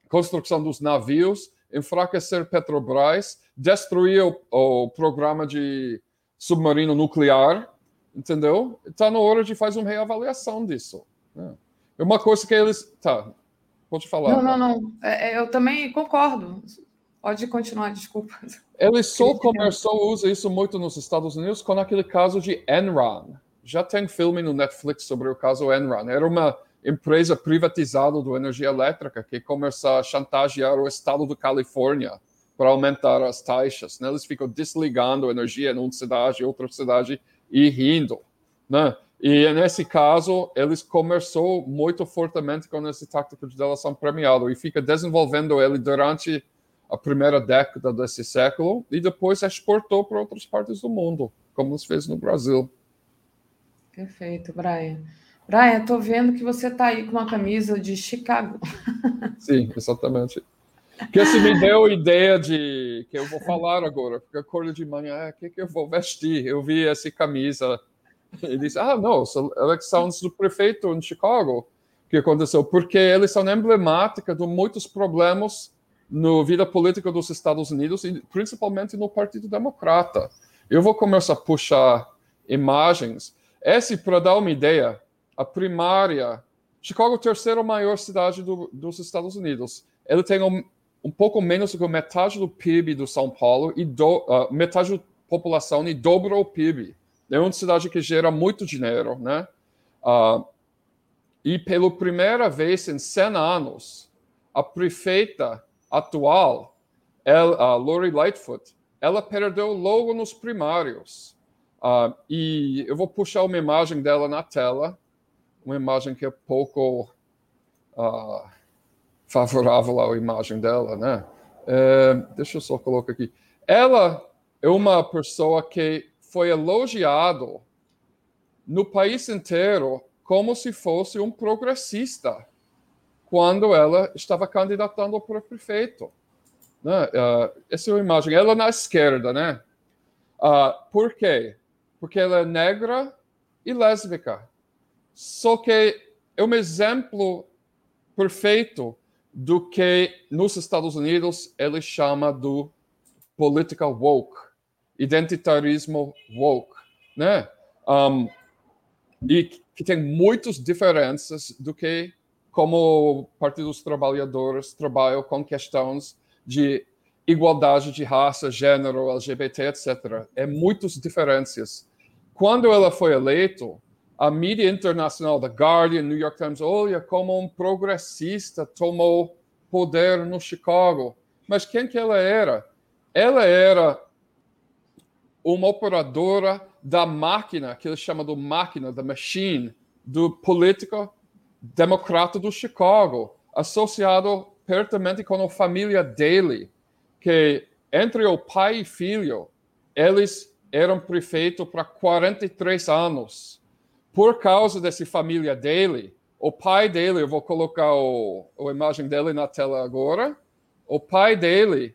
construção dos navios, enfraquecer Petrobras, destruir o, o programa de submarino nuclear, entendeu? Está na hora de fazer uma reavaliação disso. Né? É uma coisa que eles. Tá, pode falar. Não, não, não. É, é eu também concordo. Pode continuar, desculpa. Ele só começou a usar isso muito nos Estados Unidos com aquele caso de Enron. Já tem filme no Netflix sobre o caso Enron. Era uma empresa privatizada do energia elétrica que começou a chantagear o estado da Califórnia para aumentar as taxas. Né? Eles ficam desligando energia em uma cidade, outra cidade e rindo. Né? E nesse caso, eles começou muito fortemente com esse tática de delação premiada e fica desenvolvendo ele durante a primeira década desse século e depois exportou para outras partes do mundo, como nos fez no Brasil. Perfeito, Brian. Brian, estou vendo que você está aí com uma camisa de Chicago. Sim, exatamente. Que isso me deu a ideia de que eu vou falar agora, porque acordo de manhã, o ah, que, que eu vou vestir? Eu vi essa camisa e disse, ah, não, eleições do prefeito em Chicago que aconteceu, porque eles são emblemáticas de muitos problemas na vida política dos Estados Unidos, e principalmente no Partido Democrata. Eu vou começar a puxar imagens. Esse, para dar uma ideia, a primária. Chicago é a terceira maior cidade do, dos Estados Unidos. Ele tem um, um pouco menos do que metade do PIB do São Paulo e do, uh, metade da população e dobra o PIB. É uma cidade que gera muito dinheiro, né? Uh, e pela primeira vez em 100 anos, a prefeita atual, ela, a Lori Lightfoot, ela perdeu logo nos primários. Uh, e eu vou puxar uma imagem dela na tela uma imagem que é pouco uh, favorável à imagem dela, né? É, deixa eu só colocar aqui. Ela é uma pessoa que foi elogiado no país inteiro como se fosse um progressista quando ela estava candidatando para prefeito. Né? Uh, essa é uma imagem. Ela na esquerda, né? Uh, por quê? Porque ela é negra e lésbica. Só que é um exemplo perfeito do que nos Estados Unidos ele chama do political woke, identitarismo woke, né? Um, e que tem muitas diferenças do que como Partido dos Trabalhadores trabalham com questões de igualdade de raça, gênero, LGBT, etc. É muitas diferenças. Quando ela foi eleito, a mídia internacional, The Guardian, New York Times, olha como um progressista tomou poder no Chicago. Mas quem que ela era? Ela era uma operadora da máquina, que ele chama de máquina, da machine, do político democrata do Chicago, associado pertamente com a família dele, que entre o pai e filho, eles eram prefeito para 43 anos por causa dessa família dele, o pai dele, eu vou colocar o, a imagem dele na tela agora. O pai dele,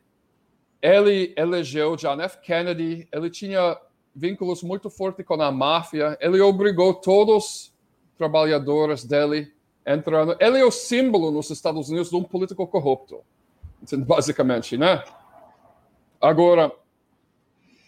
ele elegeu John F. Kennedy, ele tinha vínculos muito fortes com a máfia, ele obrigou todos os trabalhadores dele entrando. Ele é o símbolo nos Estados Unidos de um político corrupto, basicamente, né? Agora,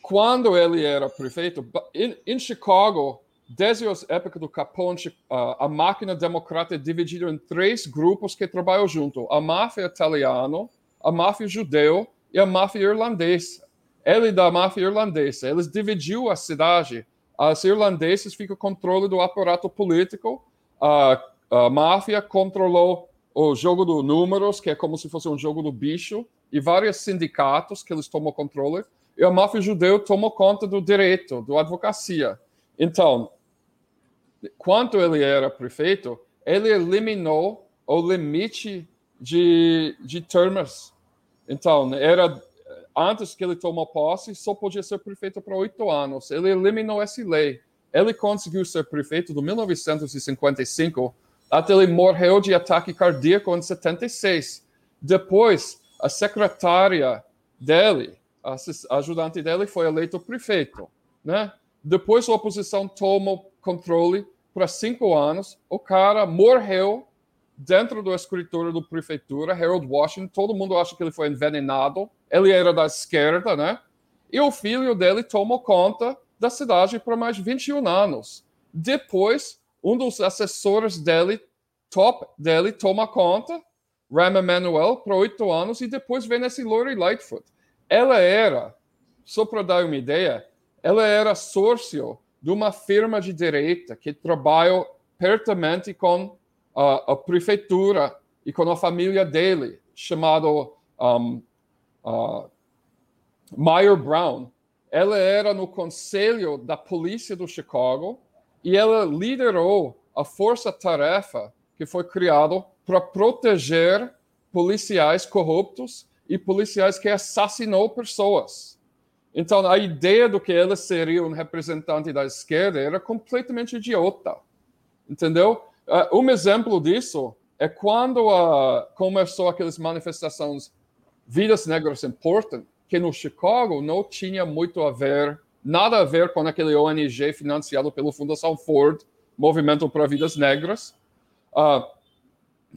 quando ele era prefeito, em, Chicago, Desde a época do Capone, a máquina democrata é dividida em três grupos que trabalham junto: a máfia italiana, a máfia judeu e a máfia irlandesa. Ele da máfia irlandesa, eles dividiu a cidade. As irlandeses ficam controle do aparato político. A, a máfia controlou o jogo dos números, que é como se fosse um jogo do bicho, e vários sindicatos que eles tomam controle. E a máfia judeu tomou conta do direito, da advocacia. Então, quando ele era prefeito, ele eliminou o limite de, de termos. Então, era antes que ele tomou posse, só podia ser prefeito por oito anos. Ele eliminou essa lei. Ele conseguiu ser prefeito de 1955 até ele morreu de ataque cardíaco em 76. Depois, a secretária dele, a ajudante dele, foi eleito prefeito, né? Depois a oposição tomou controle por cinco anos. O cara morreu dentro do escritório da prefeitura, Harold Washington. Todo mundo acha que ele foi envenenado. Ele era da esquerda, né? E o filho dele tomou conta da cidade por mais 21 anos. Depois, um dos assessores dele, top dele, toma conta, Ram Emanuel, por oito anos, e depois vem esse Lori Lightfoot. Ela era, só para dar uma ideia, ela era sócio de uma firma de direita que trabalha pertamente com a, a prefeitura e com a família dele, chamado um, uh, Meyer Brown. Ela era no conselho da polícia do Chicago e ela liderou a força-tarefa que foi criada para proteger policiais corruptos e policiais que assassinou pessoas. Então, a ideia do que ela seria um representante da esquerda era completamente idiota. Entendeu? Uh, um exemplo disso é quando uh, começou aquelas manifestações Vidas Negras Importam, que no Chicago não tinha muito a ver, nada a ver com aquele ONG financiado pela Fundação Ford, Movimento para Vidas Negras. Uh,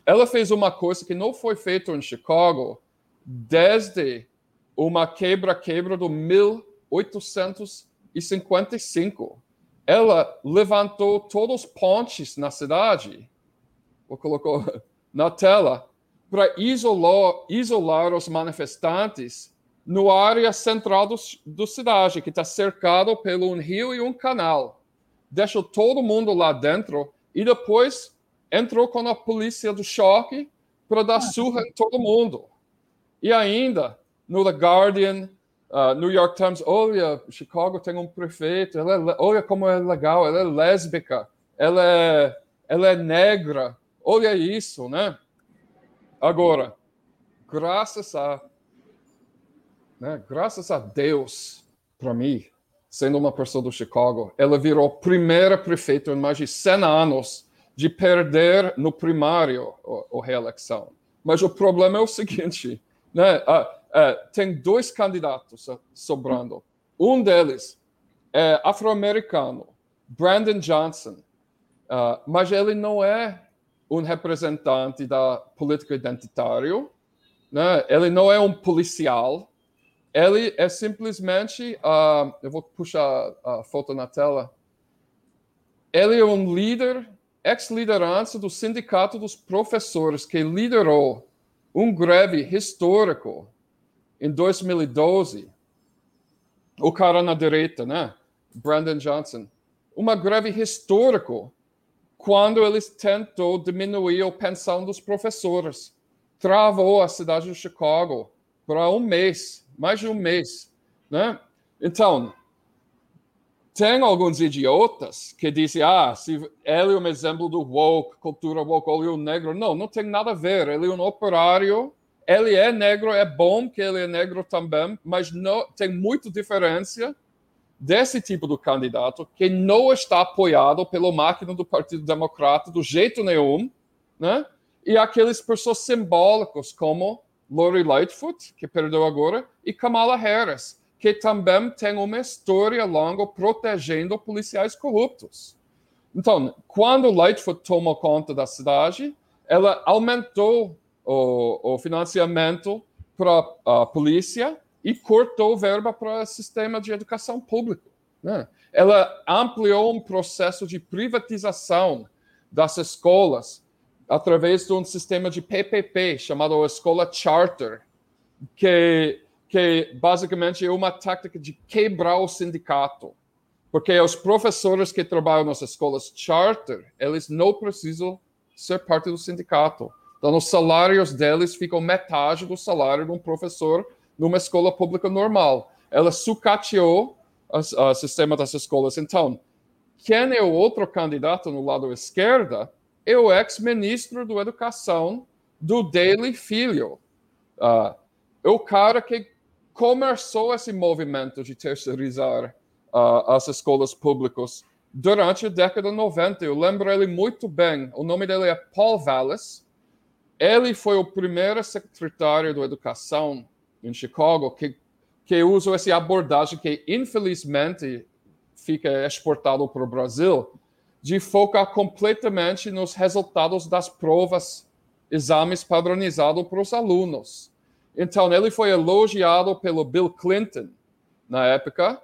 ela fez uma coisa que não foi feita em Chicago desde uma quebra-quebra do 1855. Ela levantou todos os pontes na cidade, vou colocar na tela, para isolar, isolar os manifestantes no área central do, do cidade, que está cercado pelo um rio e um canal. Deixou todo mundo lá dentro e depois entrou com a polícia do choque para dar ah. surra em todo mundo. E ainda, no The Guardian, uh, New York Times, olha, Chicago tem um prefeito, ela é, olha como é legal, ela é lésbica, ela é, ela é negra, olha isso, né? Agora, graças a, né, graças a Deus, para mim, sendo uma pessoa do Chicago, ela virou primeira prefeita em mais de 100 anos de perder no primário a, reeleição. Mas o problema é o seguinte, né? Uh, tem dois candidatos sobrando. Um deles é afro-americano, Brandon Johnson, uh, mas ele não é um representante da política identitária, né? ele não é um policial, ele é simplesmente, uh, eu vou puxar a foto na tela, ele é um líder, ex-liderança do Sindicato dos Professores, que liderou um greve histórico em 2012. O cara na direita, né? Brandon Johnson. Uma greve histórica quando eles tentou diminuir a pensão dos professores. Travou a cidade de Chicago para um mês, mais de um mês, né? Então, tem alguns idiotas que dizem, ah, se ele é um exemplo do woke, cultura woke, um negro. Não, não tem nada a ver. Ele é um operário, ele é negro, é bom que ele é negro também, mas não tem muita diferença desse tipo de candidato que não está apoiado pela máquina do Partido Democrata do jeito nenhum, né? E aqueles pessoas simbólicos como Lori Lightfoot, que perdeu agora, e Kamala Harris, que também tem uma história longa protegendo policiais corruptos. Então, quando Lightfoot tomou conta da cidade, ela aumentou o, o financiamento para a polícia e cortou verba para o sistema de educação pública. Né? Ela ampliou um processo de privatização das escolas através de um sistema de PPP chamado Escola Charter, que que basicamente é uma tática de quebrar o sindicato. Porque os professores que trabalham nas escolas charter, eles não precisam ser parte do sindicato. Então, os salários deles ficam metade do salário de um professor numa escola pública normal. Ela sucateou o sistema das escolas. Então, quem é o outro candidato no lado esquerdo é o ex-ministro da Educação do Daily Filho. Uh, é o cara que começou esse movimento de terceirizar uh, as escolas públicas durante a década de 90. Eu lembro ele muito bem. O nome dele é Paul Vallis. Ele foi o primeiro secretário de Educação em Chicago que, que usa essa abordagem que, infelizmente, fica exportado para o Brasil, de focar completamente nos resultados das provas, exames padronizados para os alunos. Então, ele foi elogiado pelo Bill Clinton na época,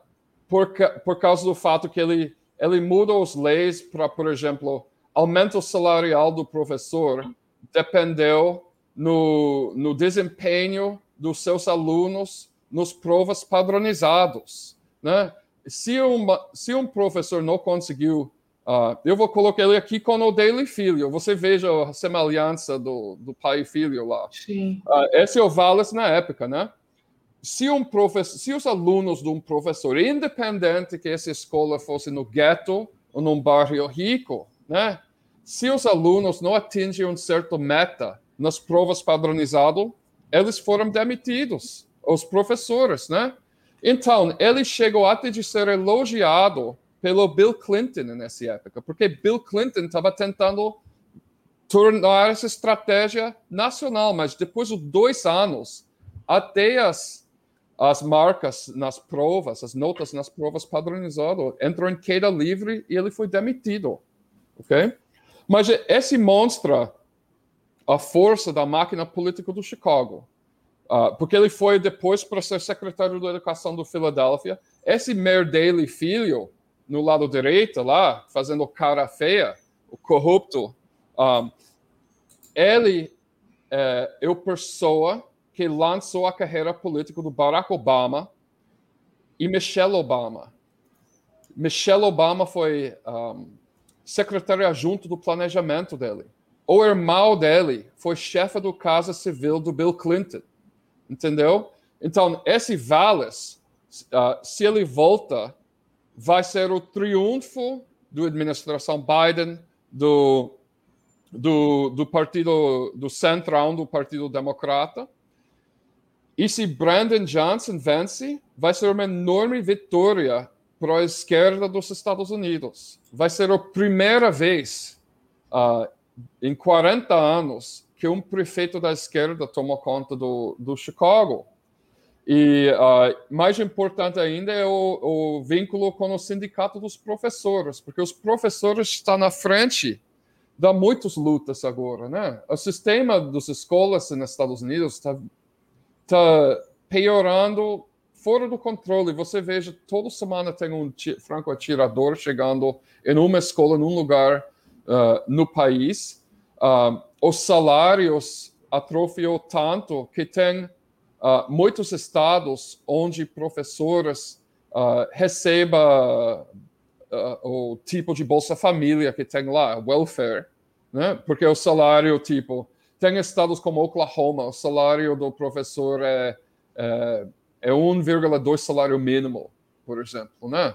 por, por causa do fato que ele, ele muda as leis para, por exemplo, aumento salarial do professor dependeu no, no desempenho dos seus alunos nos provas padronizados. Né? Se, uma, se um professor não conseguiu Uh, eu vou colocar ele aqui com o dele filho. Você veja a semelhança do, do pai e filho lá. Sim. Uh, esse é o Wallace na época, né? Se, um professor, se os alunos de um professor, independente que essa escola fosse no gueto ou num bairro rico, né? Se os alunos não atingem um certo meta nas provas padronizadas, eles foram demitidos, os professores, né? Então, ele chegou até de ser elogiado pelo Bill Clinton nessa época, porque Bill Clinton estava tentando tornar essa estratégia nacional, mas depois de dois anos, até as, as marcas nas provas, as notas nas provas padronizadas, entrou em queda livre e ele foi demitido, ok? Mas esse mostra a força da máquina política do Chicago, uh, porque ele foi depois para ser secretário da Educação do Filadélfia. Esse Mayor Daley filho no lado direito lá, fazendo cara feia, o corrupto, um, ele é, é a pessoa que lançou a carreira política do Barack Obama e Michelle Obama. Michelle Obama foi um, secretária adjunto do planejamento dele. O irmão dele foi chefe do Casa Civil do Bill Clinton. Entendeu? Então, esse Valles, uh, se ele volta vai ser o triunfo da administração Biden, do, do, do partido, do centrão do Partido Democrata. E se Brandon Johnson vence, vai ser uma enorme vitória para a esquerda dos Estados Unidos. Vai ser a primeira vez uh, em 40 anos que um prefeito da esquerda tomou conta do, do Chicago. E uh, mais importante ainda é o, o, vínculo com o sindicato dos professores, porque os professores estão na frente de muitas lutas agora, né? O sistema das escolas nos Estados Unidos está tá piorando fora do controle. Você veja, toda semana tem um franco atirador chegando em uma escola, num lugar uh, no país. Uh, os salários atrofiou tanto que tem uh, muitos estados onde professores uh, recebem o tipo de Bolsa Família que tem lá, welfare, né? porque o salário, tipo, tem estados como Oklahoma, o salário do professor é, é, é 1,2 salário mínimo, por exemplo, né?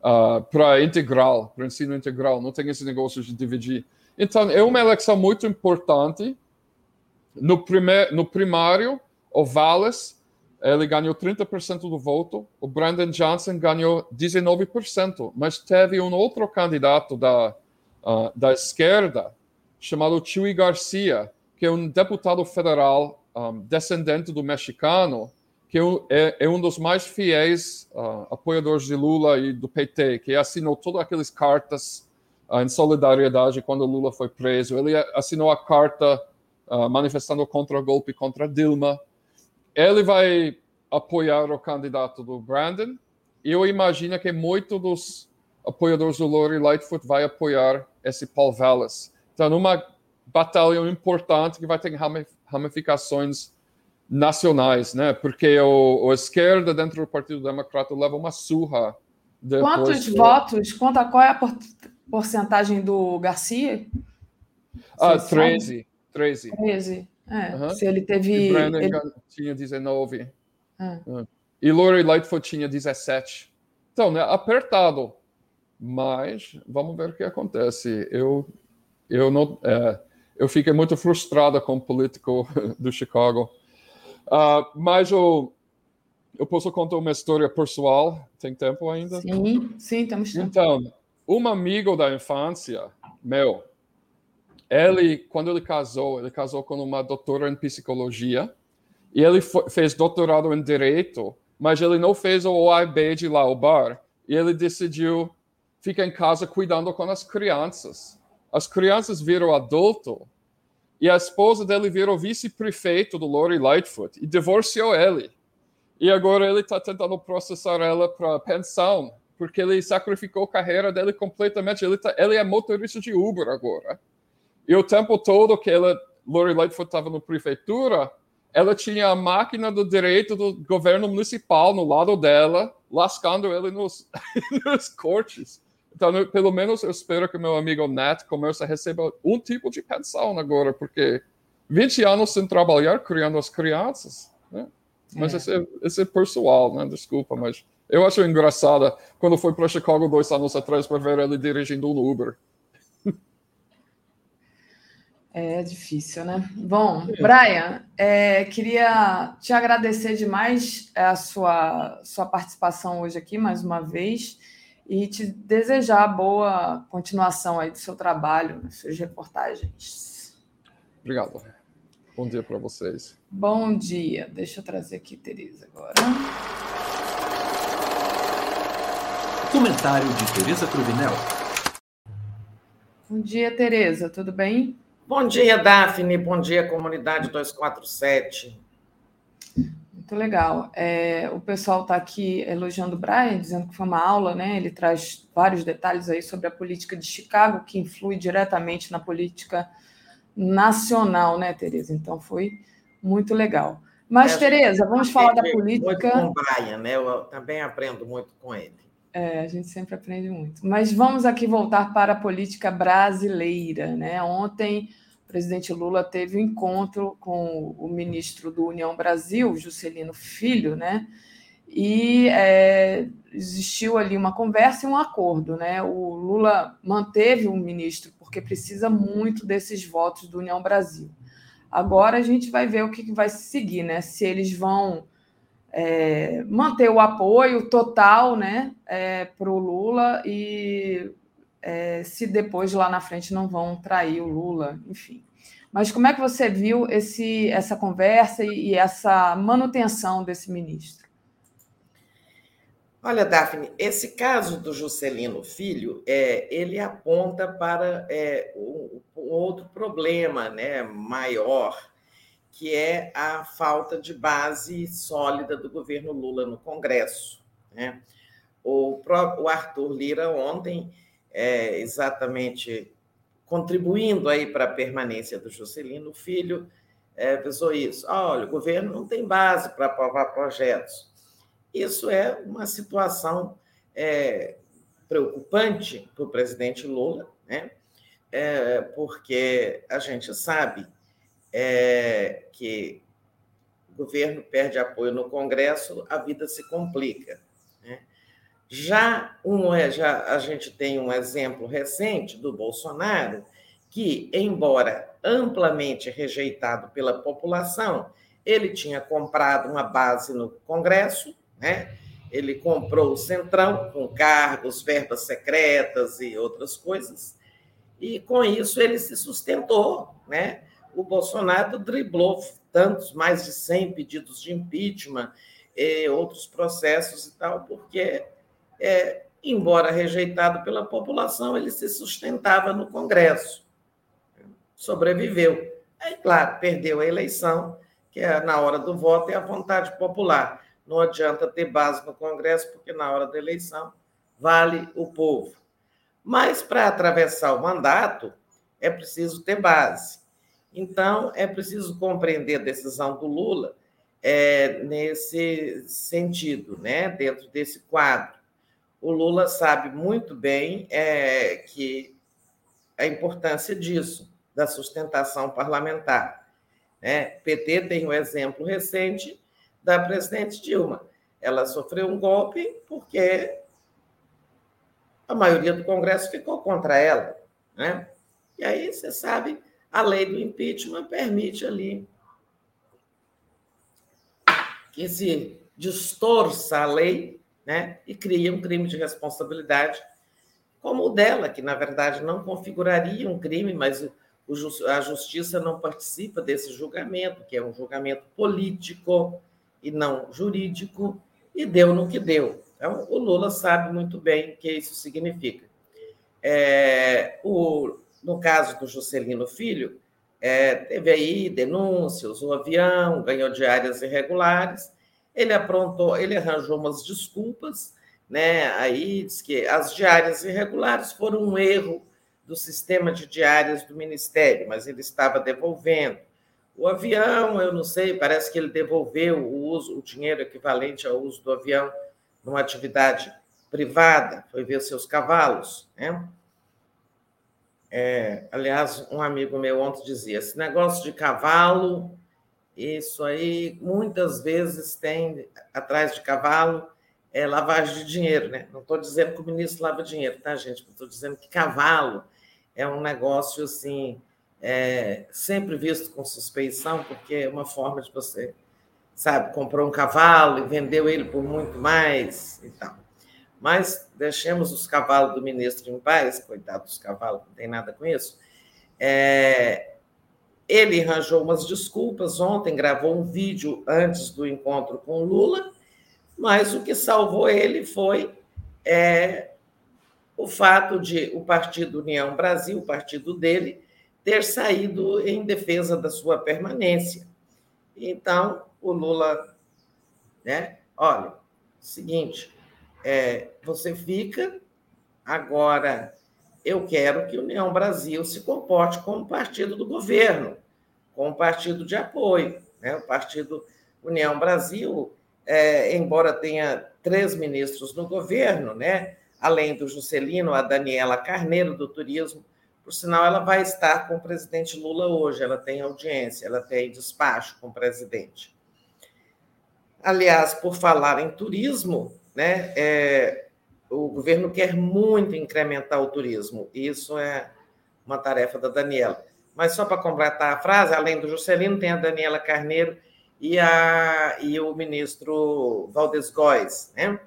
Uh, para integral, para ensino integral, não tem esse negócio de dividir. Então, é uma eleição muito importante. No, primeir, no primário, o Valles, ele ganhou 30% do voto, o Brandon Johnson ganhou 19%, mas teve um outro candidato da, uh, da esquerda, chamado Chuy Garcia, que é um deputado federal um, descendente do mexicano, que é, é um dos mais fiéis uh, apoiadores de Lula e do PT, que assinou todas aquelas cartas uh, em solidariedade quando Lula foi preso. Ele assinou a carta manifestando contra o golpe contra Dilma ele vai apoiar o candidato do Brandon. Eu imagino que muitos dos apoiadores do Lori Lightfoot vai apoiar esse Paul Vallis. Então, numa batalha importante que vai ter ramificações nacionais, né? Porque o, esquerda dentro do Partido Democrata leva uma surra. Quantos votos? Conta qual é a porcentagem do Garcia? Ah, 13. 13. 13. É, uhum. se ele teve. E Brandon ele... tinha 19. É. Uhum. E Lori Lightfoot tinha 17. Então, né, apertado. Mas vamos ver o que acontece. Eu, eu não. É, eu fiquei muito frustrada com o político do Chicago. Uh, mas eu, eu posso contar uma história pessoal? Tem tempo ainda? Sim, sim, tempo. Então, um amigo da infância meu, ele, quando ele casou, ele casou com uma doutora em psicologia e ele fez doutorado em direito, mas ele não fez o OIB de lá, o bar, e ele decidiu ficar em casa cuidando com as crianças. As crianças viram adulto e a esposa dele virou vice-prefeito do Lori Lightfoot e divorciou ele. e agora ele está tentando processar ela para pensão, porque ele sacrificou a carreira dele completamente. Ele, tá, ele é motorista de Uber agora. E o tempo todo que ela, Lori Lightfoot estava na prefeitura, ela tinha a máquina do direito do governo municipal no lado dela, lascando ele nos, nos cortes. Então, pelo menos eu espero que meu amigo Nat comece a receber um tipo de pensão agora, porque 20 anos sem trabalhar criando as crianças, né? Mas é. esse, é, esse é pessoal, né? Desculpa, mas eu acho engraçada quando foi para Chicago dois anos atrás para ver ele dirigindo um Uber. É difícil, né? Bom, é. Brian, é, queria te agradecer demais a sua, sua participação hoje aqui, mais uma vez, e te desejar boa continuação aí do seu trabalho, das suas reportagens. Obrigado. Bom dia para vocês. Bom dia. Deixa eu trazer aqui Tereza agora. Comentário de Tereza Cruvinel. Bom dia, Tereza. Tudo bem? Bom dia, Daphne. Bom dia, comunidade 247. Muito legal. É, o pessoal está aqui elogiando o Brian, dizendo que foi uma aula, né? Ele traz vários detalhes aí sobre a política de Chicago, que influi diretamente na política nacional, né, Tereza? Então foi muito legal. Mas, é, Tereza, vamos falar da política. Muito com o Brian, né? Eu também aprendo muito com ele. É, a gente sempre aprende muito. Mas vamos aqui voltar para a política brasileira. Né? Ontem, presidente Lula teve um encontro com o ministro do União Brasil, Juscelino Filho, né? e é, existiu ali uma conversa e um acordo. Né? O Lula manteve o ministro, porque precisa muito desses votos do União Brasil. Agora a gente vai ver o que vai seguir, né? Se eles vão é, manter o apoio total né, é, para o Lula e é, se depois lá na frente não vão trair o Lula, enfim. Mas como é que você viu esse, essa conversa e, e essa manutenção desse ministro? Olha, Daphne, esse caso do Juscelino Filho, é, ele aponta para é, um, um outro problema né, maior, que é a falta de base sólida do governo Lula no Congresso. Né? O, o Arthur Lira ontem, é, exatamente contribuindo aí para a permanência do Juscelino Filho, é, pensou isso. Olha, o governo não tem base para aprovar projetos. Isso é uma situação é, preocupante para o presidente Lula, né? É, porque a gente sabe é, que o governo perde apoio no Congresso, a vida se complica. Já, um, é, já a gente tem um exemplo recente do Bolsonaro, que, embora amplamente rejeitado pela população, ele tinha comprado uma base no Congresso, né? ele comprou o Centrão com cargos, verbas secretas e outras coisas, e com isso ele se sustentou, né? o Bolsonaro driblou tantos, mais de 100 pedidos de impeachment, outros processos e tal, porque, é, embora rejeitado pela população, ele se sustentava no Congresso. Sobreviveu. Aí, claro, perdeu a eleição, que é na hora do voto é a vontade popular. Não adianta ter base no Congresso, porque na hora da eleição vale o povo. Mas para atravessar o mandato, é preciso ter base. Então, é preciso compreender a decisão do Lula é, nesse sentido, né? dentro desse quadro. O Lula sabe muito bem é, que a importância disso, da sustentação parlamentar. Né? PT tem um exemplo recente da presidente Dilma. Ela sofreu um golpe porque a maioria do Congresso ficou contra ela. Né? E aí, você sabe a lei do impeachment permite ali que se distorça a lei né, e cria um crime de responsabilidade, como o dela, que na verdade não configuraria um crime, mas o, a justiça não participa desse julgamento, que é um julgamento político e não jurídico, e deu no que deu. Então, o Lula sabe muito bem o que isso significa. É, o, no caso do Juscelino Filho, é, teve aí denúncias, o avião ganhou diárias irregulares, Ele aprontou, ele arranjou umas desculpas, né? Aí diz que as diárias irregulares foram um erro do sistema de diárias do Ministério, mas ele estava devolvendo. O avião, eu não sei, parece que ele devolveu o uso, o dinheiro equivalente ao uso do avião numa atividade privada, foi ver seus cavalos, né? É, aliás, um amigo meu ontem dizia: esse negócio de cavalo, isso aí muitas vezes tem atrás de cavalo é lavagem de dinheiro, né? Não estou dizendo que o ministro lava dinheiro, tá, gente? Estou dizendo que cavalo é um negócio assim é, sempre visto com suspeição, porque é uma forma de você, sabe, comprou um cavalo e vendeu ele por muito mais e tal. Mas deixemos os cavalos do ministro em paz, coitado dos cavalos, não tem nada com isso. É, ele arranjou umas desculpas ontem, gravou um vídeo antes do encontro com Lula, mas o que salvou ele foi é, o fato de o Partido União Brasil, o partido dele, ter saído em defesa da sua permanência. Então, o Lula, né? Olha, seguinte, é, você fica, agora eu quero que a União Brasil se comporte como partido do governo, como partido de apoio. Né? O partido União Brasil, é, embora tenha três ministros no governo, né? além do Juscelino, a Daniela Carneiro, do Turismo, por sinal, ela vai estar com o presidente Lula hoje, ela tem audiência, ela tem despacho com o presidente. Aliás, por falar em turismo, né, é, o governo quer muito incrementar o turismo, isso é uma tarefa da Daniela. Mas só para completar a frase, além do Juscelino, tem a Daniela Carneiro e, a, e o ministro Valdes Góes, né?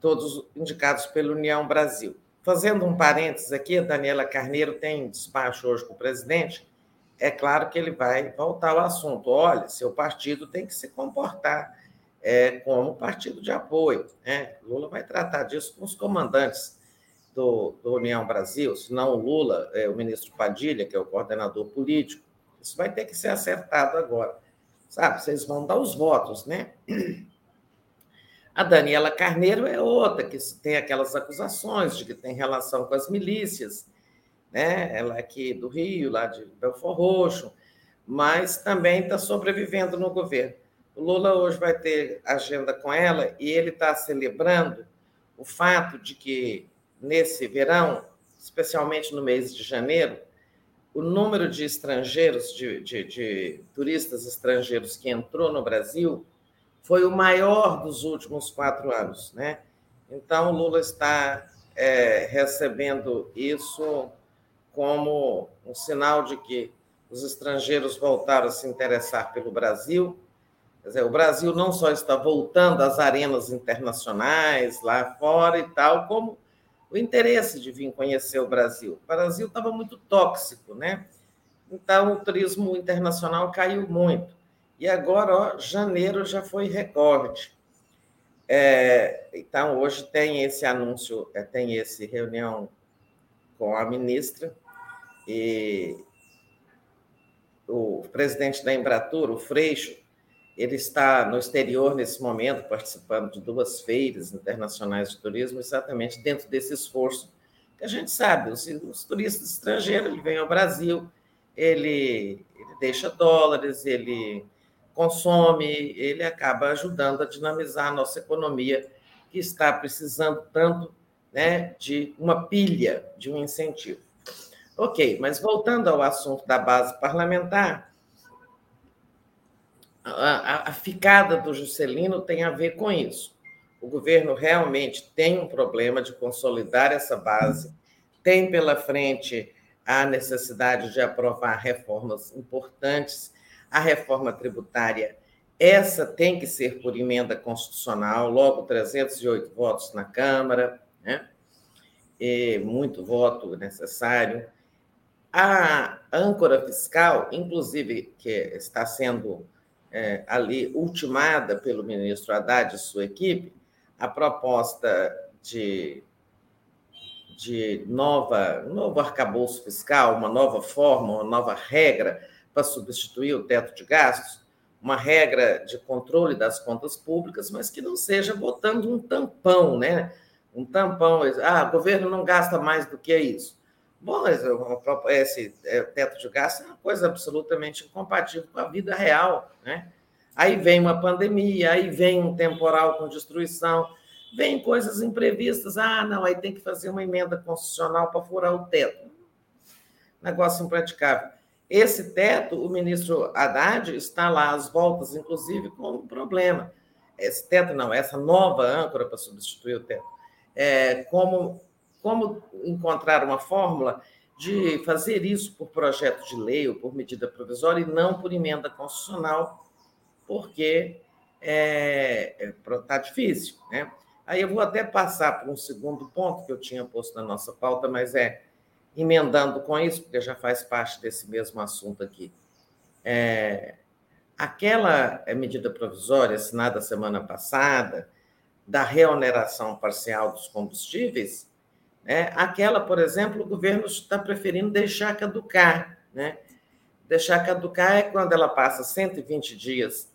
todos indicados pela União Brasil. Fazendo um parênteses aqui, a Daniela Carneiro tem despacho hoje com o presidente. É claro que ele vai voltar ao assunto. Olha, seu partido tem que se comportar é, como partido de apoio. Né? Lula vai tratar disso com os comandantes do, do União Brasil, senão o Lula, é, o ministro Padilha, que é o coordenador político. Isso vai ter que ser acertado agora. Sabe, vocês vão dar os votos, né? A Daniela Carneiro é outra, que tem aquelas acusações de que tem relação com as milícias, né? Ela é aqui do Rio, lá de Belfor Roxo, mas também está sobrevivendo no governo. O Lula hoje vai ter agenda com ela e ele está celebrando o fato de que, nesse verão, especialmente no mês de janeiro, o número de estrangeiros, de, de, de turistas estrangeiros que entrou no Brasil foi o maior dos últimos quatro anos. Né? Então, Lula está é, recebendo isso como um sinal de que os estrangeiros voltaram a se interessar pelo Brasil. Quer dizer, o Brasil não só está voltando às arenas internacionais lá fora e tal, como o interesse de vir conhecer o Brasil. O Brasil estava muito tóxico, né? Então, o turismo internacional caiu muito. E agora, ó, janeiro já foi recorde. É, então, hoje tem esse anúncio, é, tem esse reunião com a ministra e o presidente da Embratur, o Freixo, ele está no exterior nesse momento, participando de duas feiras internacionais de turismo, exatamente dentro desse esforço que a gente sabe, os, os turistas estrangeiros, ele vem ao Brasil, ele, ele deixa dólares, ele consome, ele acaba ajudando a dinamizar a nossa economia, que está precisando tanto né, de uma pilha, de um incentivo. Ok, mas voltando ao assunto da base parlamentar, a, a, ficada do Juscelino tem a ver com isso. O governo realmente tem um problema de consolidar essa base, tem pela frente a necessidade de aprovar reformas importantes a reforma tributária, essa tem que ser por emenda constitucional, logo 308 votos na Câmara, né? E muito voto necessário. A âncora fiscal, inclusive, que está sendo é, ali ultimada pelo ministro Haddad e sua equipe, a proposta de, de nova, novo arcabouço fiscal, uma nova forma, uma nova regra para substituir o teto de gastos, uma regra de controle das contas públicas, mas que não seja botando um tampão, né? Um tampão, ah, o governo não gasta mais do que isso. Bom, esse é, teto de gasto é uma coisa absolutamente incompatível com a vida real, né? Aí vem uma pandemia, aí vem um temporal com destruição, vem coisas imprevistas. Ah, não, aí tem que fazer uma emenda constitucional para furar o teto. Negócio impraticável. Esse teto, o ministro Haddad está lá às voltas, inclusive, com um problema. Esse teto, não, essa nova âncora para substituir o teto. É, como, como encontrar uma fórmula de fazer isso por projeto de lei ou por medida provisória e não por emenda constitucional, porque está é, é, tá difícil. Né? Aí eu vou até passar para um segundo ponto que eu tinha posto na nossa pauta, mas é emendando com isso, porque já faz parte desse mesmo assunto aqui. É, aquela é, medida provisória assinada semana passada, da reoneração parcial dos combustíveis, né, aquela, por exemplo, o governo está preferindo deixar caducar. Né? Deixar caducar é quando ela passa 120 dias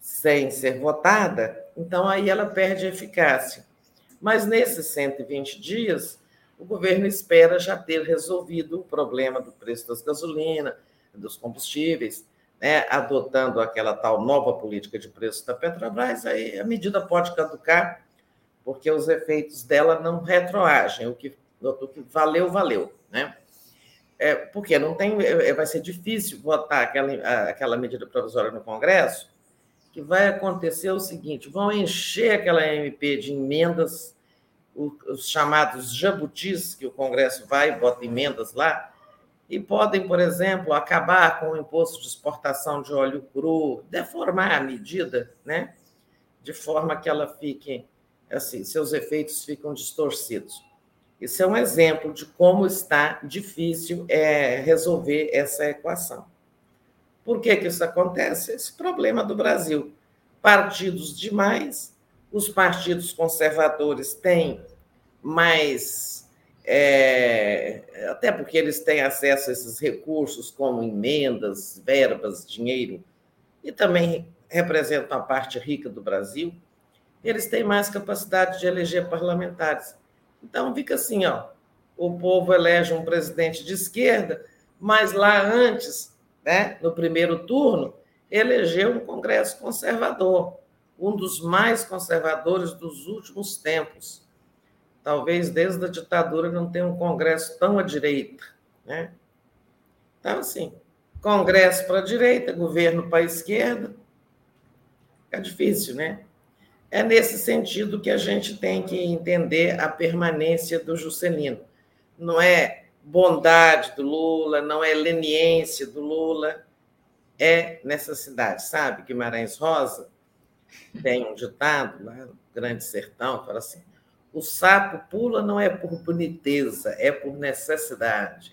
sem ser votada, então aí ela perde eficácia. Mas nesses 120 dias, o governo espera já ter resolvido o problema do preço das gasolina, dos combustíveis, né, adotando aquela tal nova política de preço da Petrobras, aí a medida pode caducar, porque os efeitos dela não retroagem, o que, o que valeu, valeu. Né? É, porque não tem, é, vai ser difícil votar aquela, aquela medida provisória no Congresso, que vai acontecer o seguinte: vão encher aquela MP de emendas os chamados jabutis, que o Congresso vai e bota emendas lá, e podem, por exemplo, acabar com o imposto de exportação de óleo cru, deformar a medida, né? de forma que ela fique, assim, seus efeitos ficam distorcidos. Isso é um exemplo de como está difícil é, resolver essa equação. Por que, que isso acontece? Esse problema do Brasil. Partidos demais, os partidos conservadores têm mais. É, até porque eles têm acesso a esses recursos, como emendas, verbas, dinheiro, e também representam a parte rica do Brasil, eles têm mais capacidade de eleger parlamentares. Então, fica assim: ó, o povo elege um presidente de esquerda, mas lá antes, né, no primeiro turno, elegeu um Congresso conservador um dos mais conservadores dos últimos tempos. Talvez desde a ditadura não tenha um Congresso tão à direita. Né? Então, assim, Congresso para a direita, governo para a esquerda. É difícil, né? É nesse sentido que a gente tem que entender a permanência do Juscelino. Não é bondade do Lula, não é leniência do Lula, é necessidade, sabe? Guimarães Rosa tem um ditado lá no Grande Sertão, fala assim: o sapo pula não é por boniteza, é por necessidade.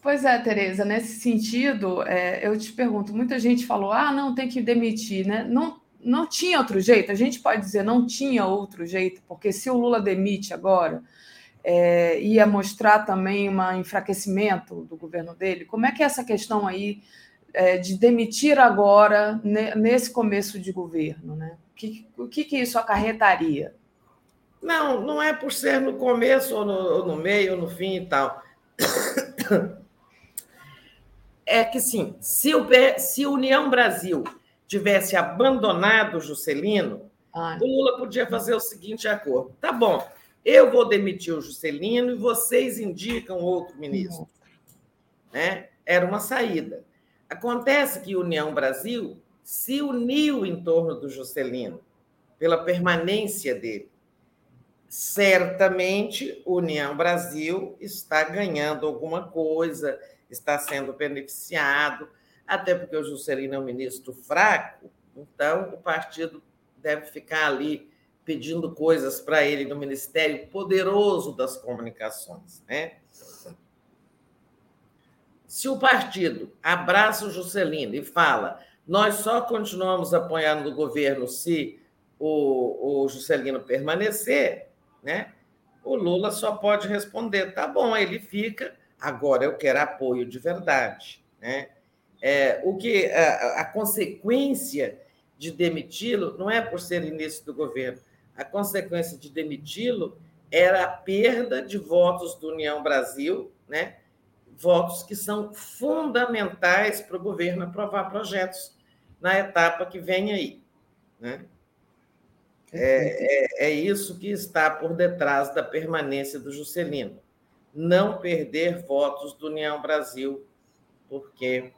Pois é, Tereza, nesse sentido, é, eu te pergunto, muita gente falou, ah, não, tem que demitir, né? Não, não tinha outro jeito, a gente pode dizer, não tinha outro jeito, porque se o Lula demite agora, é, ia mostrar também um enfraquecimento do governo dele. Como é que é essa questão aí é, de demitir agora, nesse começo de governo? Né? O, que, o que, isso acarretaria? Não, não é por ser no começo, ou no, ou no meio, ou no fim e tal. É que sim, se o, se União Brasil tivesse abandonado Juscelino, Ai. o Lula podia fazer o seguinte acordo: tá bom, eu vou demitir o Juscelino e vocês indicam outro ministro. Né? Era uma saída. Acontece que União Brasil se uniu em torno do Juscelino, pela permanência dele. Certamente, União Brasil está ganhando alguma coisa, está sendo beneficiado, até porque o Juscelino é um ministro fraco, então o partido deve ficar ali pedindo coisas para ele no Ministério Poderoso das Comunicações, né? Se o partido abraça o Juscelino e fala nós só continuamos apoiando o governo se o, o Juscelino permanecer, né? o Lula só pode responder: tá bom, ele fica, agora eu quero apoio de verdade. Né? É, o que a, a consequência de demiti-lo não é por ser início do governo. A consequência de demiti-lo era a perda de votos do União Brasil, né? votos que são fundamentais para o governo aprovar projetos na etapa que vem aí. Né? É, é, é, isso que está por detrás da permanência do Juscelino. Não perder votos do União Brasil, porque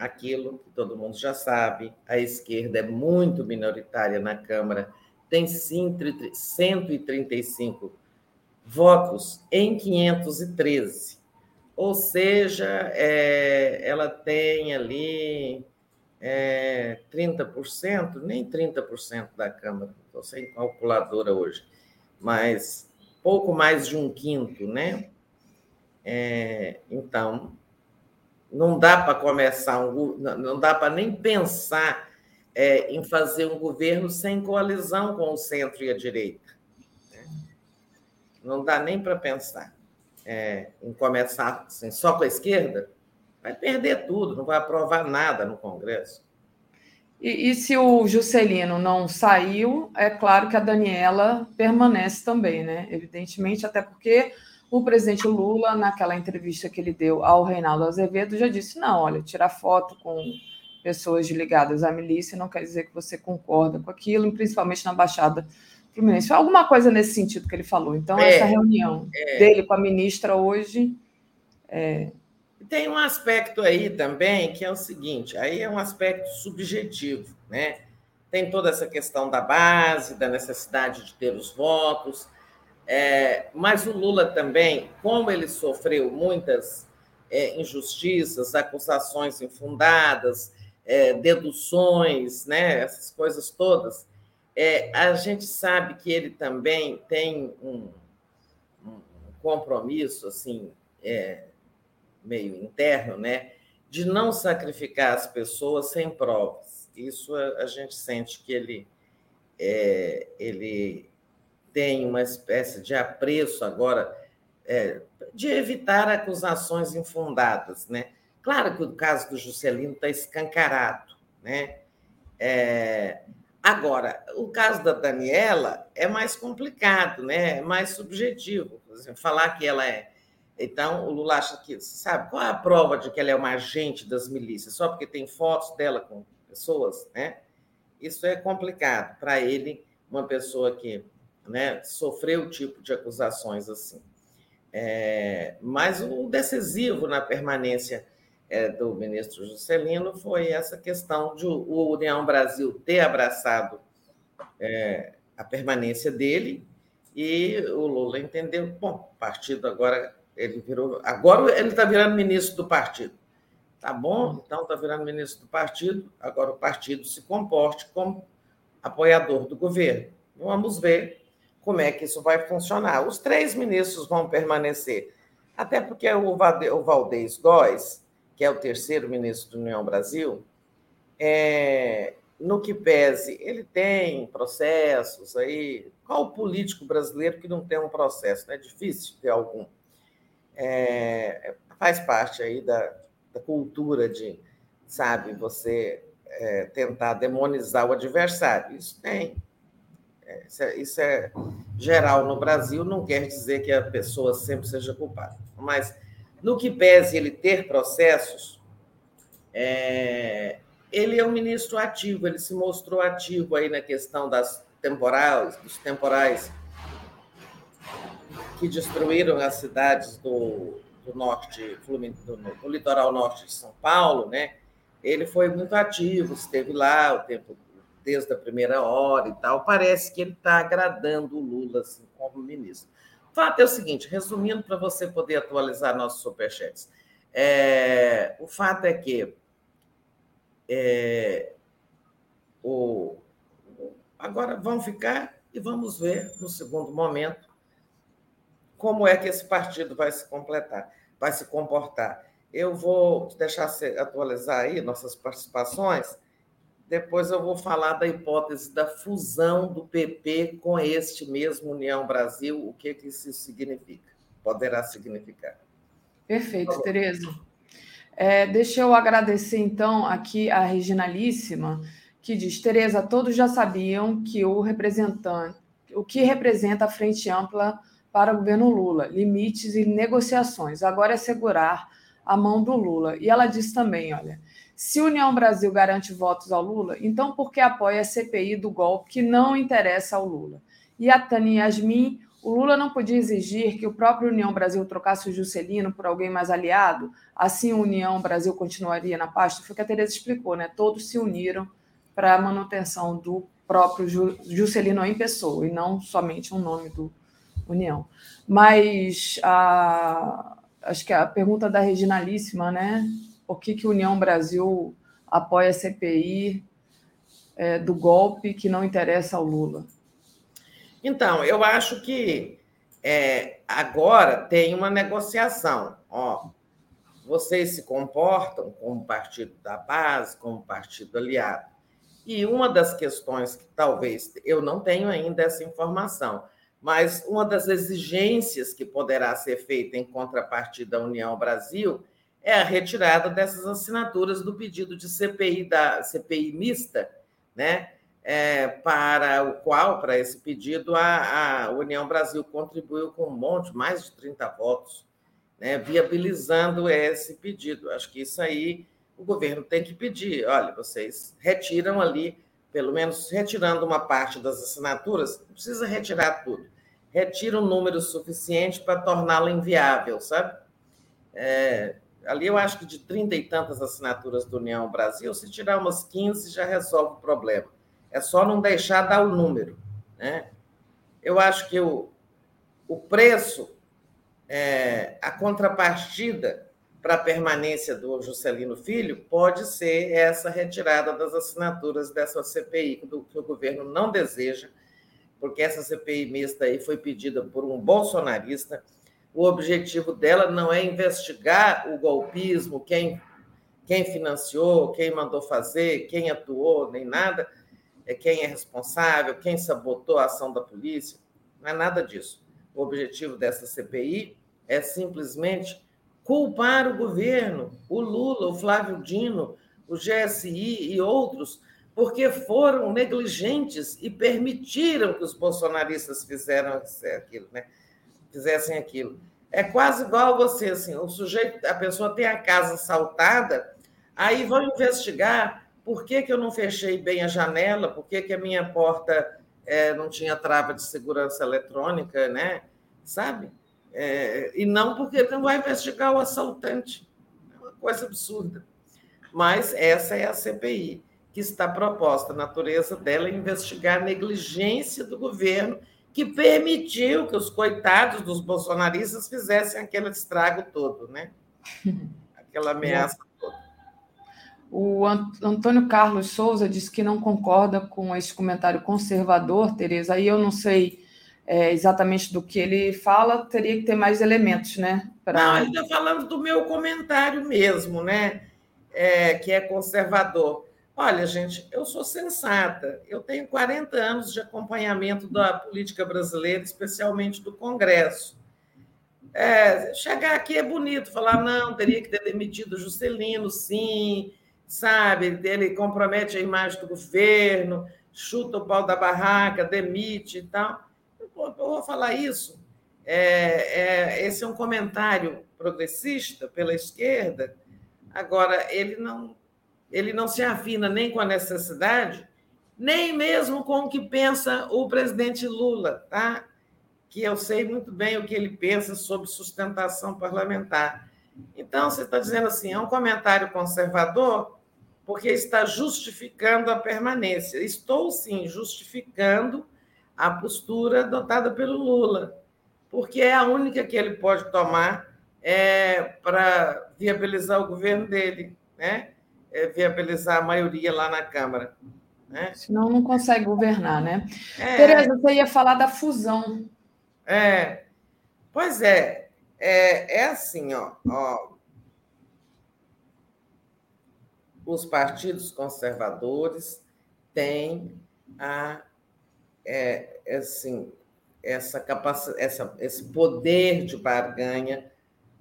aquilo que todo mundo já sabe, a esquerda é muito minoritária na Câmara, tem 135 votos em 513. Ou seja, é, ela tem ali é, 30%, nem 30% da Câmara, estou sem calculadora hoje, mas pouco mais de um quinto, né? É, então, não dá para começar um, não dá para nem pensar é, em fazer um governo sem coalizão com o centro e a direita. Né? Não dá nem para pensar é, em começar assim, só com a esquerda. Vai perder tudo, não vai aprovar nada no Congresso. E, e, se o Juscelino não saiu, é claro que a Daniela permanece também, né? Evidentemente, até porque o presidente Lula, naquela entrevista que ele deu ao Reinaldo Azevedo, já disse: não, olha, tirar foto com pessoas ligadas à milícia não quer dizer que você concorda com aquilo, principalmente na Baixada Fluminense. Alguma coisa nesse sentido que ele falou. Então, é, essa reunião é. dele com a ministra hoje. É... Tem um aspecto aí também que é o seguinte: aí é um aspecto subjetivo, né? Tem toda essa questão da base, da necessidade de ter os votos é, mas o Lula também, como ele sofreu muitas é, injustiças, acusações infundadas, é, deduções, né, essas coisas todas, é, a gente sabe que ele também tem um, um compromisso assim é, meio interno, né, de não sacrificar as pessoas sem provas. Isso a, a gente sente que ele é, ele tem uma espécie de apreço agora é, de evitar acusações infundadas, né? Claro que o caso do Juscelino está escancarado, né? É, agora, o caso da Daniela é mais complicado, né? É mais subjetivo. Falar que ela é. Então, o Lula acha que. Sabe qual é a prova de que ela é uma agente das milícias? Só porque tem fotos dela com pessoas, né? Isso é complicado para ele, uma pessoa que né, sofreu o tipo de acusações assim. É, mas o decisivo na permanência é, do ministro Juscelino foi essa questão de o União Brasil ter abraçado é, a permanência dele e o Lula entendeu, bom, o partido agora ele virou, agora ele está virando ministro do partido. Tá bom, então está virando ministro do partido, agora o partido se comporte como apoiador do governo. Vamos ver como é que isso vai funcionar. Os três ministros vão permanecer, até porque o Valdez Góes, que é o terceiro ministro do União Brasil, é, no que pese, ele tem processos aí. Qual político brasileiro que não tem um processo? É difícil ter algum. É, faz parte aí da, da, cultura de, sabe, você é, tentar demonizar o adversário. Isso tem. Isso é, isso é, geral no Brasil, não quer dizer que a pessoa sempre seja culpada. Mas, no que pese ele ter processos, é, ele é um ministro ativo, ele se mostrou ativo aí na questão das temporais, dos temporais que destruíram as cidades do, do norte, do, do litoral norte de São Paulo, né? Ele foi muito ativo, esteve lá o tempo desde a primeira hora e tal, parece que ele está agradando o Lula assim, como ministro. O fato é o seguinte, resumindo para você poder atualizar nossos superchats, é, o fato é que é, o, agora vamos ficar e vamos ver no segundo momento como é que esse partido vai se completar, vai se comportar. Eu vou deixar atualizar aí nossas participações depois eu vou falar da hipótese da fusão do PP com este mesmo União Brasil, o que, que isso significa, poderá significar. Perfeito, Tereza. É, deixa eu agradecer, então, aqui a Reginalíssima, que diz: Tereza, todos já sabiam que o representante, o que representa a frente ampla para o governo Lula, limites e negociações. Agora é segurar a mão do Lula. E ela diz também: olha, se União Brasil garante votos ao Lula, então por que apoia a CPI do golpe que não interessa ao Lula? E a Tânia Yasmin, o Lula não podia exigir que o próprio União Brasil trocasse o Juscelino por alguém mais aliado? Assim, a União Brasil continuaria na pasta? Foi o que a Tereza explicou, né? Todos se uniram para a manutenção do próprio Juscelino em pessoa, e não somente um nome do União. Mas a, acho que a pergunta da Reginalíssima, né? Por que, que União Brasil apoia a CPI é, do golpe que não interessa ao Lula? Então, eu acho que é, agora tem uma negociação. Ó, vocês se comportam como partido da base, como partido aliado. E uma das questões que talvez eu não tenho ainda essa informação, mas uma das exigências que poderá ser feita em contrapartida à União Brasil é a retirada dessas assinaturas do pedido de CPI da CPI mista, né? é, para o qual, para esse pedido, a, a, União Brasil contribuiu com um monte, mais de 30 votos, né, viabilizando esse pedido. Acho que isso aí o governo tem que pedir. Olha, vocês retiram ali, pelo menos retirando uma parte das assinaturas, não precisa retirar tudo. Retira um número suficiente para torná-la inviável, sabe? É, ali eu acho que de 30 e tantas assinaturas do União Brasil, se tirar umas 15 já resolve o problema é só não deixar dar o número. Né? Eu acho que o, o preço, é, a contrapartida para a permanência do Juscelino Filho pode ser essa retirada das assinaturas dessa CPI, do, que o governo não deseja, porque essa CPI mista aí foi pedida por um bolsonarista. O objetivo dela não é investigar o golpismo, quem, quem financiou, quem mandou fazer, quem atuou, nem nada é quem é responsável, quem sabotou a ação da polícia. Não é nada disso. O objetivo dessa CPI é simplesmente culpar o governo, o Lula, o Flávio Dino, o GSI e outros, porque foram negligentes e permitiram que os bolsonaristas fizeram aquilo, né? Fizessem aquilo. É quase igual você, assim, o sujeito, a pessoa tem a casa assaltada, aí vão investigar por que, que eu não fechei bem a janela? Por que, que a minha porta é, não tinha trava de segurança eletrônica, né? Sabe? É, e não porque não vai investigar o assaltante. É uma coisa absurda. Mas essa é a CPI que está proposta. A natureza dela é investigar a negligência do governo que permitiu que os coitados dos bolsonaristas fizessem aquele estrago todo, né? Aquela ameaça o Antônio Carlos Souza disse que não concorda com esse comentário conservador, Tereza. Aí eu não sei é, exatamente do que ele fala, teria que ter mais elementos, né? Pra... Não, ele está falando do meu comentário mesmo, né? É, que é conservador. Olha, gente, eu sou sensata. Eu tenho 40 anos de acompanhamento da política brasileira, especialmente do Congresso. É, chegar aqui é bonito, falar, não, teria que ter demitido Juscelino, sim, sabe? Ele compromete a imagem do governo, chuta o pau da barraca, demite e tal. Eu vou falar isso. É, é, esse é um comentário progressista pela esquerda. Agora, ele não, ele não se afina nem com a necessidade, nem mesmo com o que pensa o presidente Lula, tá? que eu sei muito bem o que ele pensa sobre sustentação parlamentar. Então, você está dizendo assim, é um comentário conservador, porque está justificando a permanência. Estou, sim, justificando a postura adotada pelo Lula, porque é a única que ele pode tomar é, para viabilizar o governo dele, né? É, viabilizar a maioria lá na Câmara. Né? Senão não consegue governar, né? É, Tereza, você ia falar da fusão. É, pois é, é, é assim, ó, ó os partidos conservadores têm a, é, assim, essa capacidade, essa, esse poder de barganha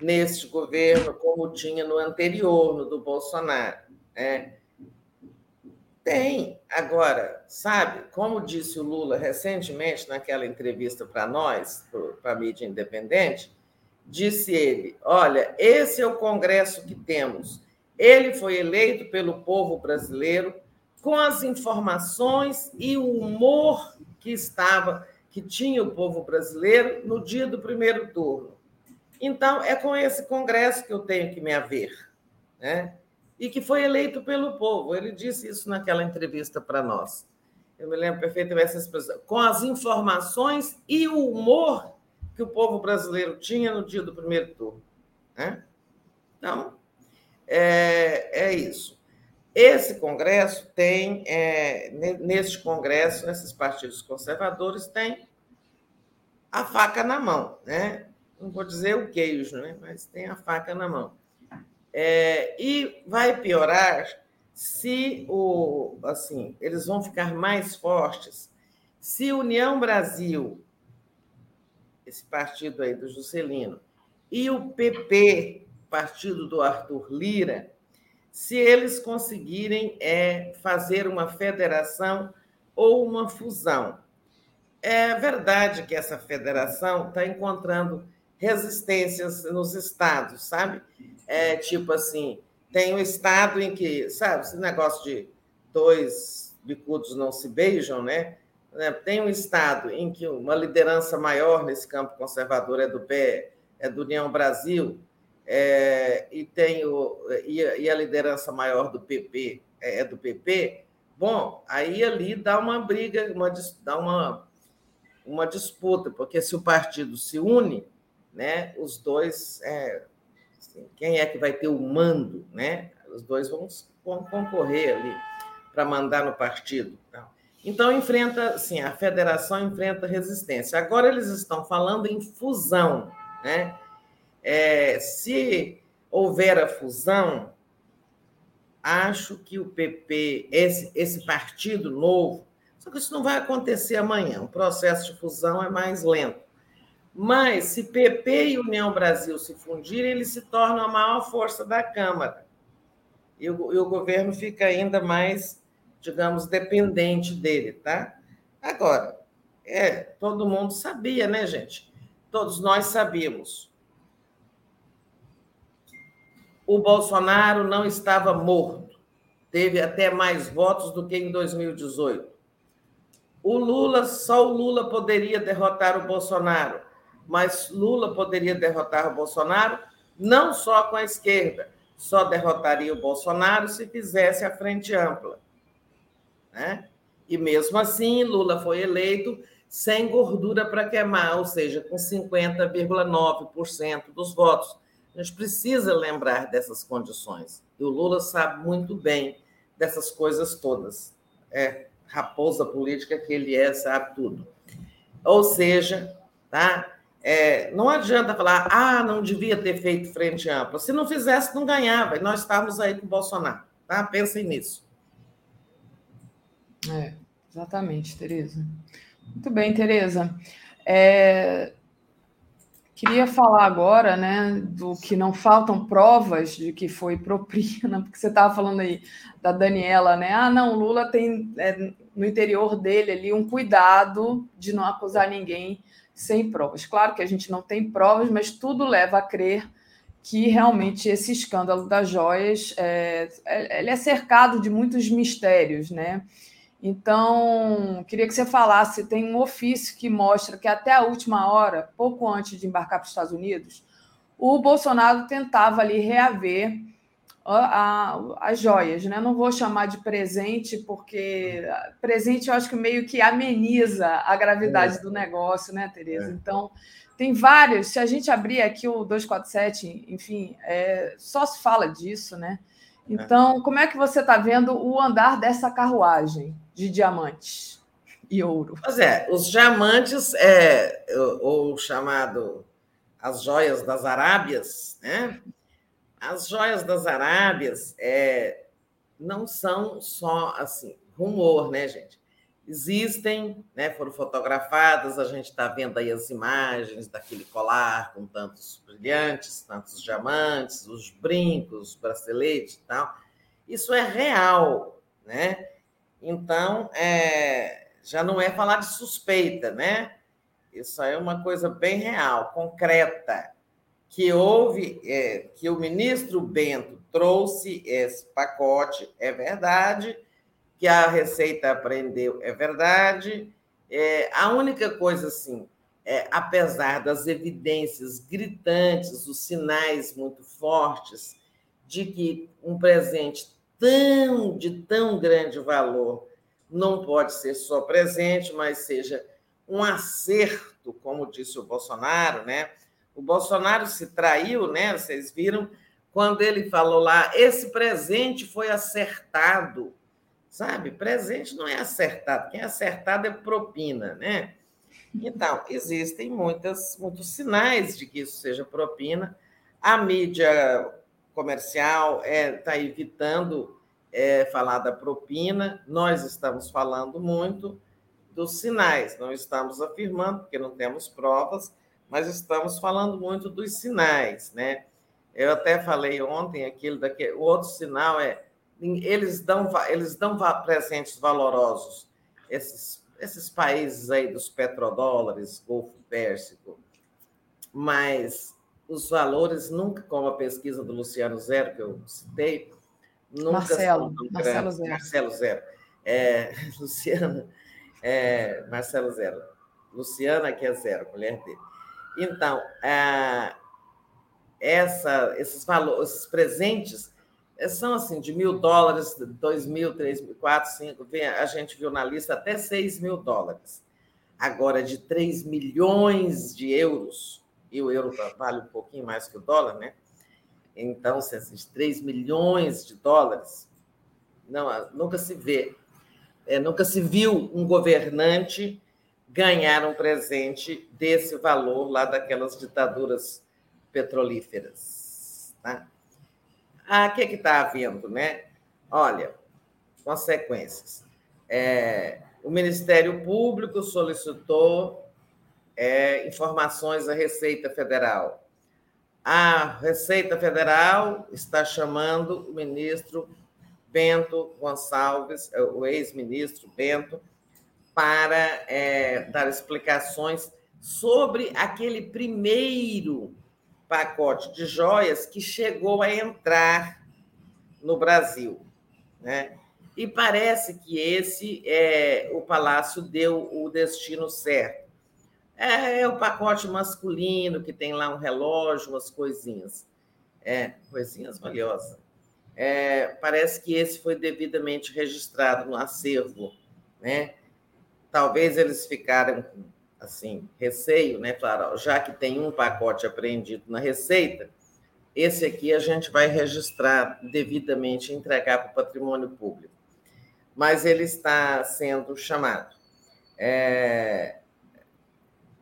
neste governo como tinha no anterior, no do Bolsonaro. É. Tem. Agora, sabe, como disse o Lula recentemente naquela entrevista para nós, para a mídia independente, disse ele: olha, esse é o Congresso que temos. Ele foi eleito pelo povo brasileiro com as informações e o humor que estava, que tinha o povo brasileiro no dia do primeiro turno. Então, é com esse Congresso que eu tenho que me haver, né? E que foi eleito pelo povo. Ele disse isso naquela entrevista para nós. Eu me lembro perfeitamente dessa expressão. Com as informações e o humor que o povo brasileiro tinha no dia do primeiro turno. Né? Então, é, é isso. Esse Congresso tem, é, neste Congresso, nesses partidos conservadores, tem a faca na mão, né? Não vou dizer o queijo, né? Mas tem a faca na mão. É, e vai piorar se o, assim, eles vão ficar mais fortes se União Brasil, esse partido aí do Juscelino, e o PP, partido do Arthur Lira, se eles conseguirem é, fazer uma federação ou uma fusão. É verdade que essa federação está encontrando resistências nos estados, sabe? É tipo assim, tem um estado em que, sabe, esse negócio de dois bicudos não se beijam, né? É, tem um estado em que uma liderança maior nesse campo conservador é do pé, é do União Brasil, é, e tem o, e, a, e a liderança maior do PP é, é do PP, bom, aí ali dá uma briga, uma, dá uma, uma disputa, porque se o partido se une, né, os dois, é, assim, quem é que vai ter o mando, né? Os dois vão, concorrer ali para mandar no partido. Então enfrenta, assim, a federação enfrenta resistência. Agora eles estão falando em fusão, né? É, se houver a fusão, acho que o PP, esse, esse partido novo, só que isso não vai acontecer amanhã, o processo de fusão é mais lento. Mas se PP e União Brasil se fundirem, eles se tornam a maior força da Câmara. E o, e o governo fica ainda mais, digamos, dependente dele, tá? Agora, é, todo mundo sabia, né, gente? Todos nós sabíamos o Bolsonaro não estava morto. Teve até mais votos do que em 2018. O Lula, só o Lula poderia derrotar o Bolsonaro, mas Lula poderia derrotar o Bolsonaro não só com a esquerda, só derrotaria o Bolsonaro se fizesse a frente ampla. Né? E mesmo assim, Lula foi eleito sem gordura para queimar, ou seja, com 50,9% dos votos a gente precisa lembrar dessas condições. E o Lula sabe muito bem dessas coisas todas. É raposa política que ele é, sabe tudo. Ou seja, tá? É, não adianta falar, ah, não devia ter feito frente ampla. Se não fizesse, não ganhava. E nós estávamos aí com o Bolsonaro. Tá? Pensem nisso. É, exatamente, Tereza. Muito bem, Tereza. É, Queria falar agora, né, do que não faltam provas de que foi propina, porque você estava falando aí da Daniela, né? Ah, não, Lula tem é, no interior dele ali um cuidado de não acusar ninguém sem provas. Claro que a gente não tem provas, mas tudo leva a crer que realmente esse escândalo das joias é, é ele é cercado de muitos mistérios, né? Então, queria que você falasse, tem um ofício que mostra que até a última hora, pouco antes de embarcar para os Estados Unidos, o Bolsonaro tentava ali reaver as joias, né? Não vou chamar de presente, porque presente eu acho que meio que ameniza a gravidade é. do negócio, né, Tereza? É. Então, tem vários. Se a gente abrir aqui o 247, enfim, é, só se fala disso, né? É. Então, como é que você está vendo o andar dessa carruagem de diamantes e ouro? Pois é, os diamantes, é, ou chamado as joias das Arábias, né? As joias das Arábias é, não são só assim rumor, né, gente? existem, né, foram fotografadas, a gente está vendo aí as imagens daquele colar com tantos brilhantes, tantos diamantes, os brincos, os braceletes e tal. Isso é real, né? Então, é, já não é falar de suspeita, né? Isso é uma coisa bem real, concreta, que houve, é, que o ministro Bento trouxe esse pacote, é verdade, que a Receita aprendeu, é verdade. É, a única coisa, assim, é, apesar das evidências gritantes, os sinais muito fortes de que um presente tão de tão grande valor não pode ser só presente, mas seja um acerto, como disse o Bolsonaro, né? O Bolsonaro se traiu, né? Vocês viram quando ele falou lá, esse presente foi acertado, sabe? Presente não é acertado, quem é acertado é propina, né? Então, existem muitas, muitos sinais de que isso seja propina. A mídia comercial está é, tá evitando é, falar da propina, nós estamos falando muito dos sinais, não estamos afirmando, porque não temos provas, mas estamos falando muito dos sinais, né? Eu até falei ontem aquilo daquele, o outro sinal é eles dão eles dão presentes valorosos esses esses países aí dos petrodólares, Golfo Pérsico, mas os valores nunca, como a pesquisa do Luciano Zero que eu citei, Nunca Marcelo, Marcelo Zero. Marcelo Zero. É, Luciana, é, Marcelo Zero. Luciana, que é zero, mulher dele. Então, é, essa, esses valores, esses presentes é, são assim de mil dólares, dois mil, três mil, quatro, cinco, a gente viu na lista até seis mil dólares. Agora, de três milhões de euros, e o euro vale um pouquinho mais que o dólar, né? Então, se esses 3 milhões de dólares, não, nunca se vê, é, nunca se viu um governante ganhar um presente desse valor lá daquelas ditaduras petrolíferas. Tá? Ah, o que é está havendo, né? Olha, consequências. É, o Ministério Público solicitou é, informações à Receita Federal a Receita Federal está chamando o ministro Bento Gonçalves, é, o ex-ministro Bento, para é, dar explicações sobre aquele primeiro pacote de joias que chegou a entrar no Brasil. Né? E parece que esse é, o Palácio deu o destino certo. É, é, o pacote masculino que tem lá um relógio, umas coisinhas. É, coisinhas valiosas. É, parece que esse foi devidamente registrado no acervo, né? Talvez eles ficaram assim, receio, né? Claro, já que tem um pacote apreendido na Receita, esse aqui a gente vai registrar devidamente, entregar para o patrimônio público. Mas ele está sendo chamado. É,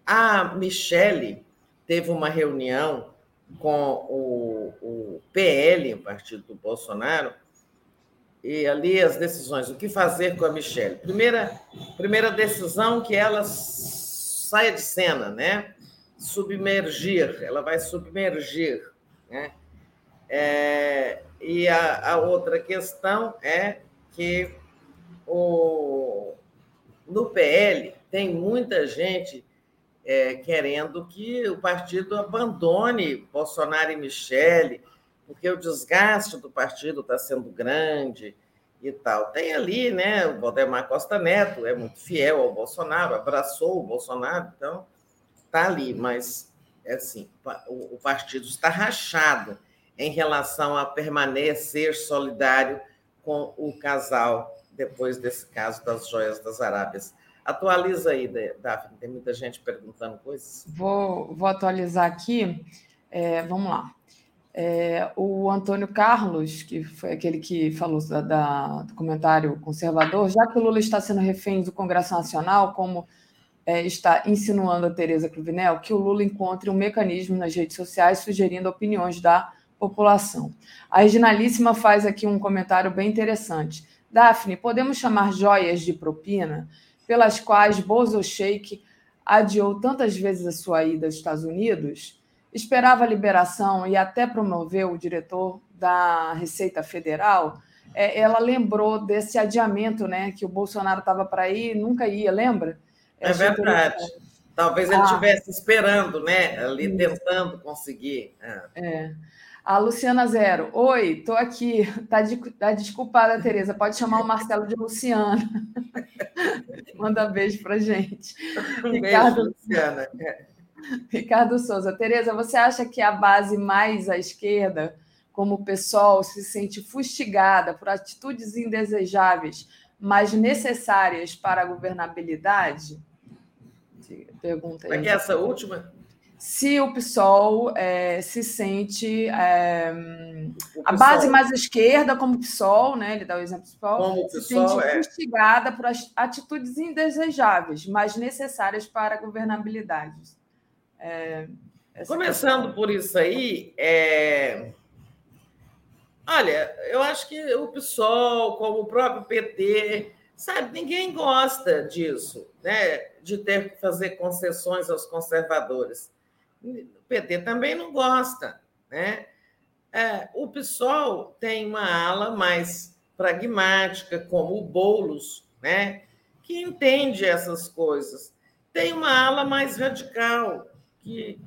a Michele teve uma reunião com o, o PL, o partido do Bolsonaro, e ali as decisões, o que fazer com a Michelle. Primeira, primeira decisão que ela saia de cena, né? Submergir, ela vai submergir, né? É, e a, a, outra questão é que o, no PL tem muita gente é, querendo que o partido abandone Bolsonaro e Michele, porque o desgaste do partido está sendo grande e tal. Tem ali, né, o Valdemar Costa Neto é muito fiel ao Bolsonaro, abraçou o Bolsonaro, então está ali, mas é assim, o, partido está rachado em relação a permanecer solidário com o casal depois desse caso das joias das Arábias. Atualiza aí, Daphne, tem muita gente perguntando coisas. Vou, vou atualizar aqui. É, vamos lá. É, o Antônio Carlos, que foi aquele que falou da, da, do comentário conservador, já que o Lula está sendo refém do Congresso Nacional, como é, está insinuando a Tereza Cruvinel, que o Lula encontre um mecanismo nas redes sociais sugerindo opiniões da população. A Reginalíssima faz aqui um comentário bem interessante. Daphne, podemos chamar joias de propina? pelas quais Bozo Sheik adiou tantas vezes a sua ida aos Estados Unidos, esperava a liberação e até promoveu o diretor da Receita Federal, é, ela lembrou desse adiamento, né, que o Bolsonaro estava para ir, nunca ia, lembra? É verdade. Talvez ele ah. estivesse esperando, né, ali tentando conseguir. É. é. A Luciana Zero. Oi, estou aqui. Tá, de, tá desculpada, Tereza. Pode chamar o Marcelo de Luciana. Manda beijo para gente. Um Ricardo, beijo, Luciana. Ricardo Souza. Tereza, você acha que a base mais à esquerda, como o PSOL, se sente fustigada por atitudes indesejáveis, mas necessárias para a governabilidade? Pergunta aí. É que essa última? se o PSOL é, se sente é, a base mais esquerda, como o PSOL, né? Ele dá o exemplo do PSOL, como se PSOL, sente é. instigada por atitudes indesejáveis, mas necessárias para a governabilidade. É, Começando por isso aí, é... olha, eu acho que o PSOL, como o próprio PT, sabe, ninguém gosta disso, né? De ter que fazer concessões aos conservadores o PT também não gosta. Né? É, o PSOL tem uma ala mais pragmática, como o Boulos, né? que entende essas coisas. Tem uma ala mais radical, que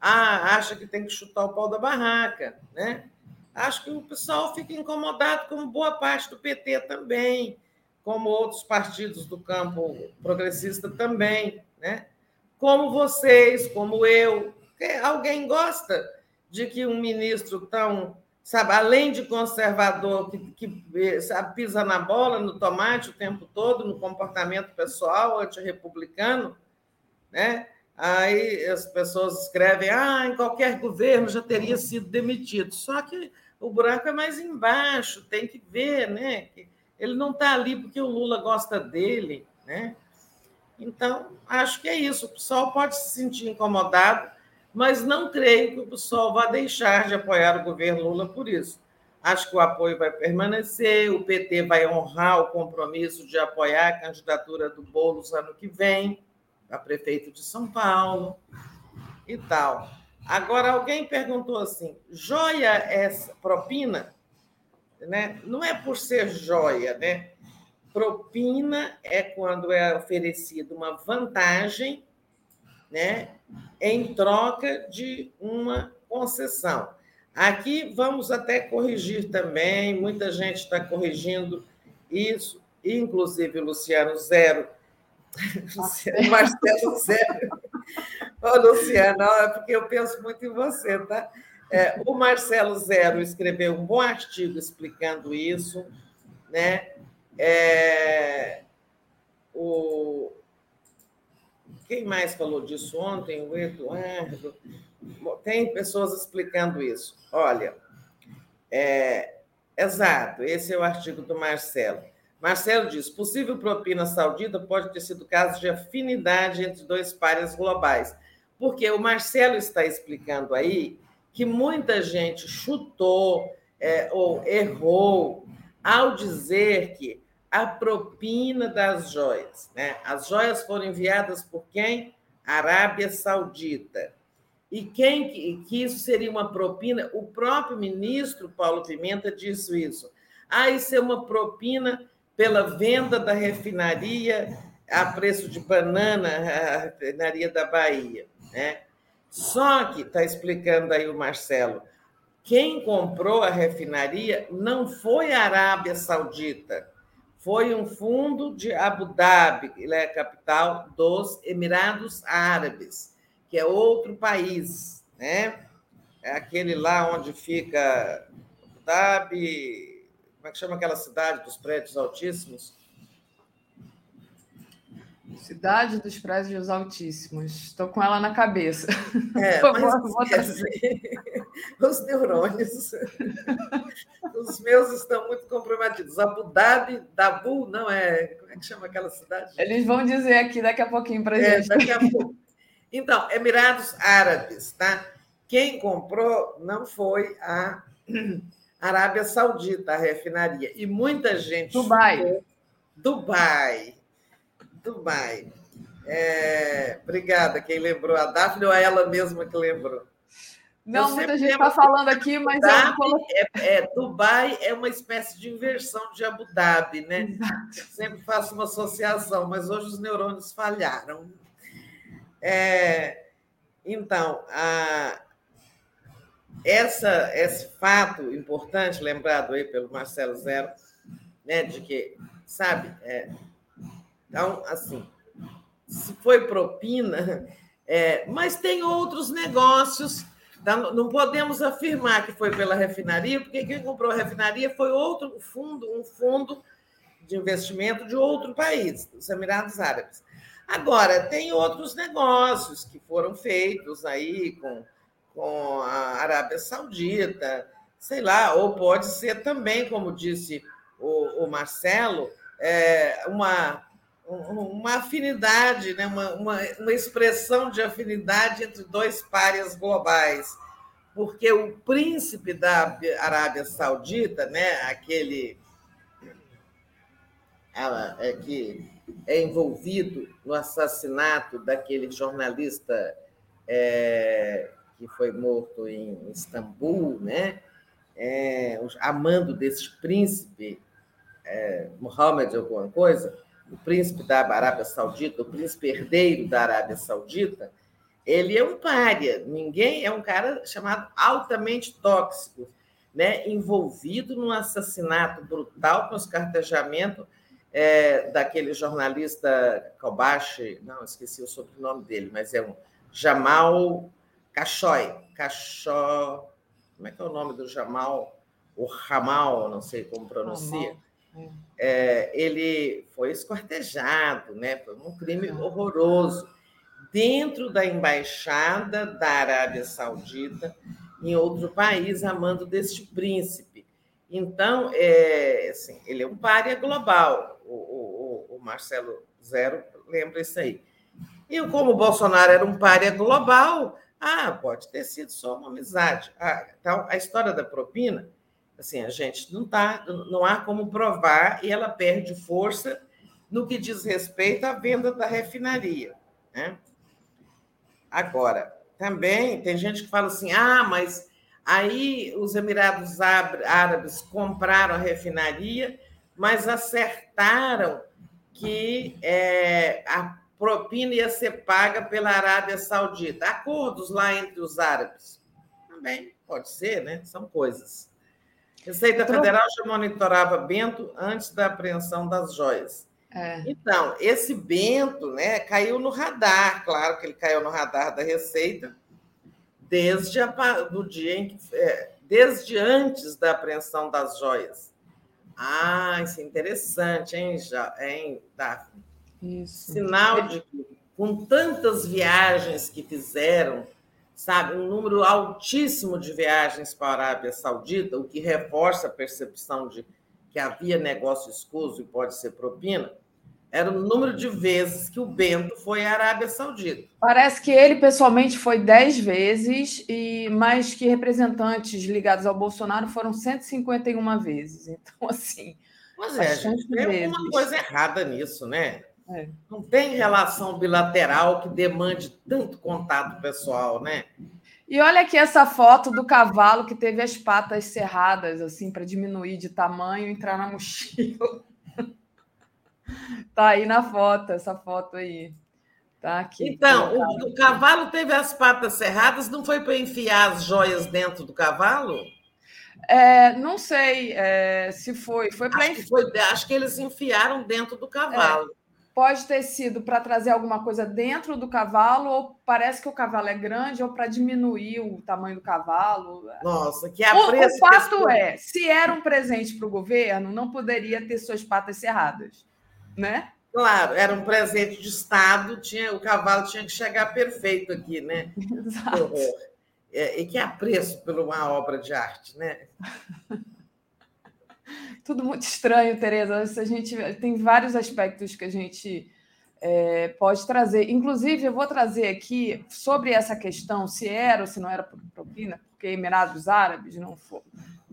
ah, acha que tem que chutar o pau da barraca. Né? Acho que o pessoal fica incomodado, como boa parte do PT também, como outros partidos do campo progressista também. Né? como vocês, como eu. Alguém gosta de que um ministro tão, sabe, além de conservador, que, que sabe, pisa na bola, no tomate o tempo todo, no comportamento pessoal antirrepublicano, né? Aí as pessoas escrevem, ah, em qualquer governo já teria sido demitido. Só que o buraco é mais embaixo, tem que ver, né? Ele não está ali porque o Lula gosta dele, né? Então, acho que é isso. O pessoal pode se sentir incomodado, mas não creio que o pessoal vá deixar de apoiar o governo Lula por isso. Acho que o apoio vai permanecer, o PT vai honrar o compromisso de apoiar a candidatura do Boulos ano que vem, a prefeito de São Paulo e tal. Agora, alguém perguntou assim: joia é propina? Né? Não é por ser joia, né? Propina é quando é oferecida uma vantagem né, em troca de uma concessão. Aqui vamos até corrigir também, muita gente está corrigindo isso, inclusive o Luciano Zero, Luciano Marcelo Zero. Ô, Luciano, é porque eu penso muito em você, tá? É, o Marcelo Zero escreveu um bom artigo explicando isso, né? É, o, quem mais falou disso ontem? O Eduardo. Tem pessoas explicando isso. Olha, é, exato, esse é o artigo do Marcelo. Marcelo diz: possível propina saudita pode ter sido caso de afinidade entre dois pares globais. Porque o Marcelo está explicando aí que muita gente chutou é, ou errou ao dizer que a propina das joias. Né? As joias foram enviadas por quem? Arábia Saudita. E quem que, que isso seria uma propina? O próprio ministro Paulo Pimenta disse isso. Ah, isso é uma propina pela venda da refinaria a preço de banana, a refinaria da Bahia. Né? Só que, está explicando aí o Marcelo, quem comprou a refinaria não foi a Arábia Saudita, foi um fundo de Abu Dhabi, ele é a capital dos Emirados Árabes, que é outro país, né? É aquele lá onde fica Abu Dhabi, como é que chama aquela cidade dos prédios altíssimos? Cidade dos Prédios Altíssimos. Estou com ela na cabeça. É, mas os neurônios, os meus estão muito comprometidos. Abu Dhabi, Dabu, não é? Como é que chama aquela cidade? Eles vão dizer aqui daqui a pouquinho para é, gente. Daqui a pouco. Então, Emirados Árabes, tá? Quem comprou não foi a Arábia Saudita, a refinaria. E muita gente. Dubai. Dubai Dubai. É, obrigada, quem lembrou a Daphne ou a ela mesma que lembrou? Não, muita gente está falando aqui, mas Dhabi eu é, é, Dubai é uma espécie de inversão de Abu Dhabi, né? Exato. Sempre faço uma associação, mas hoje os neurônios falharam. É, então, a, essa, esse fato importante, lembrado aí pelo Marcelo Zero, né, de que, sabe, é, então, assim, se foi propina, é, mas tem outros negócios Tá, não podemos afirmar que foi pela refinaria, porque quem comprou a refinaria foi outro fundo, um fundo de investimento de outro país, dos Emirados Árabes. Agora, tem outros negócios que foram feitos aí com, com a Arábia Saudita, sei lá, ou pode ser também, como disse o, o Marcelo, é, uma, uma afinidade, né? uma, uma, uma expressão de afinidade entre dois párias globais, porque o príncipe da Arábia Saudita, né, aquele ela, é, que é envolvido no assassinato daquele jornalista é, que foi morto em Istambul, né? É, amando desse príncipe, é, Mohammed alguma coisa, o príncipe da Arábia Saudita, o príncipe herdeiro da Arábia Saudita, ele é um pária. Ninguém é um cara chamado altamente tóxico, né? envolvido num assassinato brutal com escartejamento é, daquele jornalista Kobashi, não, esqueci o sobrenome dele, mas é um Jamal Khashoggi. Khashoggi, como é que é o nome do Jamal? O Ramal, não sei como pronuncia. É. é, ele foi esquartejado, né? Foi um crime horroroso dentro da embaixada da Arábia Saudita em outro país, amando deste príncipe. Então, é, assim, ele é um párea global. O, o, o Marcelo Zero lembra isso aí. E como o Bolsonaro era um párea global, ah, pode ter sido só uma amizade. Ah, então, a história da propina, assim, a gente não tá, não há como provar e ela perde força no que diz respeito à venda da refinaria. Né? Agora, também tem gente que fala assim: ah, mas aí os Emirados Árabes compraram a refinaria, mas acertaram que é, a propina ia ser paga pela Arábia Saudita. Acordos lá entre os árabes. Também pode ser, né? São coisas. Receita Federal já monitorava Bento antes da apreensão das joias. É. Então, esse Bento né, caiu no radar, claro que ele caiu no radar da Receita, desde o dia em que, é, desde antes da apreensão das joias. Ah, isso é interessante, hein, já, hein Daphne? Isso. Sinal de que, com tantas viagens que fizeram, sabe, um número altíssimo de viagens para a Arábia Saudita, o que reforça a percepção de que havia negócio escuso e pode ser propina, era o número de vezes que o Bento foi à Arábia Saudita. Parece que ele pessoalmente foi dez vezes, e mais que representantes ligados ao Bolsonaro foram 151 vezes. Então, assim. Mas é, gente, tem alguma coisa errada nisso, né? É. Não tem relação bilateral que demande tanto contato pessoal, né? E olha aqui essa foto do cavalo que teve as patas cerradas, assim, para diminuir de tamanho e entrar na mochila. Tá aí na foto, essa foto aí. Tá aqui. Então, o, o cavalo teve as patas cerradas, não foi para enfiar as joias dentro do cavalo? É, não sei é, se foi. Foi para acho, que acho que eles enfiaram dentro do cavalo. É, pode ter sido para trazer alguma coisa dentro do cavalo, ou parece que o cavalo é grande, ou para diminuir o tamanho do cavalo. Nossa, que apreço. O, o fato é: se era um presente para o governo, não poderia ter suas patas cerradas né? Claro, era um presente de Estado, tinha, o cavalo tinha que chegar perfeito aqui, né? Exato. É, e que apreço por uma obra de arte, né? Tudo muito estranho, Tereza. A gente tem vários aspectos que a gente é, pode trazer. Inclusive, eu vou trazer aqui sobre essa questão, se era ou se não era propina, porque Emirados Árabes não foi,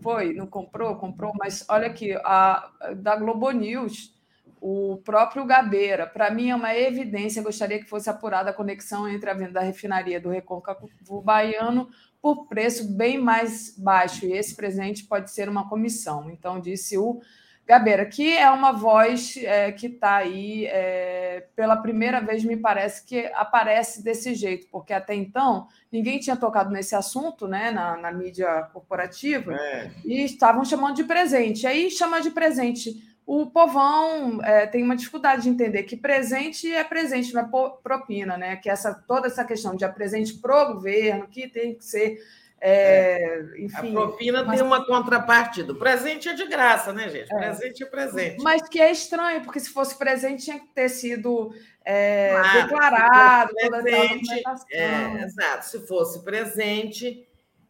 foi não comprou, comprou, mas olha aqui, a, da Globo News o próprio Gabeira. Para mim é uma evidência, gostaria que fosse apurada a conexão entre a venda da refinaria do Recôncavo Baiano por preço bem mais baixo, e esse presente pode ser uma comissão. Então, disse o Gabeira, que é uma voz é, que está aí é, pela primeira vez, me parece que aparece desse jeito, porque até então ninguém tinha tocado nesse assunto né, na, na mídia corporativa é. e estavam chamando de presente. Aí chama de presente. O povão é, tem uma dificuldade de entender que presente é presente, não é propina, né? Que essa, toda essa questão de é presente para o governo, que tem que ser é, enfim, a propina mas... tem uma contrapartida. O presente é de graça, né, gente? É. Presente é presente. Mas que é estranho, porque se fosse presente tinha que ter sido é, claro, declarado. Presente, é, exato. Se fosse presente,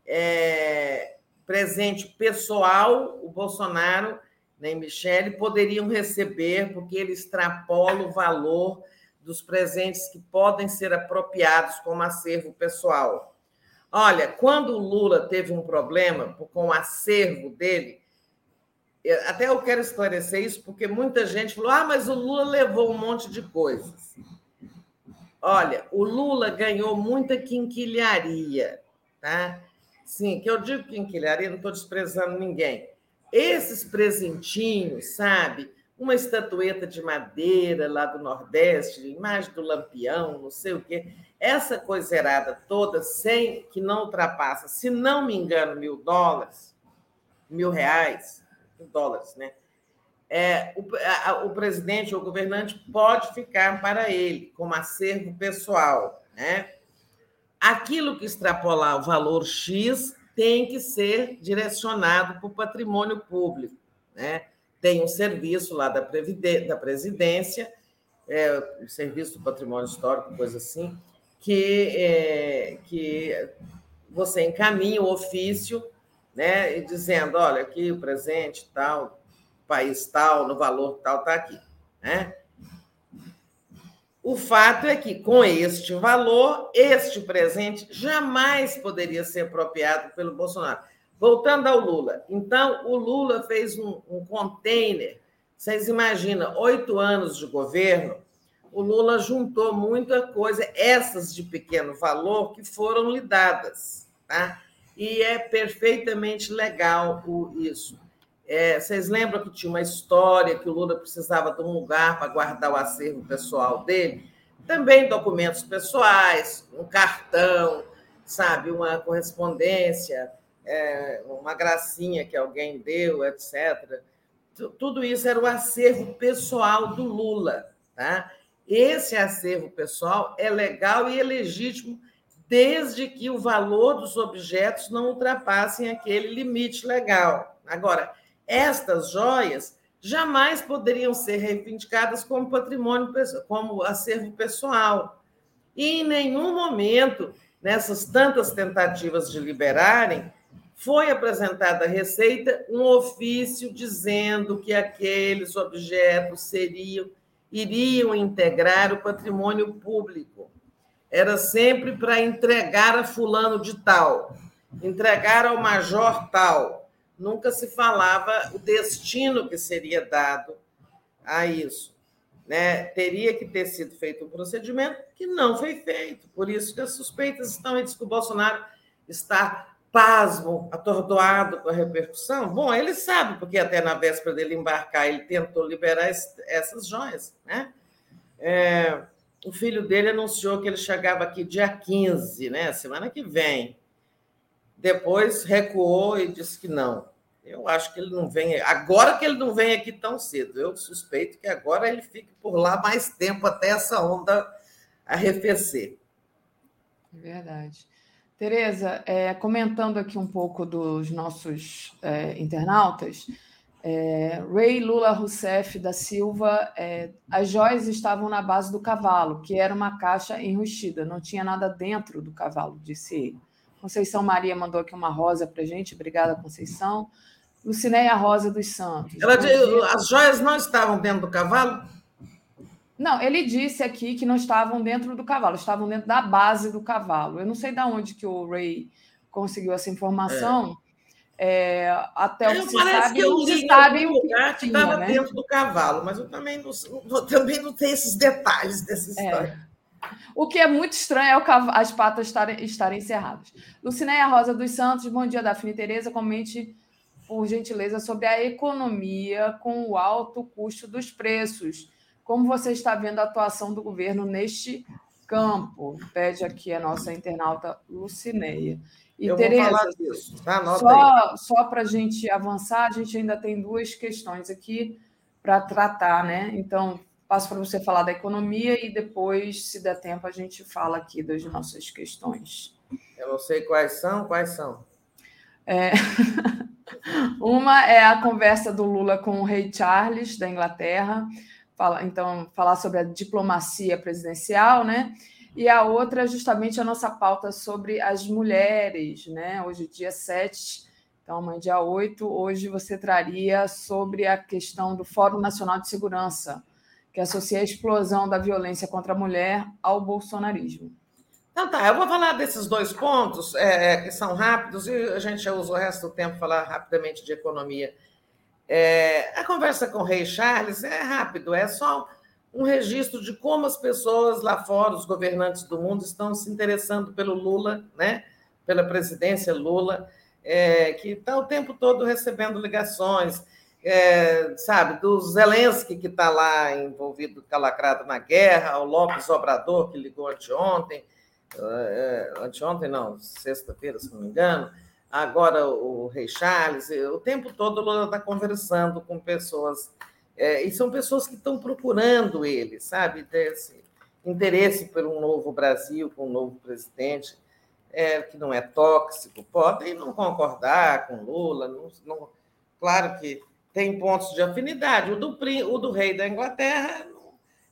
é, presente pessoal, o Bolsonaro nem Michele poderiam receber, porque ele extrapola o valor dos presentes que podem ser apropriados como acervo pessoal. Olha, quando o Lula teve um problema com o acervo dele, até eu quero esclarecer isso, porque muita gente falou: ah, mas o Lula levou um monte de coisas. Olha, o Lula ganhou muita quinquilharia, tá? Sim, que eu digo quinquilharia, não estou desprezando ninguém. Esses presentinhos, sabe? Uma estatueta de madeira lá do Nordeste, imagem do Lampião, não sei o quê essa coiserada toda, sem que não ultrapassa, se não me engano, mil dólares, mil reais, mil dólares, né? É, o, a, o presidente ou governante pode ficar para ele como acervo pessoal, né? Aquilo que extrapolar o valor X tem que ser direcionado para o patrimônio público, né? Tem um serviço lá da, da presidência, é, o serviço do patrimônio histórico, coisa assim, que, é, que você encaminha o ofício, né, e dizendo, olha, aqui o presente tal, país tal, no valor tal, está aqui, né? O fato é que, com este valor, este presente jamais poderia ser apropriado pelo Bolsonaro. Voltando ao Lula. Então, o Lula fez um, um container. Vocês imaginam, oito anos de governo, o Lula juntou muita coisa, essas de pequeno valor, que foram lhe dadas. Tá? E é perfeitamente legal isso. É, vocês lembram que tinha uma história que o Lula precisava de um lugar para guardar o acervo pessoal dele? Também documentos pessoais, um cartão, sabe, uma correspondência, é, uma gracinha que alguém deu, etc. Tudo isso era o acervo pessoal do Lula. Tá? Esse acervo pessoal é legal e é legítimo desde que o valor dos objetos não ultrapassem aquele limite legal. Agora, estas joias jamais poderiam ser reivindicadas como patrimônio, como acervo pessoal. E em nenhum momento, nessas tantas tentativas de liberarem, foi apresentada à Receita um ofício dizendo que aqueles objetos seriam iriam integrar o patrimônio público. Era sempre para entregar a fulano de tal, entregar ao major tal. Nunca se falava o destino que seria dado a isso. Né? Teria que ter sido feito um procedimento que não foi feito. Por isso que as suspeitas estão aí, diz que o Bolsonaro está pasmo, atordoado com a repercussão? Bom, ele sabe, porque até na véspera dele embarcar, ele tentou liberar essas joias. Né? É, o filho dele anunciou que ele chegava aqui dia 15, né? semana que vem. Depois recuou e disse que não. Eu acho que ele não vem. Agora que ele não vem aqui tão cedo, eu suspeito que agora ele fique por lá mais tempo até essa onda arrefecer. É verdade. Tereza, é, comentando aqui um pouco dos nossos é, internautas, é, Ray Lula Rousseff da Silva, é, as joias estavam na base do cavalo, que era uma caixa enrustida, não tinha nada dentro do cavalo, disse ele. Conceição Maria mandou aqui uma rosa para gente, obrigada, Conceição. Lucinéia Rosa dos Santos. Ela, as joias não estavam dentro do cavalo? Não, ele disse aqui que não estavam dentro do cavalo, estavam dentro da base do cavalo. Eu não sei de onde que o Ray conseguiu essa informação. É. é, até o que se sabe, que se sabe o que estava né? dentro do cavalo, mas eu também não, também não tenho esses detalhes dessa é. história. É. O que é muito estranho é o, as patas estarem, estarem encerradas. Lucinéia Rosa dos Santos, bom dia, Daphne Tereza. Comente, por gentileza, sobre a economia com o alto custo dos preços. Como você está vendo a atuação do governo neste campo? Pede aqui a nossa internauta Lucinéia. E, Eu Tereza, vou falar disso. Tá? Só, só para a gente avançar, a gente ainda tem duas questões aqui para tratar, né? Então, passo para você falar da economia e depois, se der tempo, a gente fala aqui das nossas questões. Eu não sei quais são, quais são. É... Uma é a conversa do Lula com o rei Charles da Inglaterra, fala, então falar sobre a diplomacia presidencial, né? E a outra é justamente a nossa pauta sobre as mulheres, né? Hoje, dia 7, então amanhã, dia 8, hoje você traria sobre a questão do Fórum Nacional de Segurança, que associa a explosão da violência contra a mulher ao bolsonarismo. Então tá, eu vou falar desses dois pontos, é, que são rápidos, e a gente já usa o resto do tempo falar rapidamente de economia. É, a conversa com o rei Charles é rápido, é só um registro de como as pessoas lá fora, os governantes do mundo, estão se interessando pelo Lula, né? pela presidência Lula, é, que está o tempo todo recebendo ligações é, sabe, do Zelensky, que está lá envolvido, calacrado na guerra, o Lopes Obrador, que ligou anteontem, é, anteontem não, sexta-feira, se não me engano, agora o Rei Charles, o tempo todo o Lula está conversando com pessoas, é, e são pessoas que estão procurando ele, sabe, desse interesse por um novo Brasil, com um novo presidente, é, que não é tóxico, podem não concordar com Lula, não, não, claro que tem pontos de afinidade. O do, o do rei da Inglaterra,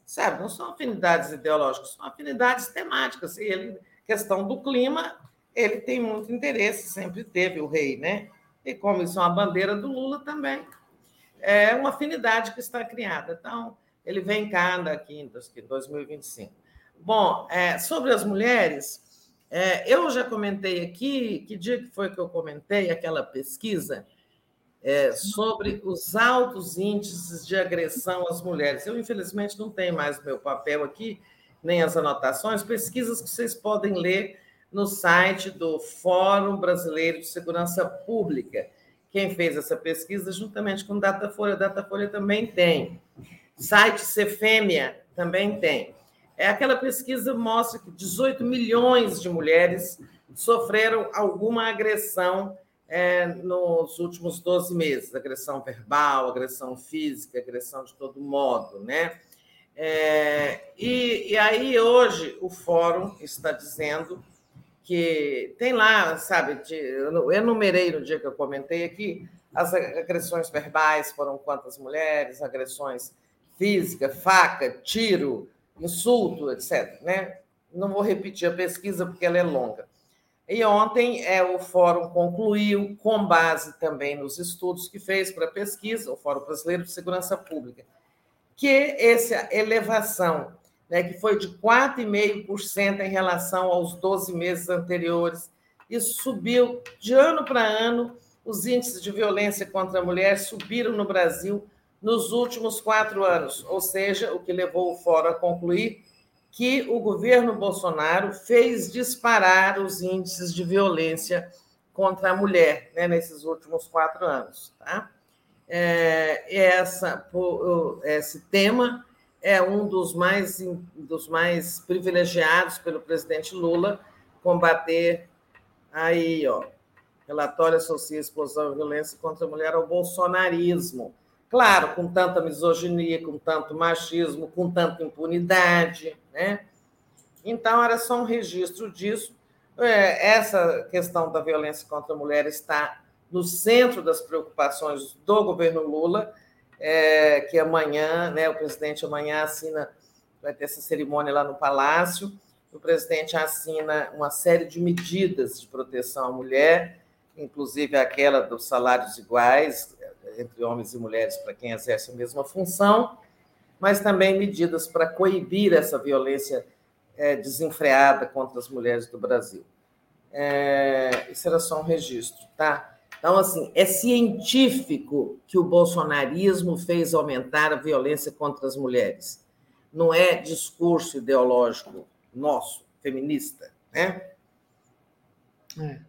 sabe, não são afinidades ideológicas, são afinidades temáticas. Ele, questão do clima, ele tem muito interesse, sempre teve o rei, né? E como isso é uma bandeira do Lula também, é uma afinidade que está criada. Então, ele vem cá daqui em 2025. Bom, é, sobre as mulheres, é, eu já comentei aqui, que dia que foi que eu comentei aquela pesquisa? É, sobre os altos índices de agressão às mulheres. Eu, infelizmente, não tenho mais meu papel aqui, nem as anotações, pesquisas que vocês podem ler no site do Fórum Brasileiro de Segurança Pública. Quem fez essa pesquisa, juntamente com Datafolha, Datafolha também tem. Site Cefêmea também tem. É aquela pesquisa mostra que 18 milhões de mulheres sofreram alguma agressão é, nos últimos 12 meses, agressão verbal, agressão física, agressão de todo modo, né? É, e, e aí hoje o fórum está dizendo que tem lá, sabe, de, eu enumerei no dia que eu comentei aqui, as agressões verbais foram quantas mulheres, agressões física, faca, tiro, insulto, etc. Né? Não vou repetir a pesquisa porque ela é longa. E ontem é, o fórum concluiu, com base também nos estudos que fez para a pesquisa, o Fórum Brasileiro de Segurança Pública, que essa elevação, né, que foi de 4,5% em relação aos 12 meses anteriores, isso subiu de ano para ano, os índices de violência contra a mulher subiram no Brasil nos últimos quatro anos, ou seja, o que levou o fórum a concluir que o governo Bolsonaro fez disparar os índices de violência contra a mulher né, nesses últimos quatro anos. Tá? É, essa, esse tema é um dos mais, dos mais privilegiados pelo presidente Lula, combater aí, ó, relatório associa explosão e violência contra a mulher ao bolsonarismo. Claro, com tanta misoginia, com tanto machismo, com tanta impunidade, né? Então, era só um registro disso. É, essa questão da violência contra a mulher está no centro das preocupações do governo Lula, é, que amanhã, né, o presidente amanhã assina, vai ter essa cerimônia lá no Palácio, o presidente assina uma série de medidas de proteção à mulher, inclusive aquela dos salários iguais entre homens e mulheres para quem exerce a mesma função, mas também medidas para coibir essa violência é, desenfreada contra as mulheres do Brasil. É, isso era só um registro, tá? Então, assim, é científico que o bolsonarismo fez aumentar a violência contra as mulheres. Não é discurso ideológico nosso, feminista, né? É.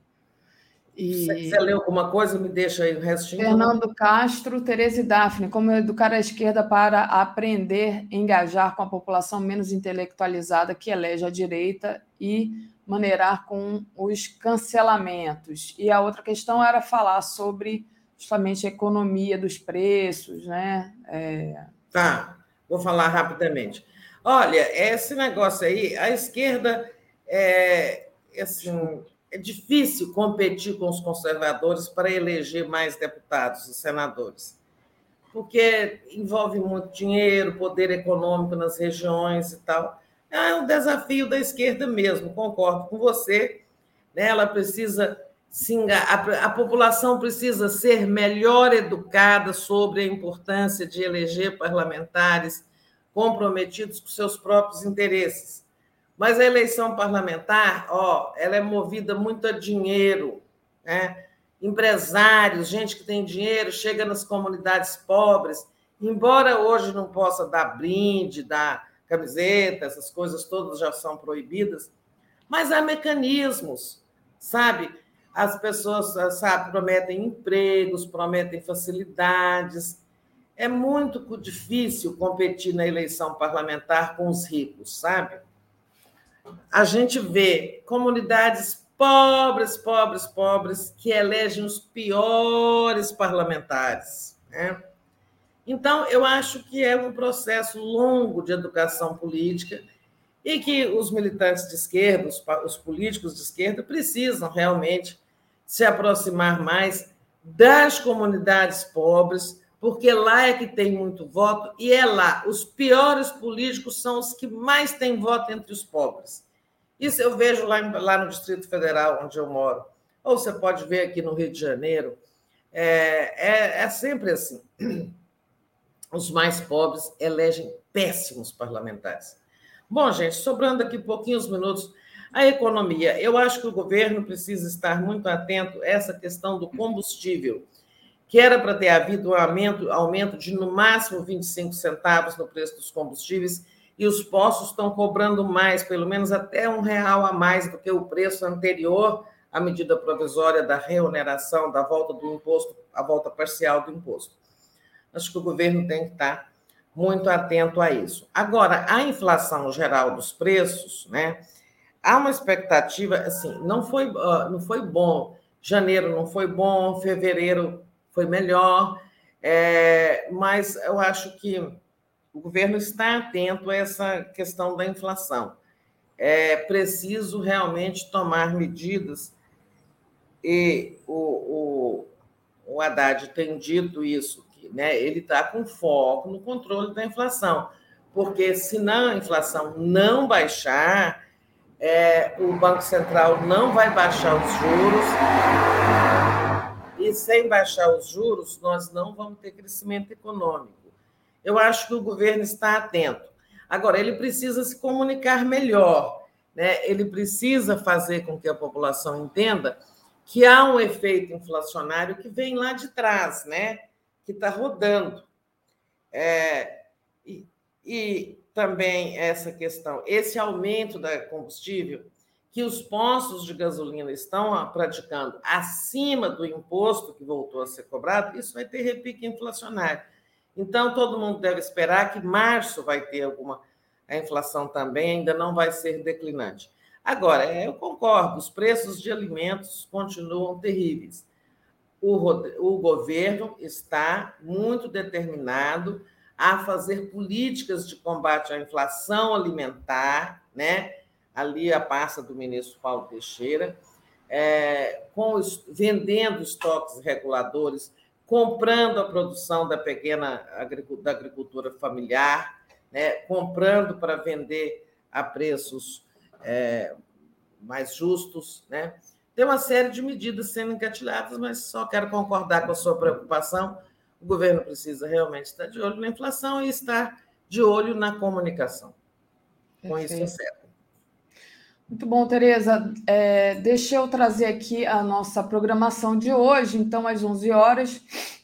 E... Você leu alguma coisa? Me deixa aí o restinho. Fernando Castro, Tereza e Daphne, como educar a esquerda para aprender a engajar com a população menos intelectualizada que elege a direita e maneirar com os cancelamentos. E a outra questão era falar sobre justamente a economia dos preços, né? É... Tá, vou falar rapidamente. Olha, esse negócio aí, a esquerda é assim, é difícil competir com os conservadores para eleger mais deputados e senadores, porque envolve muito dinheiro, poder econômico nas regiões e tal. É um desafio da esquerda mesmo, concordo com você. Né? Ela precisa a população precisa ser melhor educada sobre a importância de eleger parlamentares comprometidos com seus próprios interesses mas a eleição parlamentar, ó, ela é movida muito a dinheiro, né? Empresários, gente que tem dinheiro, chega nas comunidades pobres. Embora hoje não possa dar brinde, dar camiseta, essas coisas todas já são proibidas, mas há mecanismos, sabe? As pessoas, sabe, prometem empregos, prometem facilidades. É muito difícil competir na eleição parlamentar com os ricos, sabe? A gente vê comunidades pobres, pobres, pobres, que elegem os piores parlamentares. Né? Então, eu acho que é um processo longo de educação política e que os militantes de esquerda, os políticos de esquerda, precisam realmente se aproximar mais das comunidades pobres, porque lá é que tem muito voto e é lá. Os piores políticos são os que mais têm voto entre os pobres. Isso eu vejo lá, lá no Distrito Federal, onde eu moro. Ou você pode ver aqui no Rio de Janeiro. É, é, é sempre assim. Os mais pobres elegem péssimos parlamentares. Bom, gente, sobrando aqui pouquinhos minutos, a economia. Eu acho que o governo precisa estar muito atento a essa questão do combustível que era para ter havido um aumento, aumento de no máximo 25 centavos no preço dos combustíveis, e os postos estão cobrando mais, pelo menos até um real a mais do que o preço anterior à medida provisória da reoneração, da volta do imposto, a volta parcial do imposto. Acho que o governo tem que estar muito atento a isso. Agora, a inflação geral dos preços, né? Há uma expectativa, assim, não foi, não foi bom. Janeiro não foi bom, fevereiro foi melhor, é, mas eu acho que o governo está atento a essa questão da inflação. É preciso realmente tomar medidas, e o, o, o Haddad tem dito isso, que, né, ele está com foco no controle da inflação, porque se não, a inflação não baixar, é, o Banco Central não vai baixar os juros sem baixar os juros, nós não vamos ter crescimento econômico. Eu acho que o governo está atento. Agora, ele precisa se comunicar melhor, né? ele precisa fazer com que a população entenda que há um efeito inflacionário que vem lá de trás, né? que está rodando. É, e, e também essa questão, esse aumento da combustível que os postos de gasolina estão praticando acima do imposto que voltou a ser cobrado, isso vai ter repique inflacionário. Então, todo mundo deve esperar que março vai ter alguma. A inflação também ainda não vai ser declinante. Agora, é, eu concordo, os preços de alimentos continuam terríveis. O, o governo está muito determinado a fazer políticas de combate à inflação alimentar, né? Ali a pasta do ministro Paulo Teixeira, é, os, vendendo estoques reguladores, comprando a produção da pequena da agricultura familiar, né, comprando para vender a preços é, mais justos. Né? Tem uma série de medidas sendo engatilhadas, mas só quero concordar com a sua preocupação. O governo precisa realmente estar de olho na inflação e estar de olho na comunicação. Com Perfeito. isso, é certo. Muito bom, Tereza. É, deixa eu trazer aqui a nossa programação de hoje. Então, às 11 horas,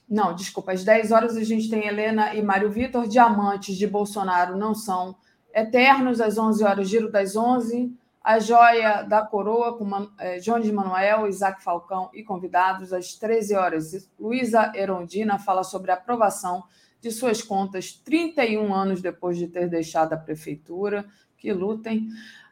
não, desculpa, às 10 horas a gente tem Helena e Mário Vitor. Diamantes de Bolsonaro não são eternos. Às 11 horas, Giro das 11. A Joia da Coroa, com é, Jones Manuel, Isaac Falcão e convidados. Às 13 horas, Luísa Erondina fala sobre a aprovação de suas contas 31 anos depois de ter deixado a prefeitura. Que lutem.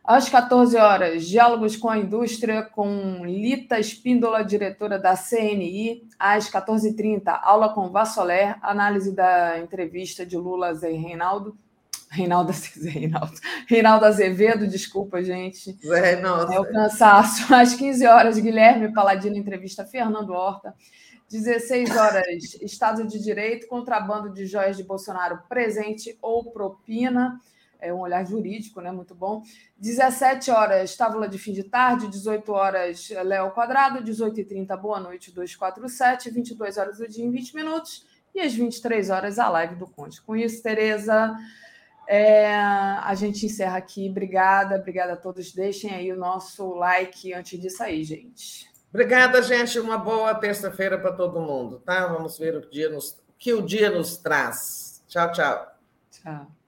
Às 14 horas, diálogos com a indústria com Lita Espíndola, diretora da CNI. Às 14h30, aula com Vassoler, análise da entrevista de Lula Zé Reinaldo. Reinaldo, Reinaldo, Reinaldo Azevedo, desculpa, gente. Zé Reinaldo. É o cansaço. Às 15 horas, Guilherme Paladino, entrevista Fernando Horta. 16 horas, Estado de Direito, contrabando de joias de Bolsonaro presente ou propina é um olhar jurídico, né? Muito bom. 17 horas, tábula de fim de tarde, 18 horas, Léo Quadrado, 18h30, boa noite, 247, 22 horas do dia em 20 minutos, e às 23 horas a live do Conte. Com isso, Tereza, é, a gente encerra aqui. Obrigada, obrigada a todos. Deixem aí o nosso like antes de sair, gente. Obrigada, gente. Uma boa terça-feira para todo mundo, tá? Vamos ver o, dia nos, o que o dia nos traz. Tchau, tchau. Tchau.